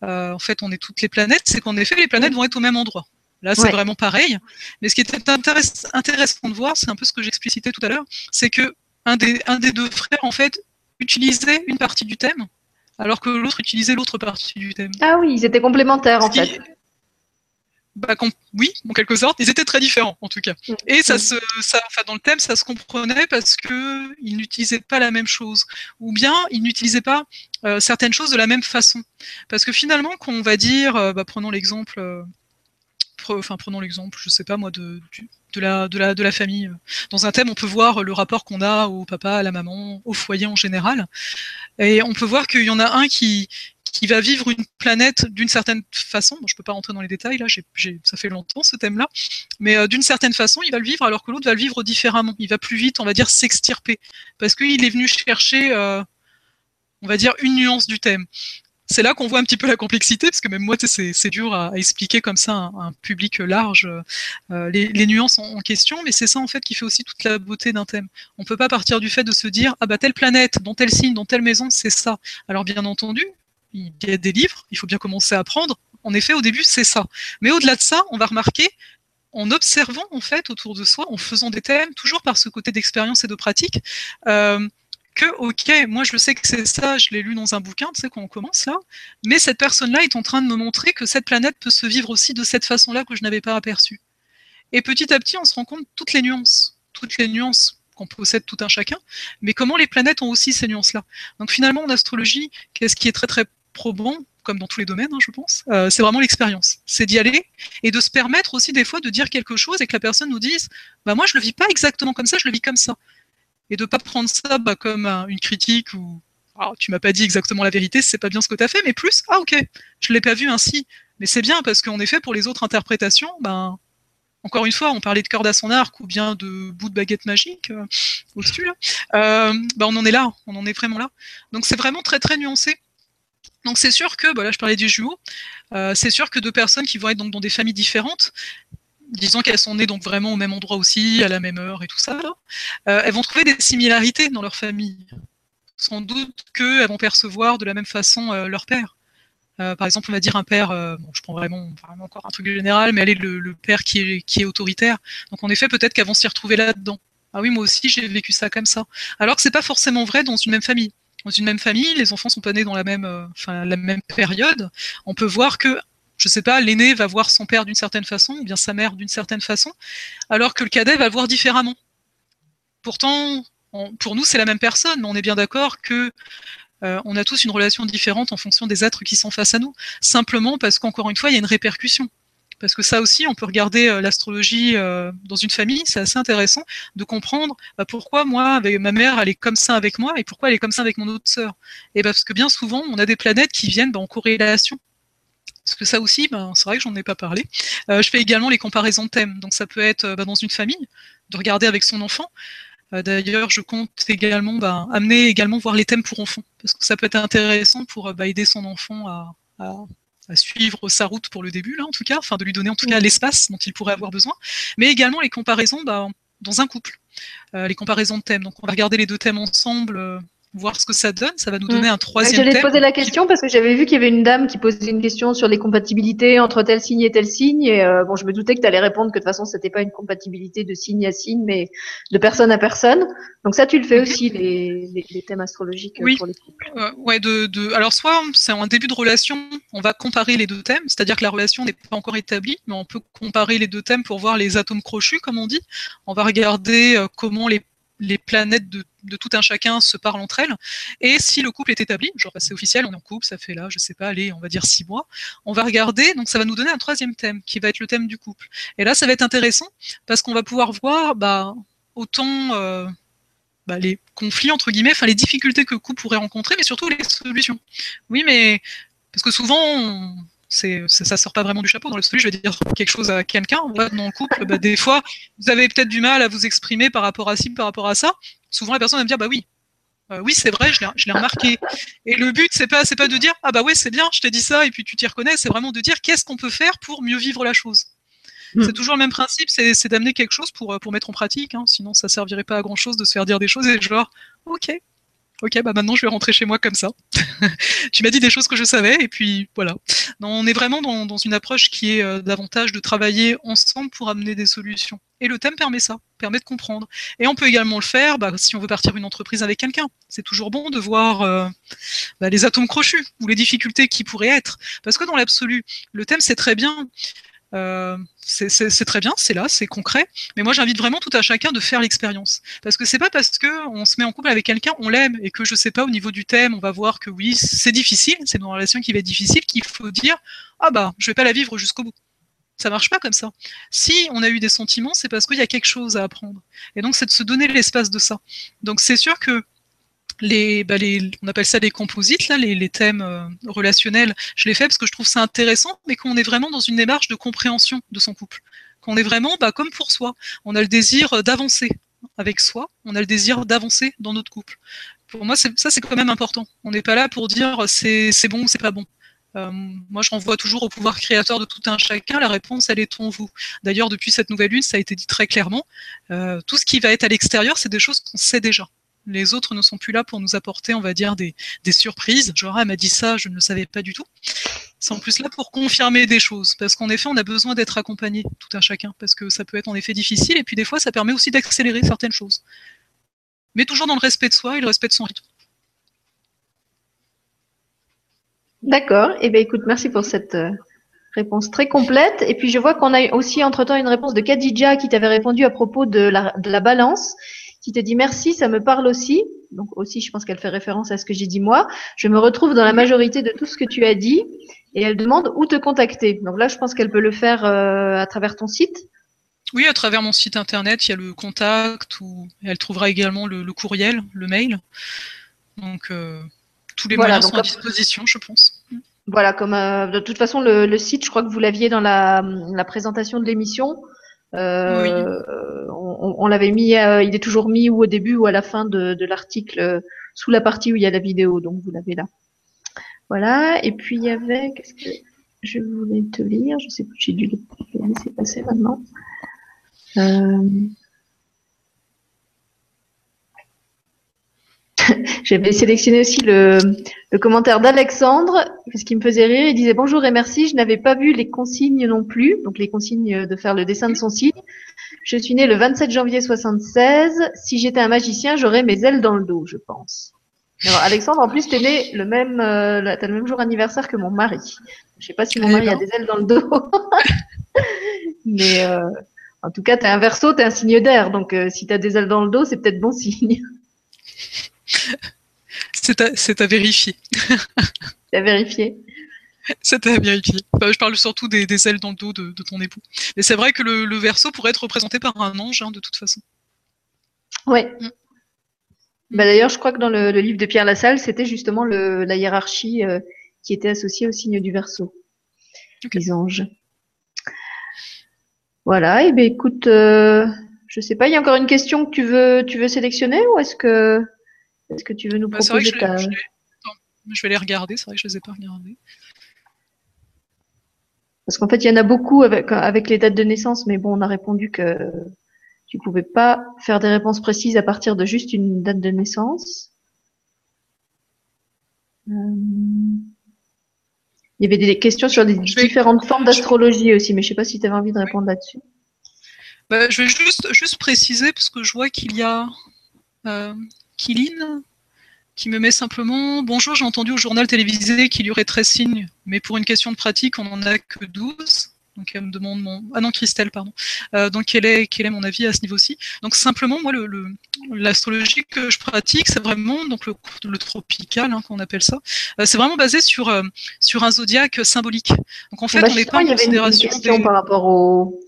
euh, en fait, on est toutes les planètes, c'est qu'en effet, les planètes vont être au même endroit. Là, c'est vraiment pareil. Mais ce qui était intéressant de voir, c'est un peu ce que j'explicitais tout à l'heure, c'est que un des, un des deux frères, en fait, utilisait une partie du thème, alors que l'autre utilisait l'autre partie du thème. Ah oui, ils étaient complémentaires, en fait bah, oui, en quelque sorte, ils étaient très différents en tout cas. Mm. Et ça mm. se, ça, enfin, dans le thème, ça se comprenait parce que ils n'utilisaient pas la même chose, ou bien ils n'utilisaient pas euh, certaines choses de la même façon. Parce que finalement, quand on va dire, euh, bah, prenons l'exemple, euh, enfin prenons l'exemple, je sais pas moi, de, de la, de, la, de la famille. Dans un thème, on peut voir le rapport qu'on a au papa, à la maman, au foyer en général. Et on peut voir qu'il y en a un qui, qui va vivre une planète d'une certaine façon. je ne peux pas rentrer dans les détails, là, ça fait longtemps ce thème-là, mais euh, d'une certaine façon, il va le vivre alors que l'autre va le vivre différemment. Il va plus vite, on va dire, s'extirper, parce qu'il est venu chercher, euh, on va dire, une nuance du thème. C'est là qu'on voit un petit peu la complexité, parce que même moi, c'est dur à, expliquer comme ça à un, public large euh, les, nuances en, question, mais c'est ça en fait qui fait aussi toute la beauté d'un thème. On ne peut pas partir du fait de se dire ah bah telle planète, dans tel signe, dans telle maison, c'est ça. Alors bien entendu, il y a des livres, il faut bien commencer à apprendre. En effet, au début, c'est ça. Mais au-delà de ça, on va remarquer, en observant en fait autour de soi, en faisant des thèmes, toujours par ce côté d'expérience et de pratique, euh, que ok, moi je sais que c'est ça, je l'ai lu dans un bouquin, tu sais quand on commence là, mais cette personne-là est en train de me montrer que cette planète peut se vivre aussi de cette façon-là que je n'avais pas aperçue. Et petit à petit, on se rend compte toutes les nuances, toutes les nuances qu'on possède tout un chacun, mais comment les planètes ont aussi ces nuances-là. Donc finalement, en astrologie, qu'est-ce qui est très très probant, comme dans tous les domaines, hein, je pense, euh, c'est vraiment l'expérience. C'est d'y aller et de se permettre aussi des fois de dire quelque chose et que la personne nous dise bah moi je le vis pas exactement comme ça, je le vis comme ça. Et de pas prendre ça bah, comme une critique ou ah, tu m'as pas dit exactement la vérité, c'est pas bien ce que tu as fait, mais plus ah ok, je l'ai pas vu ainsi. Mais c'est bien parce qu'en effet, pour les autres interprétations, ben encore une fois, on parlait de corde à son arc ou bien de bout de baguette magique euh, au-dessus là. Euh, ben, on en est là, on en est vraiment là. Donc c'est vraiment très très nuancé. Donc c'est sûr que, bah là je parlais des jumeaux, euh, c'est sûr que deux personnes qui vont être donc dans des familles différentes, disons qu'elles sont nées donc vraiment au même endroit aussi, à la même heure et tout ça, euh, elles vont trouver des similarités dans leur famille. Sans doute qu'elles vont percevoir de la même façon euh, leur père. Par exemple, on va dire un père, bon, je prends vraiment, encore un truc général, mais elle est le, père qui est, autoritaire. Donc en effet, peut-être qu'elles vont s'y retrouver là-dedans. Ah oui, moi aussi j'ai vécu ça comme ça. Alors que c'est pas forcément vrai dans une même famille. Dans une même famille, les enfants sont pas nés dans la même, enfin, la même période. On peut voir que je sais pas, l'aîné va voir son père d'une certaine façon, ou bien sa mère d'une certaine façon, alors que le cadet va le voir différemment. Pourtant, pour nous, c'est la même personne, mais on est bien d'accord que euh, on a tous une relation différente en fonction des êtres qui sont face à nous, simplement parce qu'encore une fois, il y a une répercussion. Parce que ça aussi, on peut regarder euh, l'astrologie euh, dans une famille, c'est assez intéressant de comprendre bah, pourquoi moi, ma mère, elle est comme ça avec moi et pourquoi elle est comme ça avec mon autre sœur. Et parce que bien souvent, on a des planètes qui viennent bah, en corrélation parce que ça aussi, ben, c'est vrai que j'en ai pas parlé. Euh, je fais également les comparaisons de thèmes. Donc ça peut être ben, dans une famille, de regarder avec son enfant. D'ailleurs, je compte également ben, amener également voir les thèmes pour enfants, parce que ça peut être intéressant pour aider son enfant à, suivre sa route pour le début, là en tout cas, enfin de lui donner en tout cas l'espace dont il pourrait avoir besoin, mais également les comparaisons dans un couple, les comparaisons de thèmes. Donc on va regarder les deux thèmes ensemble voir ce que ça donne. Ça va nous donner mm. un troisième thème. J'allais te poser la question parce que j'avais vu qu'il y avait une dame qui posait une question sur les compatibilités entre tel signe et tel signe. Et euh, bon, je me doutais que tu allais répondre que de toute façon, c'était pas une compatibilité de signe à signe, mais de personne à personne. Donc ça, tu le fais mhm. aussi, les, les, thèmes astrologiques oui. pour les couples. Euh, ouais, de, de, alors soit c'est un début de relation, on va comparer les deux thèmes, c'est-à-dire que la relation n'est pas encore établie, mais on peut comparer les deux thèmes pour voir les atomes crochus, comme on dit. On va regarder euh, comment les les planètes de, tout un chacun se parlent entre elles. Et si le couple est établi, genre bah, c'est officiel, on est en couple, ça fait là, je sais pas, allez, on va dire six mois, on va regarder, donc ça va nous donner un troisième thème, qui va être le thème du couple. Et là, ça va être intéressant, parce qu'on va pouvoir voir bah, autant euh, bah, les conflits, entre guillemets, enfin les difficultés que le couple pourrait rencontrer, mais surtout les solutions. Oui, mais parce que souvent, c'est, ça sort pas vraiment du chapeau. Dans le je vais dire quelque chose à quelqu'un. Dans le couple, bah, des fois, vous avez peut-être du mal à vous exprimer par rapport à ci, par rapport à ça. Souvent, la personne va me dire, bah oui, euh, oui, c'est vrai, je l'ai, remarqué. Et le but, c'est pas, c'est pas de dire, ah bah ouais, c'est bien, je t'ai dit ça, et puis tu t'y reconnais. C'est vraiment de dire, qu'est-ce qu'on peut faire pour mieux vivre la chose? Hmm. C'est toujours le même principe, c'est, d'amener quelque chose pour, pour mettre en pratique. Hein. sinon, ça servirait pas à grand chose de se faire dire des choses et genre, ok, ok, bah maintenant je vais rentrer chez moi comme ça. tu m'as dit des choses que je savais, et puis voilà. on est vraiment dans, une approche qui est euh, davantage de travailler ensemble pour amener des solutions. Et le thème permet ça, permet de comprendre. Et on peut également le faire bah, si on veut partir une entreprise avec quelqu'un. C'est toujours bon de voir euh, bah, les atomes crochus ou les difficultés qui pourraient être. Parce que dans l'absolu, le thème c'est très bien. Euh, c'est très bien, c'est là, c'est concret. Mais moi, j'invite vraiment tout à chacun de faire l'expérience. Parce que c'est pas parce que on se met en couple avec quelqu'un, on l'aime, et que je sais pas, au niveau du thème, on va voir que oui, c'est difficile, c'est une relation qui va être difficile, qu'il faut dire, ah bah, je vais pas la vivre jusqu'au bout. Ça marche pas comme ça. Si on a eu des sentiments, c'est parce qu'il y a quelque chose à apprendre. Et donc, c'est de se donner l'espace de ça. Donc, c'est sûr que bah, les, on appelle ça les composites, là, les, thèmes euh, relationnels, je les fais parce que je trouve ça intéressant, mais qu'on est vraiment dans une démarche de compréhension de son couple. Qu'on est vraiment bah, comme pour soi. On a le désir d'avancer avec soi, on a le désir d'avancer dans notre couple. Pour moi, ça, c'est quand même important. On n'est pas là pour dire c'est bon ou c'est pas bon. Euh, moi, je renvoie toujours au pouvoir créateur de tout un chacun. La réponse, elle est en vous. D'ailleurs, depuis cette nouvelle lune, ça a été dit très clairement. Euh, tout ce qui va être à l'extérieur, c'est des choses qu'on sait déjà les autres ne sont plus là pour nous apporter, on va dire, des, surprises. Genre, elle m'a dit ça, je ne le savais pas du tout. C'est en plus là pour confirmer des choses, parce qu'en effet, on a besoin d'être accompagné, tout un chacun, parce que ça peut être en effet difficile, et puis des fois, ça permet aussi d'accélérer certaines choses. Mais toujours dans le respect de soi et le respect de son rythme. D'accord. Eh bien, écoute, merci pour cette euh, réponse très complète. Et puis, je vois qu'on a aussi entre-temps une réponse de Khadija qui t'avait répondu à propos de la balance qui te dit merci, ça me parle aussi. Donc aussi, je pense qu'elle fait référence à ce que j'ai dit moi. Je me retrouve dans la majorité de tout ce que tu as dit et elle demande où te contacter. Donc là, je pense qu'elle peut le faire euh, à travers ton site. Oui, à travers mon site internet, il y a le contact ou elle trouvera également le, courriel, le mail. Donc euh, tous les moyens sont à disposition, je pense. Voilà, comme euh, de toute façon le, site, je crois que vous l'aviez dans la, la présentation de l'émission. Euh, on, l'avait mis, euh, il est toujours mis ou au début ou à la fin de, l'article euh, sous la partie où il y a la vidéo, donc vous l'avez là. Voilà. Et puis il y avait, qu'est-ce que je voulais te lire? Je sais plus, j'ai dû le laisser passer maintenant. J'avais sélectionné aussi le, commentaire d'Alexandre, ce qui me faisait rire. Il disait bonjour et merci. Je n'avais pas vu les consignes non plus, donc les consignes de faire le dessin de son signe. Je suis né le 27 janvier 76. Si j'étais un magicien, j'aurais mes ailes dans le dos, je pense. Alors, Alexandre, en plus, t'es né le même, euh, le même jour anniversaire que mon mari. Je sais pas si mon mari a des ailes dans le dos, mais euh, en tout cas, t'es un verso, t'es un signe d'air, donc euh, si t'as des ailes dans le dos, c'est peut-être bon signe. c'est à, vérifier. c'est à vérifier. C'est à vérifier. je parle surtout des, ailes dans le dos de, ton époux. Mais c'est vrai que le, verso pourrait être représenté par un ange, hein, de toute façon. Oui. Mm. Bah, d'ailleurs, je crois que dans le, livre de Pierre Lassalle, c'était justement la hiérarchie euh, qui était associée au signe du verso. Les anges. Voilà, et eh bien écoute, euh, je sais pas, il y a encore une question que tu veux, tu veux sélectionner ou est-ce que, est-ce que tu veux nous bah, proposer ta... je, je, vais les regarder, c'est vrai que je les ai pas regardés. Parce qu'en fait, il y en a beaucoup avec, avec les dates de naissance, mais bon, on a répondu que tu pouvais pas faire des réponses précises à partir de juste une date de naissance. Euh, il y avait des questions sur les différentes formes d'astrologie aussi, mais je sais pas si tu avais envie de répondre là-dessus. Bah, je vais juste, juste préciser, parce que je vois qu'il y a euh, Kiline qui me met simplement Bonjour, j'ai entendu au journal télévisé qu'il y aurait 13 signes, mais pour une question de pratique, on n'en a que 12. Donc elle me demande mon ah non Christelle pardon. Euh, donc quel est quel est mon avis à ce niveau-ci? Donc simplement moi le l'astrologie que je pratique c'est vraiment donc le, le tropical hein, qu'on appelle ça. Euh, c'est vraiment basé sur euh, sur un zodiaque symbolique. Donc en fait bah, on n'est pas en considération une par rapport au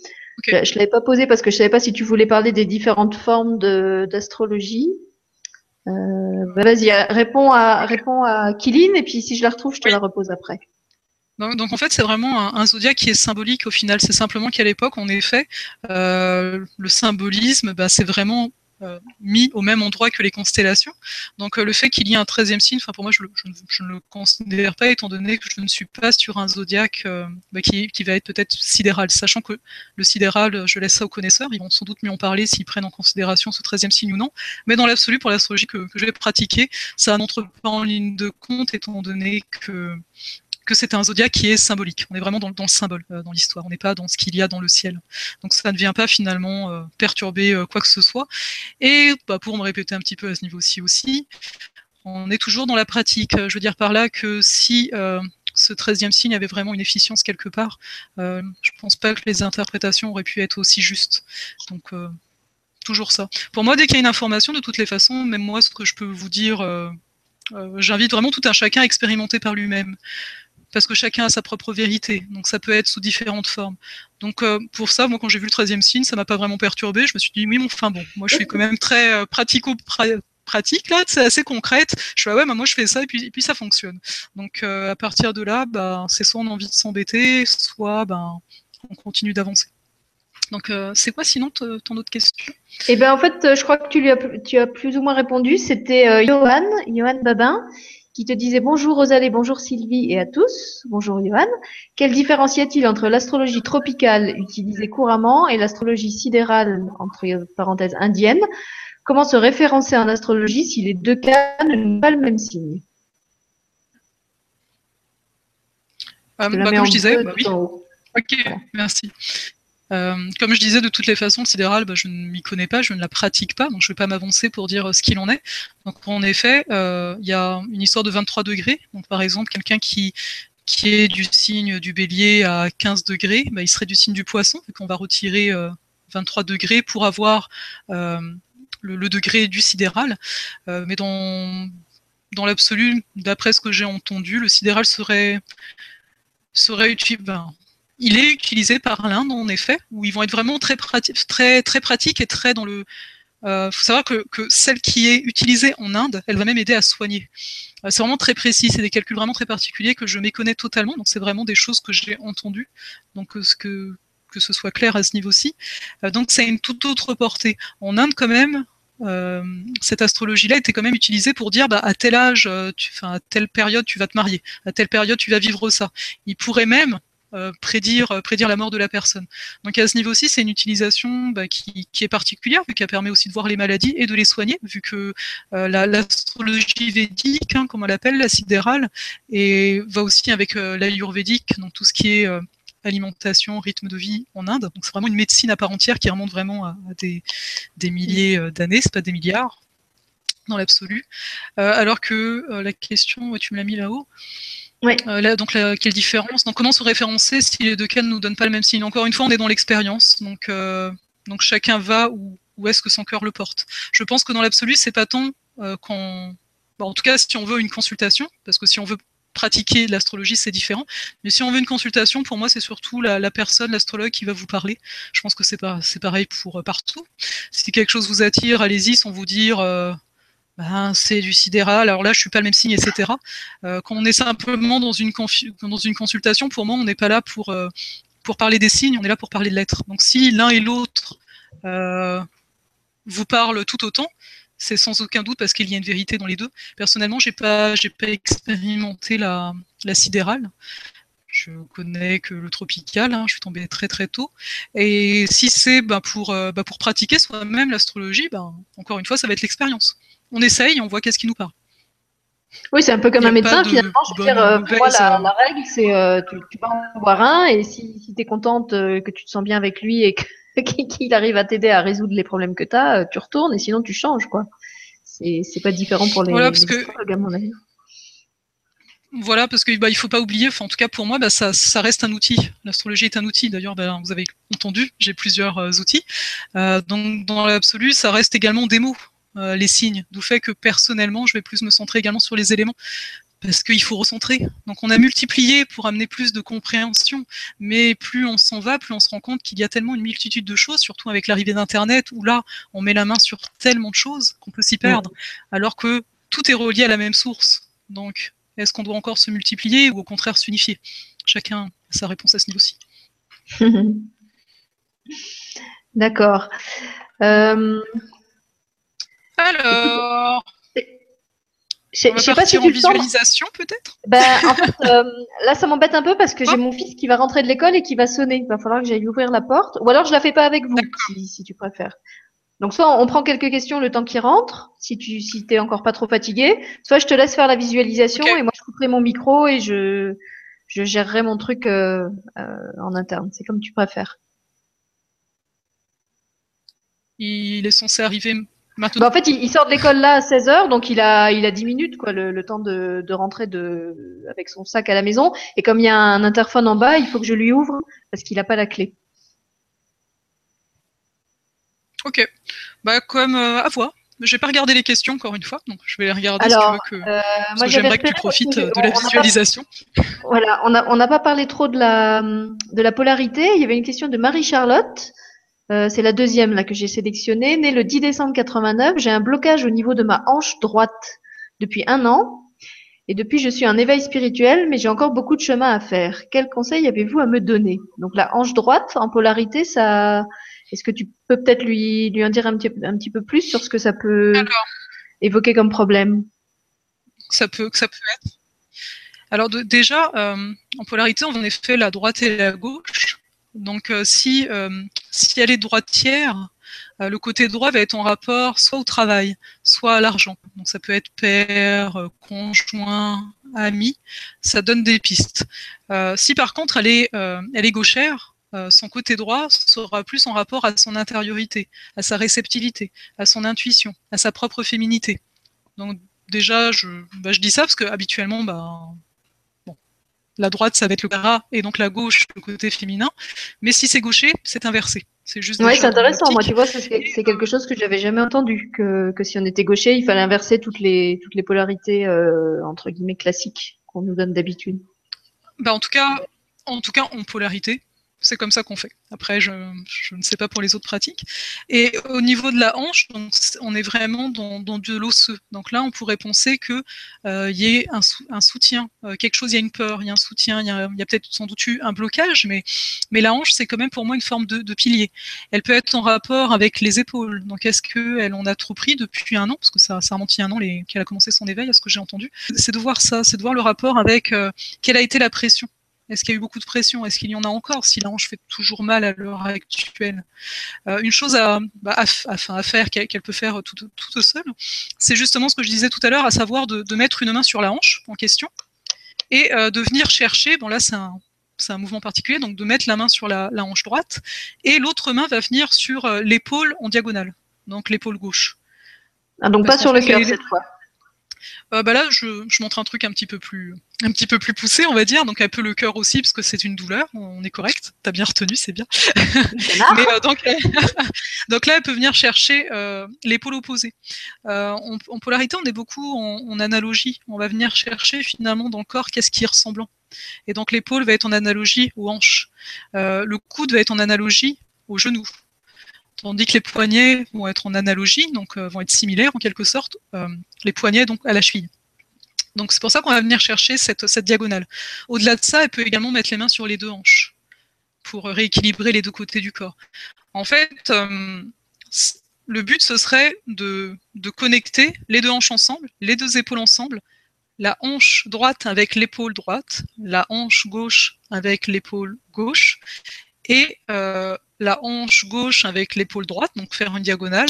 je ne l'avais pas posé parce que je savais pas si tu voulais parler des différentes formes d'astrologie. Bah, vas-y, réponds à, réponds à Kiline et puis si je la retrouve, je te la repose après. Donc, en fait, c'est vraiment un, zodiaque qui est symbolique au final. C'est simplement qu'à l'époque, en effet, euh, le symbolisme, bah, c'est vraiment euh, mis au même endroit que les constellations. Donc euh, le fait qu'il y ait un 13e signe, pour moi je, ne le considère pas étant donné que je ne suis pas sur un zodiaque euh, bah, qui, va être peut-être sidéral, sachant que le sidéral, je laisse ça aux connaisseurs, ils vont sans doute mieux en parler s'ils prennent en considération ce 13e signe ou non. Mais dans l'absolu, pour l'astrologie que, que je vais ça n'entre pas en ligne de compte étant donné que que c'est un zodiaque qui est symbolique. On est vraiment dans, le symbole, euh, dans l'histoire. On n'est pas dans ce qu'il y a dans le ciel. Donc ça ne vient pas finalement euh, perturber euh, quoi que ce soit. Et bah, pour me répéter un petit peu à ce niveau-ci aussi, on est toujours dans la pratique. Je veux dire par là que si ce 13e signe avait vraiment une efficience quelque part, je ne pense pas que les interprétations auraient pu être aussi justes. Donc toujours ça. Pour moi, dès qu'il y a une information, de toutes les façons, même moi, ce que je peux vous dire, j'invite vraiment tout un chacun à expérimenter par lui-même parce que chacun a sa propre vérité. Donc ça peut être sous différentes formes. Donc euh, pour ça, moi quand j'ai vu le 13e signe, ça m'a pas vraiment perturbé. Je me suis dit oui, enfin bon, moi je suis quand même très euh, pratico-pratique là, c'est assez concrète. Je suis ah ouais, bah, moi je fais ça et puis, ça fonctionne. Donc euh, à partir de là, bah, c'est soit on a envie de s'embêter, soit ben on continue d'avancer. Donc, c'est quoi sinon ton autre question? Eh ben, en fait, je crois que tu lui as plus ou moins répondu. C'était Johan, Johan Babin, qui te disait bonjour Rosalie, bonjour Sylvie et à tous. Bonjour Johan. Quelle différence y a-t-il entre l'astrologie tropicale utilisée couramment et l'astrologie sidérale, entre parenthèses, indienne? Comment se référencer en astrologie si les deux cas n'ont pas le même signe? Euh, bah, Comme je disais, bah oui. Ok, merci. Euh, comme je disais, de toutes les façons, le sidéral, bah, je ne m'y connais pas, je ne la pratique pas, donc je ne vais pas m'avancer pour dire euh, ce qu'il en est. Donc en effet, euh, il y a une histoire de 23 degrés. Donc par exemple, quelqu'un qui, qui est du signe du bélier à 15 degrés, bah, il serait du signe du poisson, et qu'on va retirer 23 degrés pour avoir le, degré du sidéral. mais dans, dans l'absolu, d'après ce que j'ai entendu, le sidéral serait, serait utile. Il est utilisé par l'Inde en effet, où ils vont être vraiment très, très, très pratiques et très dans le. Il euh, faut savoir que, celle qui est utilisée en Inde, elle va même aider à soigner. Euh, c'est vraiment très précis, c'est des calculs vraiment très particuliers que je méconnais totalement, donc c'est vraiment des choses que j'ai entendues, donc euh, que, que ce soit clair à ce niveau-ci. donc c'est une toute autre portée. En Inde quand même, cette astrologie-là était quand même utilisée pour dire bah, à tel âge, tu, à telle période tu vas te marier, à telle période tu vas vivre ça. Il pourrait même, euh, prédire, prédire la mort de la personne. Donc à ce niveau-ci, c'est une utilisation bah, qui, est particulière, vu qu'elle permet aussi de voir les maladies et de les soigner, vu que l'astrologie védique, hein, comme on l'appelle, la sidérale, et va aussi avec l'ayurvédique, donc tout ce qui est alimentation, rythme de vie en Inde. Donc c'est vraiment une médecine à part entière qui remonte vraiment à, des, des, milliers d'années, c'est pas des milliards dans l'absolu. alors que la question, tu me l'as mis là-haut, Euh, donc, quelle différence? Donc, comment se référencer si les deux cas ne nous donnent pas le même signe? Encore une fois, on est dans l'expérience, donc, euh, donc chacun va où, où est-ce que son cœur le porte. Je pense que dans l'absolu, c'est pas tant euh, qu'on. en tout cas, si on veut une consultation, parce que si on veut pratiquer l'astrologie, c'est différent. Mais si on veut une consultation, pour moi, c'est surtout la, personne, l'astrologue, qui va vous parler. Je pense que c'est c'est pareil pour partout. Si quelque chose vous attire, allez-y sans vous dire ben, c'est du sidéral, alors là je suis pas le même signe, etc. Euh, quand on est simplement dans une, consultation, pour moi on n'est pas là pour, euh, pour parler des signes, on est là pour parler de l'être. Donc si l'un et l'autre euh, vous parlent tout autant, c'est sans aucun doute parce qu'il y a une vérité dans les deux. Personnellement, j'ai pas, pas expérimenté la, sidérale. Je connais que le tropical, hein, je suis tombée très très tôt. Et si c'est ben, pour, ben, pour pratiquer soi-même l'astrologie, encore une fois, ça va être l'expérience on essaye, on voit qu'est-ce qui nous parle. Oui, c'est un peu comme un médecin finalement. dire, euh, pour moi, la, règle, c'est euh, tu, vas en voir un et si, tu es contente, euh, que tu te sens bien avec lui et qu'il arrive à t'aider à résoudre les problèmes que tu as, tu retournes et sinon tu changes. quoi. C'est pas différent pour les, voilà, parce que... à mon avis. Voilà, parce qu'il bah, il faut pas oublier, en tout cas pour moi, bah, ça, reste un outil. L'astrologie est un outil. D'ailleurs, bah, vous avez entendu, j'ai plusieurs outils. donc, dans l'absolu, ça reste également des mots. Euh, les signes. D'où fait que personnellement, je vais plus me centrer également sur les éléments parce qu'il faut recentrer. Donc on a multiplié pour amener plus de compréhension, mais plus on s'en va, plus on se rend compte qu'il y a tellement une multitude de choses, surtout avec l'arrivée d'Internet, où là, on met la main sur tellement de choses qu'on peut s'y perdre, alors que tout est relié à la même source. Donc, est-ce qu'on doit encore se multiplier ou au contraire s'unifier? Chacun a sa réponse à ce niveau-ci. D'accord. Euh, alors. Je sais pas si tu visualisation peut-être? Ben, en fait, euh, là ça m'embête un peu parce que j'ai mon fils qui va rentrer de l'école et qui va sonner. Il va falloir que j'aille ouvrir la porte. Ou alors je la fais pas avec vous si, tu préfères. Donc soit on prend quelques questions le temps qu'il rentre, si tu si t'es encore pas trop fatigué, soit je te laisse faire la visualisation et moi je couperai mon micro et je je gérerai mon truc euh, euh, en interne. C'est comme tu préfères. Il est censé arriver bah, en fait, il, sort de l'école là à 16h, donc il a, il a 10 minutes, quoi, le, temps de, de, rentrer de, avec son sac à la maison. Et comme il y a un interphone en bas, il faut que je lui ouvre parce qu'il n'a pas la clé. Ok. Bah, comme euh, à voir. Je vais pas regarder les questions encore une fois, donc je vais les regarder si tu veux que. Euh, moi, j'aimerais que tu profites de la visualisation. Voilà, on n'a on pas parlé trop de la, de la polarité. Il y avait une question de Marie-Charlotte. Euh, c'est la deuxième là que j'ai sélectionnée. Née le 10 décembre 89, j'ai un blocage au niveau de ma hanche droite depuis un an. Et depuis, je suis un éveil spirituel, mais j'ai encore beaucoup de chemin à faire. Quel conseil avez-vous à me donner? Donc la hanche droite en polarité, ça, est-ce que tu peux peut-être lui lui en dire un petit, un petit peu plus sur ce que ça peut évoquer comme problème? Ça peut, ça peut être. Alors déjà, euh, en polarité, on en effet la droite et la gauche. Donc euh, si, euh, si elle est droitière, euh, le côté droit va être en rapport soit au travail, soit à l'argent. Donc ça peut être père, conjoint, ami, ça donne des pistes. si par contre elle est, elle est gauchère, son côté droit sera plus en rapport à son intériorité, à sa réceptivité, à son intuition, à sa propre féminité. Donc déjà, je, bah, je dis ça parce que habituellement, bah, la droite, ça va être le gras, et donc la gauche, le côté féminin. Mais si c'est gaucher, c'est inversé. C'est juste. C'est intéressant. Moi, tu vois, c'est quelque chose que j'avais jamais entendu. Que, que, si on était gaucher, il fallait inverser toutes les, toutes les polarités, euh, entre guillemets, classiques qu'on nous donne d'habitude. Bah, en tout cas, en tout cas, en polarité, c'est comme ça qu'on fait. Après, je, ne sais pas pour les autres pratiques. Et au niveau de la hanche, donc, on est vraiment dans, dans de l'osseux. Donc là, on pourrait penser qu'il euh, y ait un, soutien, euh, quelque chose, il y a une peur, il y a un soutien, il y a, peut-être sans doute eu un blocage, mais, mais la hanche, c'est quand même pour moi une forme de, pilier. Elle peut être en rapport avec les épaules. Donc est-ce qu'elle en a trop pris depuis un an, parce que ça, ça remonte il y a un an qu'elle a commencé son éveil, à ce que j'ai entendu. C'est de voir ça, c'est de voir le rapport avec euh, quelle a été la pression Est-ce qu'il y a eu beaucoup de pression? Est-ce qu'il y en a encore? Si la hanche fait toujours mal à l'heure actuelle euh, Une chose à, bah, à, à, faire qu'elle peut faire toute, toute seule, c'est justement ce que je disais tout à l'heure, à savoir de, de, mettre une main sur la hanche en question et euh, de venir chercher, bon là c'est un, mouvement particulier, donc de mettre la main sur la, la hanche droite, et l'autre main va venir sur euh, l'épaule en diagonale, donc l'épaule gauche. Ah, donc pas sur le cœur cette fois. Euh, bah là, je, je, montre un truc un petit peu plus, un petit peu plus poussé, on va dire, donc un peu le cœur aussi, parce que c'est une douleur. On est correct. T'as bien retenu, c'est bien. Mais euh, donc, donc là, elle peut venir chercher euh, l'épaule opposée. Euh, en, en, polarité, on est beaucoup en, en, analogie. On va venir chercher finalement dans le corps qu'est-ce qui est ressemblant. Et donc l'épaule va être en analogie aux hanches. Le coude va être en analogie aux genoux tandis que les poignets vont être en analogie, donc vont être similaires en quelque sorte, les poignets donc à la cheville. Donc c'est pour ça qu'on va venir chercher cette, diagonale. Au-delà de ça, elle peut également mettre les mains sur les deux hanches pour rééquilibrer les deux côtés du corps. En fait, euh, le but ce serait de, de connecter les deux hanches ensemble, les deux épaules ensemble, la hanche droite avec l'épaule droite, la hanche gauche avec l'épaule gauche, et euh, la hanche gauche avec l'épaule droite, donc faire une diagonale,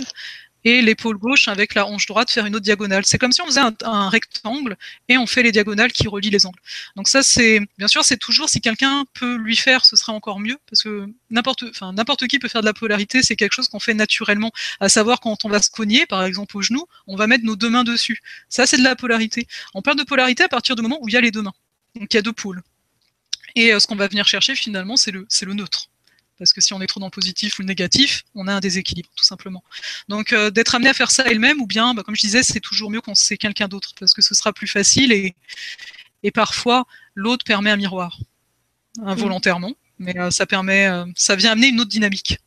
et l'épaule gauche avec la hanche droite faire une autre diagonale. C'est comme si on faisait un, rectangle et on fait les diagonales qui relient les angles. Donc ça, c'est bien sûr, c'est toujours si quelqu'un peut lui faire, ce sera encore mieux parce que n'importe, qui peut faire de la polarité. C'est quelque chose qu'on fait naturellement. À savoir quand on va se cogner, par exemple au genou, on va mettre nos deux mains dessus. Ça, c'est de la polarité. On perd de polarité à partir du moment où il y a les deux mains. Donc il y a deux pôles. Et euh, ce qu'on va venir chercher finalement, c'est le, c'est le neutre parce que si on est trop dans le positif ou le négatif, on a un déséquilibre, tout simplement. Donc euh, d'être amené à faire ça elle-même, ou bien, bah, comme je disais, c'est toujours mieux quand c'est quelqu'un d'autre, parce que ce sera plus facile et, et parfois l'autre permet un miroir, involontairement, mais euh, ça permet, euh, ça vient amener une autre dynamique.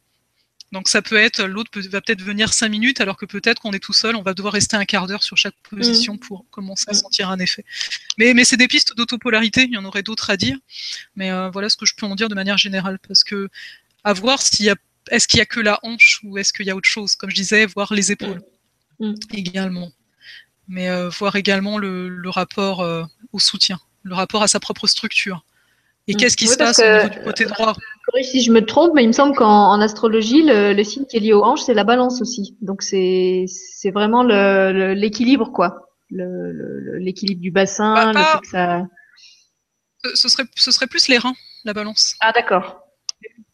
Donc ça peut être, l'autre peut, va peut-être venir cinq minutes, alors que peut-être qu'on est tout seul, on va devoir rester un quart d'heure sur chaque position mmh. pour commencer à sentir un effet. Mais, mais c'est des pistes d'autopolarité, il y en aurait d'autres à dire, mais voilà ce que je peux en dire de manière générale, parce que à voir s'il y a, est-ce qu'il y a que la hanche ou est-ce qu'il y a autre chose, comme je disais, voir les épaules mmh. également, mais euh, voir également le, le rapport euh, au soutien, le rapport à sa propre structure. Et qu'est-ce qui oui, se passe que, au niveau du côté droit? Si je me trompe, mais il me semble qu'en astrologie, le, le, signe qui est lié aux hanches, c'est la balance aussi. Donc c'est vraiment l'équilibre, le, quoi. L'équilibre du bassin. Bah, pas... ça... ce, serait, ce serait plus les reins, la balance. Ah d'accord.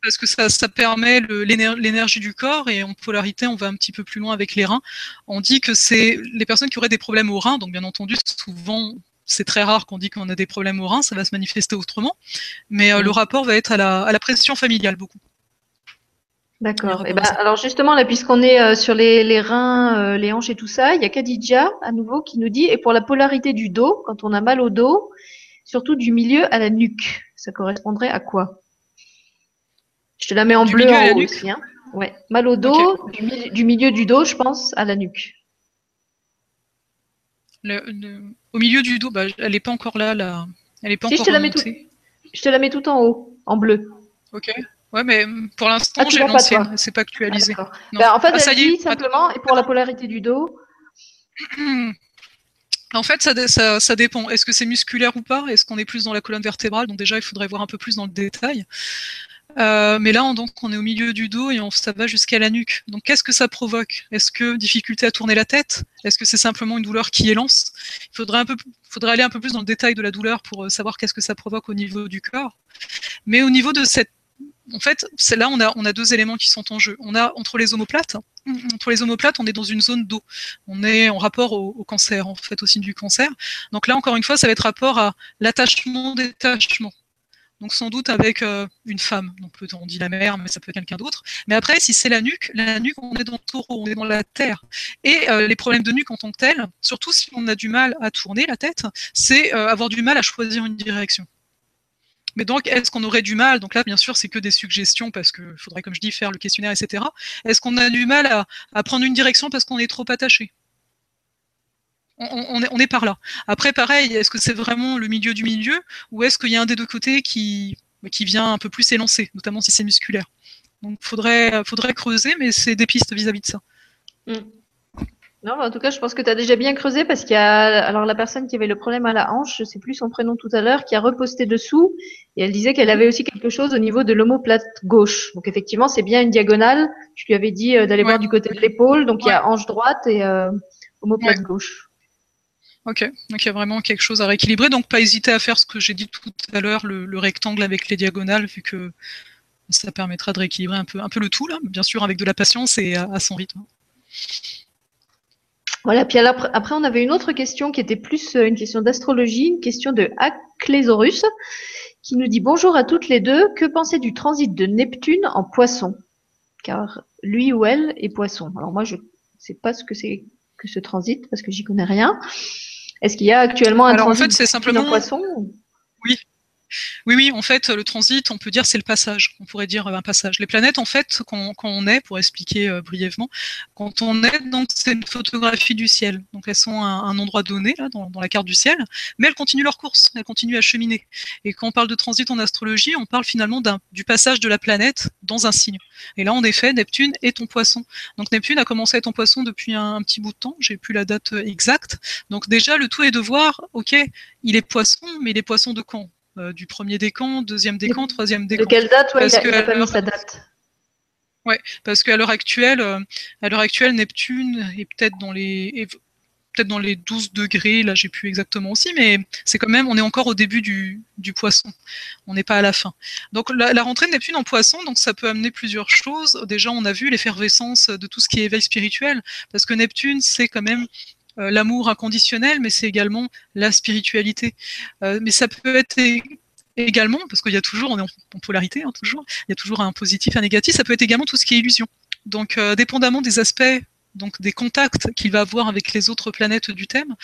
Parce que ça, ça permet l'énergie du corps et en polarité, on va un petit peu plus loin avec les reins. On dit que c'est les personnes qui auraient des problèmes aux reins, donc bien entendu, souvent c'est très rare qu'on dit qu'on a des problèmes au rein, ça va se manifester autrement, mais euh, le rapport va être à la, à la pression familiale beaucoup. D'accord. Et ben, alors justement, là, puisqu'on est euh, sur les, les reins, euh, les hanches et tout ça, il y a Khadija à nouveau qui nous dit, et pour la polarité du dos, quand on a mal au dos, surtout du milieu à la nuque, ça correspondrait à quoi? Je te la mets en du bleu en haut aussi. Hein. Ouais. Mal au dos, okay. du, du milieu du dos, je pense, à la nuque. Le, le, au milieu du dos, bah, elle n'est pas encore là, là. Elle est pas si, encore je te, la mets tout, je te la mets tout en haut, en bleu. Ok. Ouais, mais pour l'instant, ah, j'ai l'ancienne, c'est pas actualisé. Ah, bah, en fait, ah, ça elle dit simplement, et pour la polarité du dos En fait, ça, ça, ça dépend. Est-ce que c'est musculaire ou pas? Est-ce qu'on est plus dans la colonne vertébrale? Donc déjà, il faudrait voir un peu plus dans le détail. Euh, mais là, on, donc, on est au milieu du dos et on, ça va jusqu'à la nuque. Donc, qu'est-ce que ça provoque? Est-ce que difficulté à tourner la tête? Est-ce que c'est simplement une douleur qui est lance Il faudrait, un peu, faudrait aller un peu plus dans le détail de la douleur pour euh, savoir qu'est-ce que ça provoque au niveau du corps. Mais au niveau de cette en fait, c'est là on a, on a deux éléments qui sont en jeu. On a entre les omoplates, entre les omoplates, on est dans une zone d'eau. On est en rapport au, au, cancer, en fait, au signe du cancer. Donc là, encore une fois, ça va être rapport à l'attachement-détachement. Donc sans doute avec euh, une femme. Donc on dit la mère, mais ça peut être quelqu'un d'autre. Mais après, si c'est la nuque, la nuque, on est dans le taureau, on est dans la terre. Et euh, les problèmes de nuque en tant que tels, surtout si on a du mal à tourner la tête, c'est euh, avoir du mal à choisir une direction. Mais donc, est-ce qu'on aurait du mal Donc là, bien sûr, c'est que des suggestions parce qu'il faudrait, comme je dis, faire le questionnaire, etc. Est-ce qu'on a du mal à, à prendre une direction parce qu'on est trop attaché? On, on, est, on, est, par là. Après, pareil, est-ce que c'est vraiment le milieu du milieu ou est-ce qu'il y a un des deux côtés qui, qui vient un peu plus s'élancer, notamment si c'est musculaire? Donc, faudrait, faudrait creuser, mais c'est des pistes vis-à-vis -vis de ça. Mm. Non, en tout cas, je pense que tu as déjà bien creusé parce qu'il y a alors la personne qui avait le problème à la hanche, je sais plus son prénom tout à l'heure, qui a reposté dessous et elle disait qu'elle avait aussi quelque chose au niveau de l'omoplate gauche. Donc effectivement, c'est bien une diagonale. Je lui avais dit euh, d'aller voir du côté de l'épaule. Donc il y a hanche droite et euh, omoplate gauche. Ok, donc il y a vraiment quelque chose à rééquilibrer. Donc pas hésiter à faire ce que j'ai dit tout à l'heure, le, rectangle avec les diagonales, vu que ça permettra de rééquilibrer un peu, le tout, là, bien sûr avec de la patience et à son rythme. Voilà, puis après, on avait une autre question qui était plus euh, une question d'astrologie, une question de Aclésaurus, qui nous dit Bonjour à toutes les deux, que pensez du transit de Neptune en poisson? Car lui ou elle est poisson. Alors moi, je ne sais pas ce que c'est que ce transit, parce que j'y connais rien. Est-ce qu'il y a actuellement un transit en fait, simplement... en poisson Oui, oui, oui, en fait, le transit, on peut dire c'est le passage. On pourrait dire un passage. Les planètes, en fait, quand, on est, pour expliquer euh, brièvement, quand on est, donc c'est une photographie du ciel. Donc elles sont à un endroit donné dans, la carte du ciel, mais elles continuent leur course, elles continuent à cheminer. Et quand on parle de transit en astrologie, on parle finalement du passage de la planète dans un signe. Et là, en effet, Neptune est ton poisson. Donc Neptune a commencé à être en poisson depuis un, un petit bout de temps. J'ai plus la date euh, exacte. Donc déjà, le tout est de voir, ok, il est poisson, mais il est poisson de quand? Euh, du premier décan, deuxième décan, troisième décan. De quelle date ouais, il, a, pas mis sa date. Ouais, parce qu'à l'heure actuelle, euh, à l'heure actuelle, Neptune est peut-être dans les peut-être dans les 12 degrés, là j'ai plus exactement aussi, mais c'est quand même, on est encore au début du, poisson, on n'est pas à la fin. Donc la, la, rentrée de Neptune en poisson, donc ça peut amener plusieurs choses. Déjà, on a vu l'effervescence de tout ce qui est éveil spirituel, parce que Neptune, c'est quand même l'amour inconditionnel, mais c'est également la spiritualité. Euh, mais ça peut être également, parce qu'il y a toujours, on est en, polarité, hein, toujours, il y a toujours un positif un négatif, ça peut être également tout ce qui est illusion. Donc, euh, dépendamment des aspects, donc des contacts qu'il va avoir avec les autres planètes du thème,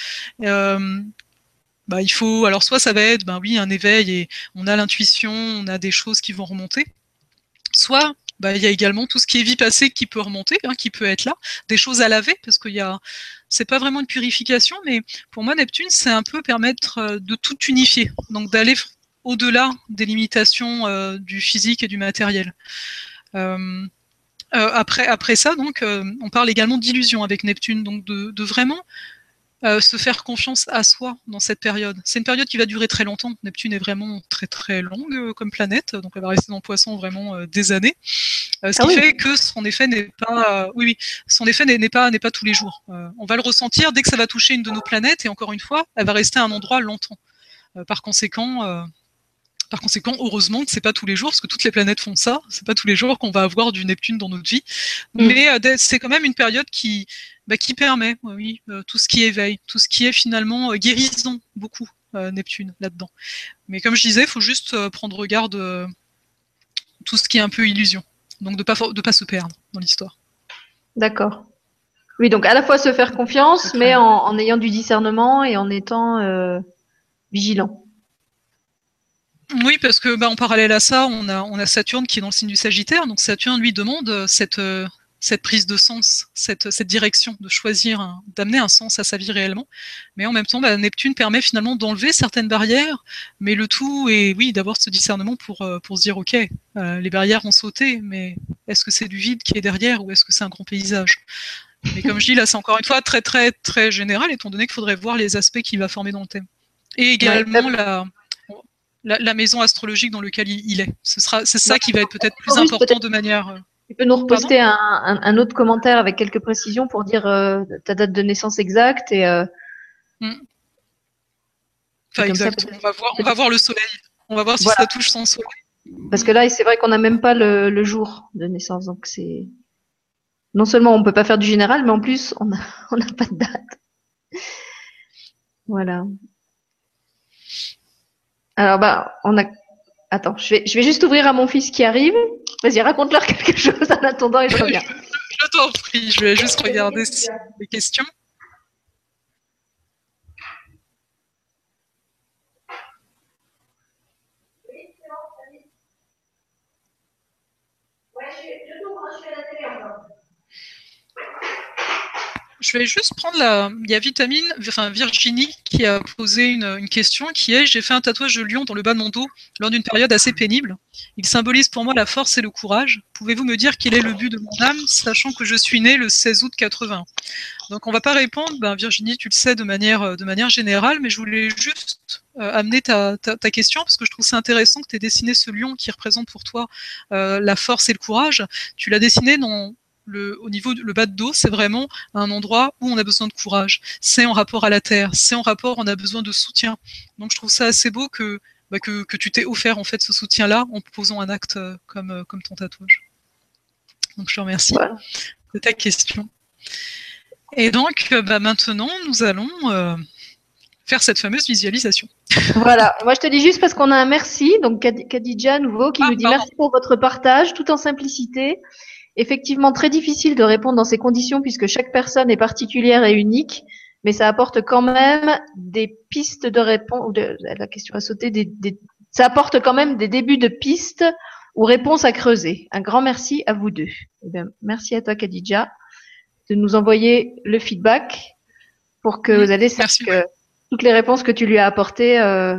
bah, il faut, alors soit ça va être, ben oui, un éveil et on a l'intuition, on a des choses qui vont remonter, soit bah, il y a également tout ce qui est vie passée qui peut remonter, hein, qui peut être là, des choses à laver, parce qu'il y a, c'est pas vraiment une purification, mais pour moi Neptune, c'est un peu permettre euh, de tout unifier, donc d'aller au-delà des limitations euh, du physique et du matériel. Euh, après, ça, donc, on parle également d'illusion avec Neptune, donc de vraiment euh, se faire confiance à soi dans cette période. C'est une période qui va durer très longtemps. Neptune est vraiment très très longue euh, comme planète, donc elle va rester dans le Poisson vraiment euh, des années. ce ah qui fait que son effet n'est pas, oui, oui, son effet n'est pas n'est pas tous les jours. on va le ressentir dès que ça va toucher une de nos planètes, et encore une fois, elle va rester à un endroit longtemps. par conséquent. Par conséquent, heureusement que c'est pas tous les jours, parce que toutes les planètes font ça. C'est pas tous les jours qu'on va avoir du Neptune dans notre vie. Mm. Mais c'est quand même une période qui, bah, qui permet, oui, euh, tout ce qui éveille, tout ce qui est finalement euh, guérison, beaucoup, euh, Neptune, là-dedans. Mais comme je disais, il faut juste prendre garde tout ce qui est un peu illusion. Donc de ne pas, de pas se perdre dans l'histoire. D'accord. Oui, donc à la fois se faire confiance, mais en, ayant du discernement et en étant vigilant. Oui, parce que bah, en parallèle à ça, on a, on a Saturne qui est dans le signe du Sagittaire. Donc Saturne lui demande cette, cette prise de sens, cette, direction, de choisir, d'amener un sens à sa vie réellement. Mais en même temps, bah, Neptune permet finalement d'enlever certaines barrières, mais le tout est, oui, d'avoir ce discernement pour, euh, pour se dire, ok, euh, les barrières ont sauté, mais est-ce que c'est du vide qui est derrière ou est-ce que c'est un grand paysage? Mais comme je dis, là, c'est encore une fois très, très, très général, étant donné qu'il faudrait voir les aspects qu'il va former dans le thème. Et également la, la, maison astrologique dans laquelle il, est. Ce sera, c'est ça qui va être peut-être plus important de manière. Tu peux nous reposter un, autre commentaire avec quelques précisions pour dire euh, ta date de naissance exacte et. Euh, hmm. Enfin, exact. on, va voir, on va voir le soleil. On va voir si ça touche son soleil. Parce que là, c'est vrai qu'on n'a même pas le, jour de naissance. Donc, c'est. Non seulement on ne peut pas faire du général, mais en plus, on n'a pas de date. Voilà. Alors, bah, on a Attends, je vais, je vais juste ouvrir à mon fils qui arrive. Vas-y, raconte-leur quelque chose en attendant et je reviens. je t'en prie, je vais juste regarder les questions. Je vais juste prendre la. Il y a Vitamine, enfin Virginie, qui a posé une, question qui est J'ai fait un tatouage de lion dans le bas de mon dos lors d'une période assez pénible. Il symbolise pour moi la force et le courage. Pouvez-vous me dire quel est le but de mon âme, sachant que je suis née le 16 août 80 Donc on va pas répondre, ben, Virginie, tu le sais de manière, de manière générale, mais je voulais juste euh, amener ta, ta, question parce que je trouve c'est intéressant que tu aies dessiné ce lion qui représente pour toi euh, la force et le courage. Tu l'as dessiné dans le, au niveau du bas de dos, c'est vraiment un endroit où on a besoin de courage. C'est en rapport à la terre, c'est en rapport, on a besoin de soutien. Donc je trouve ça assez beau que, bah, que, que, tu t'es offert en fait ce soutien-là en posant un acte euh, comme, euh, comme ton tatouage. Donc je te remercie de ta question. Et donc euh, bah, maintenant, nous allons faire cette fameuse visualisation. Voilà, moi je te dis juste parce qu'on a un merci, donc Kadidja nouveau qui ah, nous dit merci pour votre partage tout en simplicité effectivement très difficile de répondre dans ces conditions puisque chaque personne est particulière et unique, mais ça apporte quand même des pistes de réponse. la question a sauté. Des, ça apporte quand même des débuts de pistes ou réponses à creuser. Un grand merci à vous deux. Eh merci à toi, Khadija, de nous envoyer le feedback pour que vous allez savoir que toutes les réponses que tu lui as apportées euh,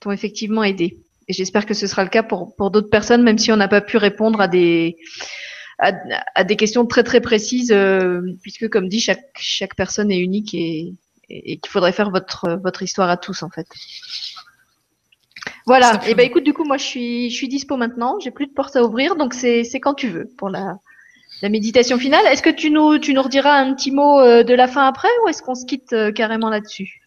t'ont effectivement aidé. Et j'espère que ce sera le cas pour, pour d'autres personnes, même si on n'a pas pu répondre à des, à, des questions très très précises, euh, puisque comme dit, chaque, chaque personne est unique et, et, qu'il faudrait faire votre, votre histoire à tous en fait. Voilà, et eh ben écoute, du coup, moi je suis, je suis dispo maintenant, j'ai plus de porte à ouvrir, donc c'est quand tu veux pour la, la méditation finale. Est-ce que tu nous, tu nous rediras un petit mot euh, de la fin après ou est-ce qu'on se quitte euh, carrément là-dessus?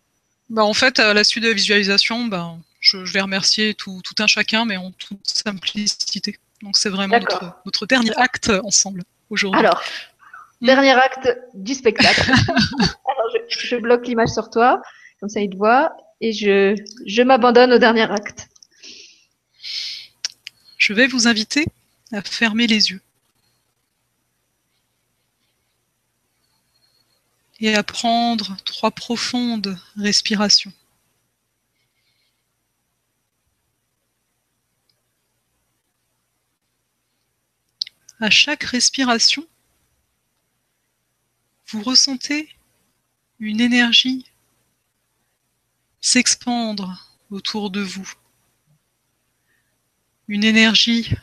Bah, En fait, à la suite de la visualisation, bah, je, je vais remercier tout, tout un chacun, mais en toute simplicité. Donc c'est vraiment notre, dernier acte ensemble aujourd'hui. Alors, hmm. dernier acte du spectacle. Alors, je, bloque l'image sur toi, comme ça il te voit, et je, je m'abandonne au dernier acte. Je vais vous inviter à fermer les yeux. Et à prendre trois profondes respirations. À chaque respiration, vous ressentez une énergie s'expandre autour de vous. Une énergie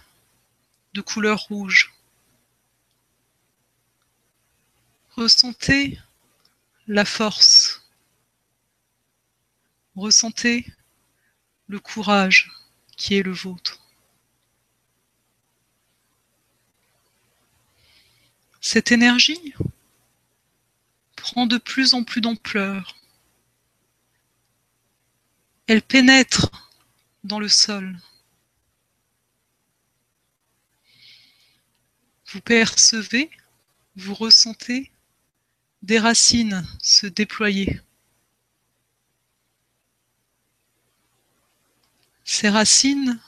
de couleur rouge. Ressentez la force. Ressentez le courage qui est le vôtre. Cette énergie prend de plus en plus d'ampleur. Elle pénètre dans le sol. Vous percevez, vous ressentez des racines se déployer. Ces racines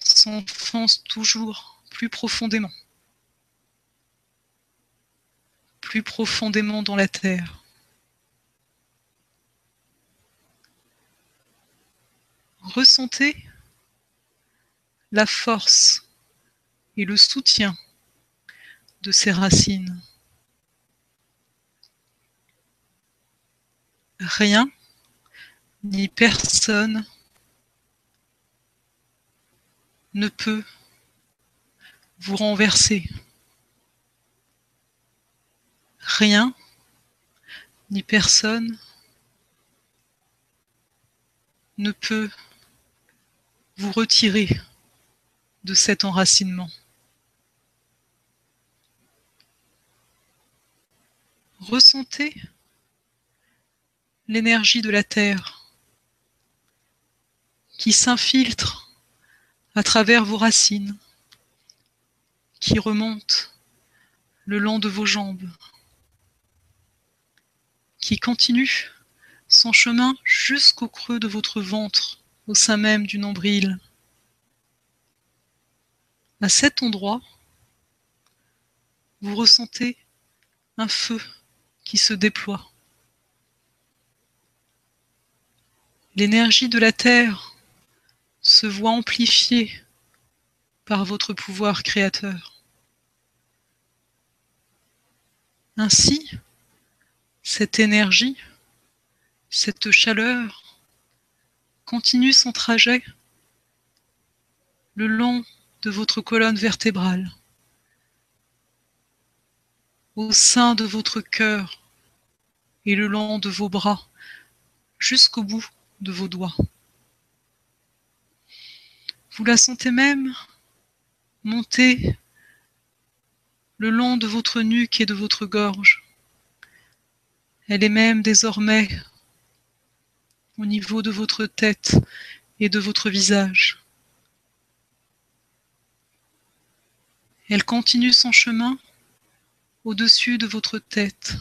s'enfoncent toujours plus profondément. Plus profondément dans la terre. Ressentez la force et le soutien de ces racines. Rien ni personne ne peut vous renverser rien. Ni personne. Ne peut vous retirer de cet enracinement. Ressentez l'énergie de la terre qui s'infiltre à travers vos racines, qui remonte le long de vos jambes, qui continue son chemin jusqu'au creux de votre ventre, au sein même du nombril. À cet endroit, vous ressentez un feu qui se déploie. L'énergie de la Terre se voit amplifiée par votre pouvoir créateur. Ainsi, cette énergie, cette chaleur continue son trajet le long de votre colonne vertébrale, au sein de votre cœur et le long de vos bras, jusqu'au bout de vos doigts. Vous la sentez même monter le long de votre nuque et de votre gorge. Elle est même désormais au niveau de votre tête et de votre visage. Elle continue son chemin au-dessus de votre tête,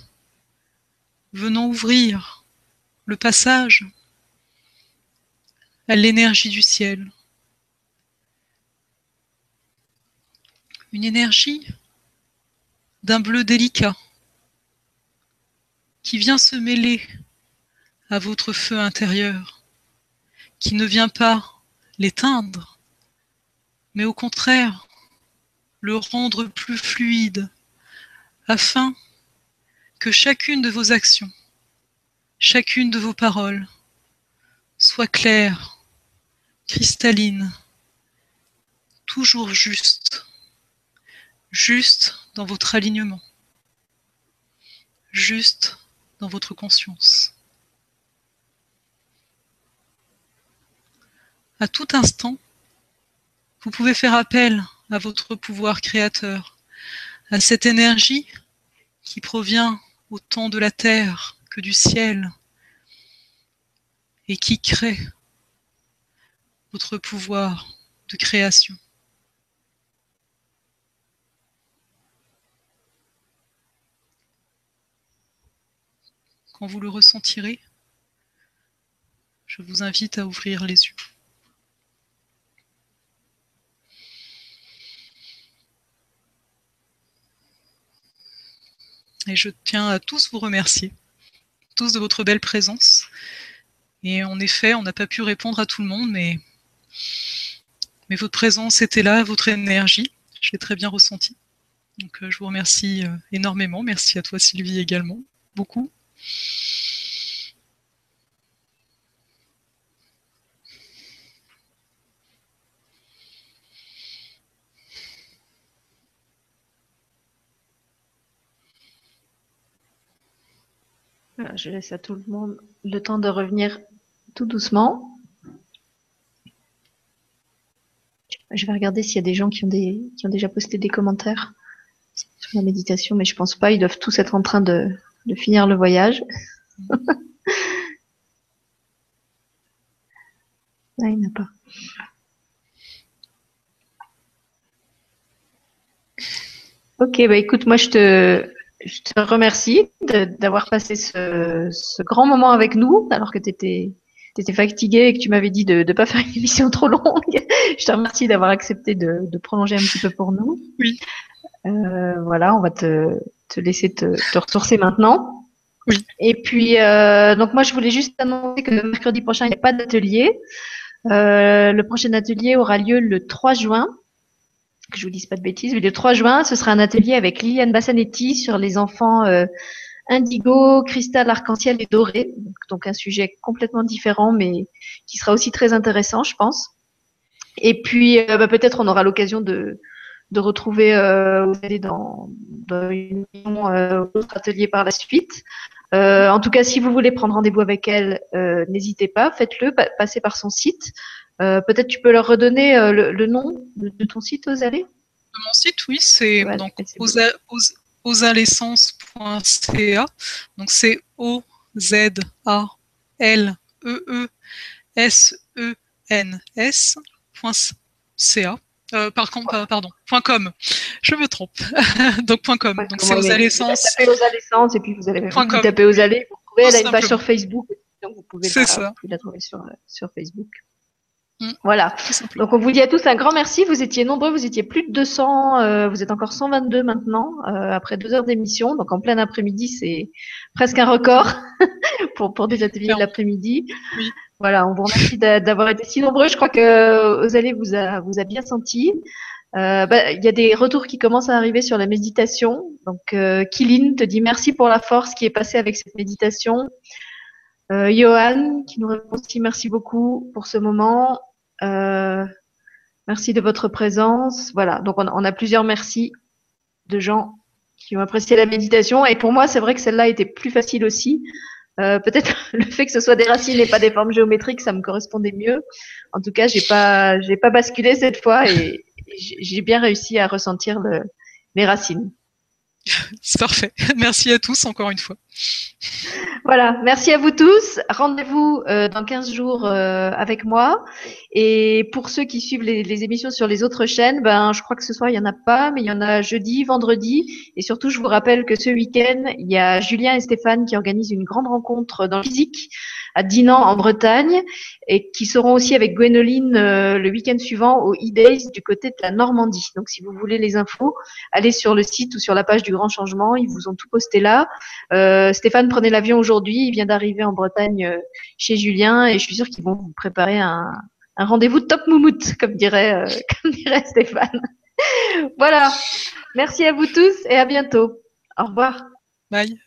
venant ouvrir le passage à l'énergie du ciel. Une énergie d'un bleu délicat qui vient se mêler à votre feu intérieur, qui ne vient pas l'éteindre, mais au contraire le rendre plus fluide, afin que chacune de vos actions, chacune de vos paroles soit claire, cristalline, toujours juste, juste dans votre alignement, juste dans votre conscience. À tout instant, vous pouvez faire appel à votre pouvoir créateur, à cette énergie qui provient autant de la terre que du ciel et qui crée votre pouvoir de création. Quand vous le ressentirez, je vous invite à ouvrir les yeux. Et je tiens à tous vous remercier, tous de votre belle présence. Et en effet, on n'a pas pu répondre à tout le monde, mais, votre présence était là, votre énergie, je l'ai très bien ressenti. Donc euh, je vous remercie euh, énormément. Merci à toi Sylvie également, beaucoup. Je laisse à tout le monde le temps de revenir tout doucement. Je vais regarder s'il y a des gens qui ont, des, qui ont déjà posté des commentaires sur la méditation, mais je pense pas. Ils doivent tous être en train de, de finir le voyage. Ah, il n'y en a pas. Ok, bah écoute, moi je te, je te remercie d'avoir passé ce, grand moment avec nous, alors que tu étais, étais fatigué et que tu m'avais dit de ne pas faire une émission trop longue. je te remercie d'avoir accepté de, prolonger un petit peu pour nous. Oui. Euh, voilà, on va te, laisser te, ressourcer maintenant. Oui. Et puis, euh, donc moi, je voulais juste annoncer que mercredi prochain, il n'y a pas d'atelier. Euh, le prochain atelier aura lieu le 3 juin que je vous dise pas de bêtises, mais le 3 juin, ce sera un atelier avec Liliane Bassanetti sur les enfants euh, indigo, cristal, arc-en-ciel et doré. Donc, un sujet complètement différent, mais qui sera aussi très intéressant, je pense. Et puis bah, peut-être on aura l'occasion de, de retrouver euh, dans, dans une euh, autre atelier par la suite. Euh, en tout cas, si vous voulez prendre rendez-vous avec elle, n'hésitez pas, faites-le, passez par son site. Euh, peut-être tu peux leur redonner le, nom de, ton site, Osalé? De mon site, oui, c'est donc osalessence.ca. Donc c'est O-Z-A-L-E-E-S-E-N-S.ca. Euh, par contre, pardon, .com. Je me trompe. donc .com. donc c'est Osalessence. Tapez Osalessence et puis vous allez taper Osalé. Vous pouvez, elle a une page sur Facebook. Donc vous pouvez la, la trouver sur, sur Facebook. Mm. Voilà. Donc on vous dit à tous un grand merci. Vous étiez nombreux, vous étiez plus de 200, euh, vous êtes encore 122 maintenant euh, après deux heures d'émission. Donc en plein après-midi, c'est presque un record pour pour des ateliers de l'après-midi. Voilà, on vous remercie d'avoir été si nombreux. Je crois que Osalé vous a vous a bien senti. Euh, bah, il y a des retours qui commencent à arriver sur la méditation. Donc, euh, Kilin te dit merci pour la force qui est passée avec cette méditation. Euh, Johan qui nous répond aussi merci beaucoup pour ce moment. Euh, merci de votre présence. Voilà, donc on, on, a plusieurs merci de gens qui ont apprécié la méditation. Et pour moi, c'est vrai que celle-là était plus facile aussi. Euh, peut-être le fait que ce soit des racines et pas des formes géométriques, ça me correspondait mieux. En tout cas, j'ai pas, j'ai pas basculé cette fois et, j'ai bien réussi à ressentir le, les racines. C'est parfait. Merci à tous encore une fois. Voilà, merci à vous tous. Rendez-vous euh, dans 15 jours euh, avec moi. Et pour ceux qui suivent les, émissions sur les autres chaînes, ben, je crois que ce soir, il n'y en a pas, mais il y en a jeudi, vendredi. Et surtout, je vous rappelle que ce week-end, il y a Julien et Stéphane qui organisent une grande rencontre dans le physique à Dinan en Bretagne et qui seront aussi avec Gwénoline euh, le week-end suivant au E-Days du côté de la Normandie. Donc si vous voulez les infos, allez sur le site ou sur la page du Grand Changement, ils vous ont tout posté là. Euh, Stéphane prenait l'avion aujourd'hui, il vient d'arriver en Bretagne euh, chez Julien et je suis sûre qu'ils vont vous préparer un, rendez-vous top moumoute, comme dirait, euh, comme dirait Stéphane. voilà. Merci à vous tous et à bientôt. Au revoir. Bye.